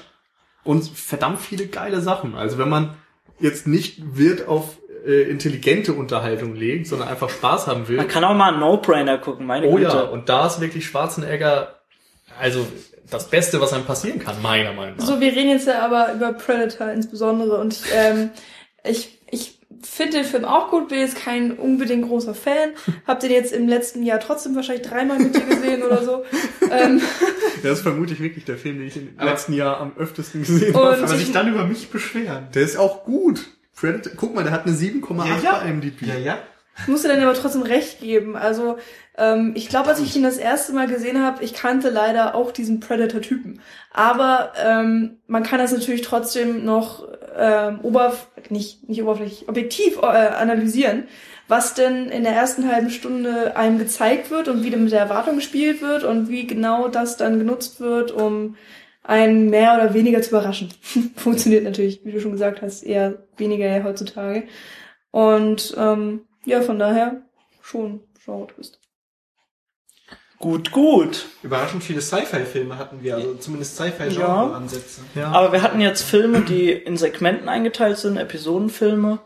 Und verdammt viele geile Sachen. Also wenn man jetzt nicht Wert auf äh, intelligente Unterhaltung legt, sondern einfach Spaß haben will. Man kann auch mal einen No-Brainer gucken, meine oh Güte. ja, und da ist wirklich Schwarzenegger, also das Beste, was einem passieren kann, meiner Meinung nach. So, wir reden jetzt ja aber über Predator insbesondere und ich, ähm, ich, ich finde den Film auch gut, bin jetzt kein unbedingt großer Fan, hab den jetzt im letzten Jahr trotzdem wahrscheinlich dreimal mit dir gesehen oder so. <laughs> ähm, Das ist vermutlich wirklich der Film, den ich im letzten Jahr am öftesten gesehen Und- habe. Aber sich dann über mich beschweren. Der ist auch gut. Predator, guck mal, der hat eine 7,8 Ja, ja. bei IMDb. Ja, ja. Ich musste dann aber trotzdem recht geben. Also ähm, ich glaube, als ich ihn das erste Mal gesehen habe, ich kannte leider auch diesen Predator-Typen. Aber ähm, man kann das natürlich trotzdem noch ähm, oberf nicht nicht oberflächlich objektiv äh, analysieren, was denn in der ersten halben Stunde einem gezeigt wird und wie mit der Erwartung gespielt wird und wie genau das dann genutzt wird, um einen mehr oder weniger zu überraschen. <laughs> Funktioniert natürlich, wie du schon gesagt hast, eher weniger ja heutzutage. Und ähm, ja, von daher schon Genre-Twist. Gut, gut. Überraschend viele Sci-Fi-Filme hatten wir, also zumindest Ja. Sci-Fi-Genre-Ansätze. Aber wir hatten jetzt Filme, die in Segmenten eingeteilt sind, Episodenfilme.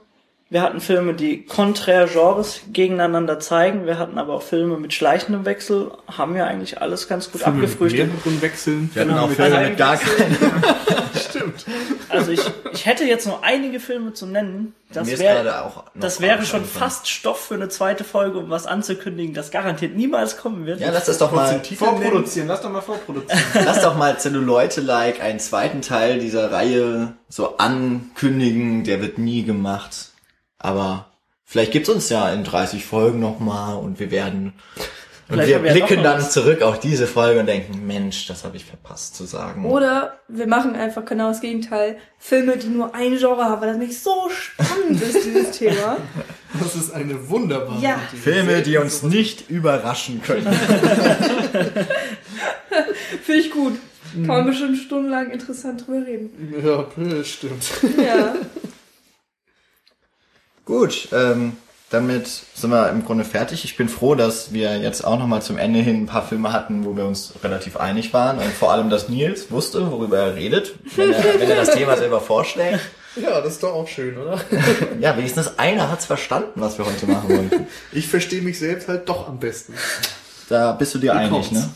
Wir hatten Filme, die konträr Genres gegeneinander zeigen. Wir hatten aber auch Filme mit schleichendem Wechsel. Haben wir eigentlich alles ganz gut Filme mit abgefrühstückt. mehreren Wechseln. Wir hatten Genau, auch mit Filme mit gar keinen. <laughs> Stimmt. Also ich, ich hätte jetzt nur einige Filme zu nennen. Das noch das wäre schon fast Stoff für eine zweite Folge, um was anzukündigen, das garantiert niemals kommen wird. Ja, lass das doch mal. Vorproduzieren, lass doch mal vorproduzieren. <laughs> lass doch mal Zelluleute-like einen zweiten Teil dieser Reihe so ankündigen. Der wird nie gemacht. Aber vielleicht gibt's uns ja in 30 Folgen nochmal und wir werden und Vielleicht wir blicken dann was. zurück auf diese Folge und denken, Mensch, das habe ich verpasst zu sagen. Oder wir machen einfach genau das Gegenteil. Filme, die nur ein Genre haben, weil das nämlich so spannend ist, dieses <laughs> Thema. Das ist eine wunderbare Ja. Idee. Filme, die uns nicht überraschen können. <laughs> Finde ich gut. Kann man bestimmt stundenlang interessant drüber reden. Ja, bestimmt. Ja. <laughs> Gut, ähm, damit sind wir im Grunde fertig. Ich bin froh, dass wir jetzt auch nochmal zum Ende hin ein paar Filme hatten, wo wir uns relativ einig waren. Und vor allem, dass Nils wusste, worüber er redet, wenn er, wenn er das Thema selber vorschlägt. <laughs> Ja, das ist doch auch schön, oder? <laughs> Ja, wenigstens einer hat's verstanden, was wir heute machen wollten. Ich verstehe mich selbst halt doch am besten. Da bist du dir einig, kommt's. ne?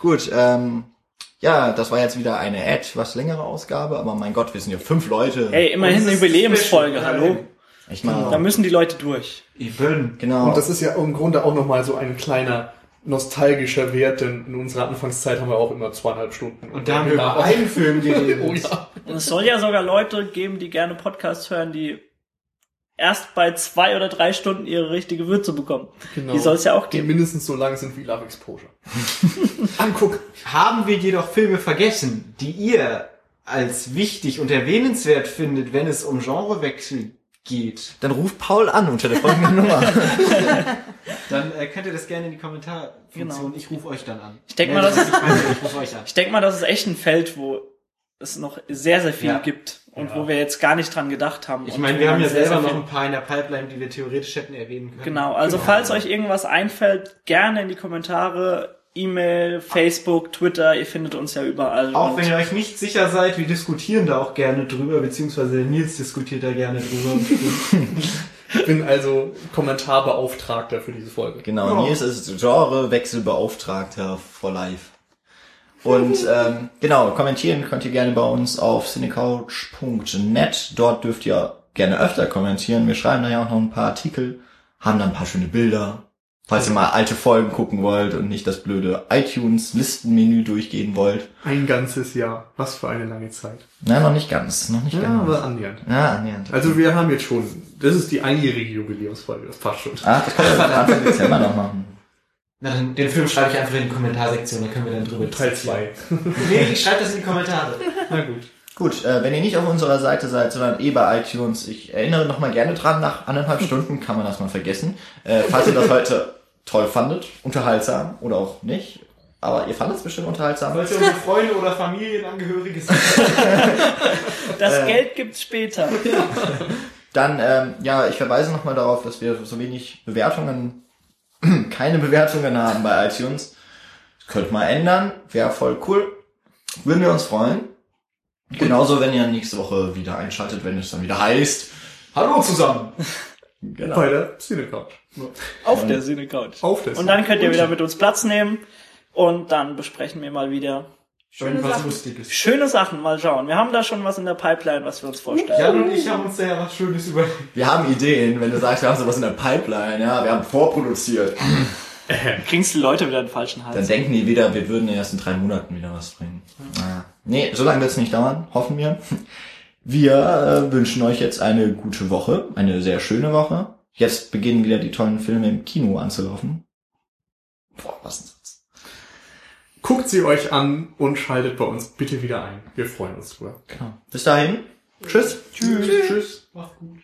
Gut, ähm, ja, das war jetzt wieder eine etwas längere Ausgabe, aber mein Gott, wir sind ja fünf Leute. Hey, immerhin eine Jubiläumsfolge, hallo. Ich meine, Da müssen die Leute durch. Eben. genau. Und das ist ja im Grunde auch nochmal so ein kleiner nostalgischer Wert, denn in unserer Anfangszeit haben wir auch immer zweieinhalb Stunden. Und da haben wir über einen Film geredet. <laughs> Oh ja. Und es soll ja sogar Leute geben, die gerne Podcasts hören, die erst bei zwei oder drei Stunden ihre richtige Würze bekommen. Genau. Die soll es ja auch Die geben. mindestens so lang sind wie Love Exposure. <laughs> Anguck. Haben wir jedoch Filme vergessen, die ihr als wichtig und erwähnenswert findet, wenn es um Genrewechsel geht? Dann ruft Paul an unter der folgenden Nummer. Dann äh, könnt ihr das gerne in die Kommentarfunktion. Genau. Ich rufe euch dann an. Ich denk mal, das mir, ich rufe euch an. <laughs> Ich denke mal, das ist echt ein Feld, wo es noch sehr, sehr viel Ja. gibt und wo wir jetzt gar nicht dran gedacht haben. Ich meine, wir haben ja selber sehr noch ein paar in der Pipeline, die wir theoretisch hätten erwähnen können. Genau, also falls euch irgendwas einfällt, gerne in die Kommentare, E-Mail, Facebook, Twitter, ihr findet uns ja überall. Auch wenn ihr euch nicht sicher seid, wir diskutieren da auch gerne drüber, beziehungsweise Nils diskutiert da gerne drüber. <laughs> Ich bin also Kommentarbeauftragter für diese Folge. Genau, Ja. Nils ist Genrewechselbeauftragter for Life. Und ähm, genau, kommentieren könnt ihr gerne bei uns auf cinecouch.net. Dort dürft ihr gerne öfter kommentieren. Wir schreiben da ja auch noch ein paar Artikel, haben da ein paar schöne Bilder. Falls ihr mal alte Folgen gucken wollt und nicht das blöde iTunes-Listenmenü durchgehen wollt. Ein ganzes Jahr. Was für eine lange Zeit. Na, noch nicht ganz, noch nicht Ja, ganz. aber annähernd. Ja, annähernd. Also wir haben jetzt schon, das ist die einjährige Jubiläumsfolge, das passt schon. Ach, das können wir Anfang Dezember noch machen. Na, dann, den Film schreibe ich einfach in die Kommentarsektion, da können wir dann drüber Teil diskutieren. 2. Nee, ich schreibe das in die Kommentare. Na gut. Gut, äh, wenn ihr nicht auf unserer Seite seid, sondern eh bei iTunes, ich erinnere noch mal gerne dran, nach anderthalb <laughs> Stunden kann man das mal vergessen. Äh, falls ihr das heute toll fandet, unterhaltsam oder auch nicht, aber ihr fandet es bestimmt unterhaltsam. Falls ihr unsere Freunde oder Familienangehörige sind. <laughs> das äh, Geld gibt's später. <laughs> Dann, ähm, ja, ich verweise noch mal darauf, dass wir so wenig Bewertungen, <clears throat> keine Bewertungen haben bei iTunes. Das könnte mal ändern, wäre voll cool. Würden wir uns freuen. Genauso, wenn ihr nächste Woche wieder einschaltet, wenn es dann wieder heißt. Hallo zusammen! <laughs> Genau. Bei der Cinecouch. Auf der Cinecouch. Auf der Und dann könnt ihr wieder mit uns Platz nehmen und dann besprechen wir mal wieder Schöne was Sachen. Lustiges. schöne Sachen. Mal schauen. Wir haben da schon was in der Pipeline, was wir uns vorstellen. Jan und ich haben uns da ja was Schönes überlegt. Wir haben Ideen, wenn du sagst, wir haben sowas in der Pipeline, ja, wir haben vorproduziert. <laughs> Kriegst die Leute wieder den falschen Hals. Dann denken die wieder, wir würden erst in drei Monaten wieder was bringen. Ah. Nee, so lange wird es nicht dauern, hoffen wir. Wir äh, wünschen euch jetzt eine gute Woche, eine sehr schöne Woche. jetzt beginnen wieder die tollen Filme im Kino anzulaufen. Boah, was. Guckt sie euch an und schaltet bei uns bitte wieder ein. Wir freuen uns drüber. Genau. Bis dahin. Tschüss. Tschüss. Tschüss. Macht's gut.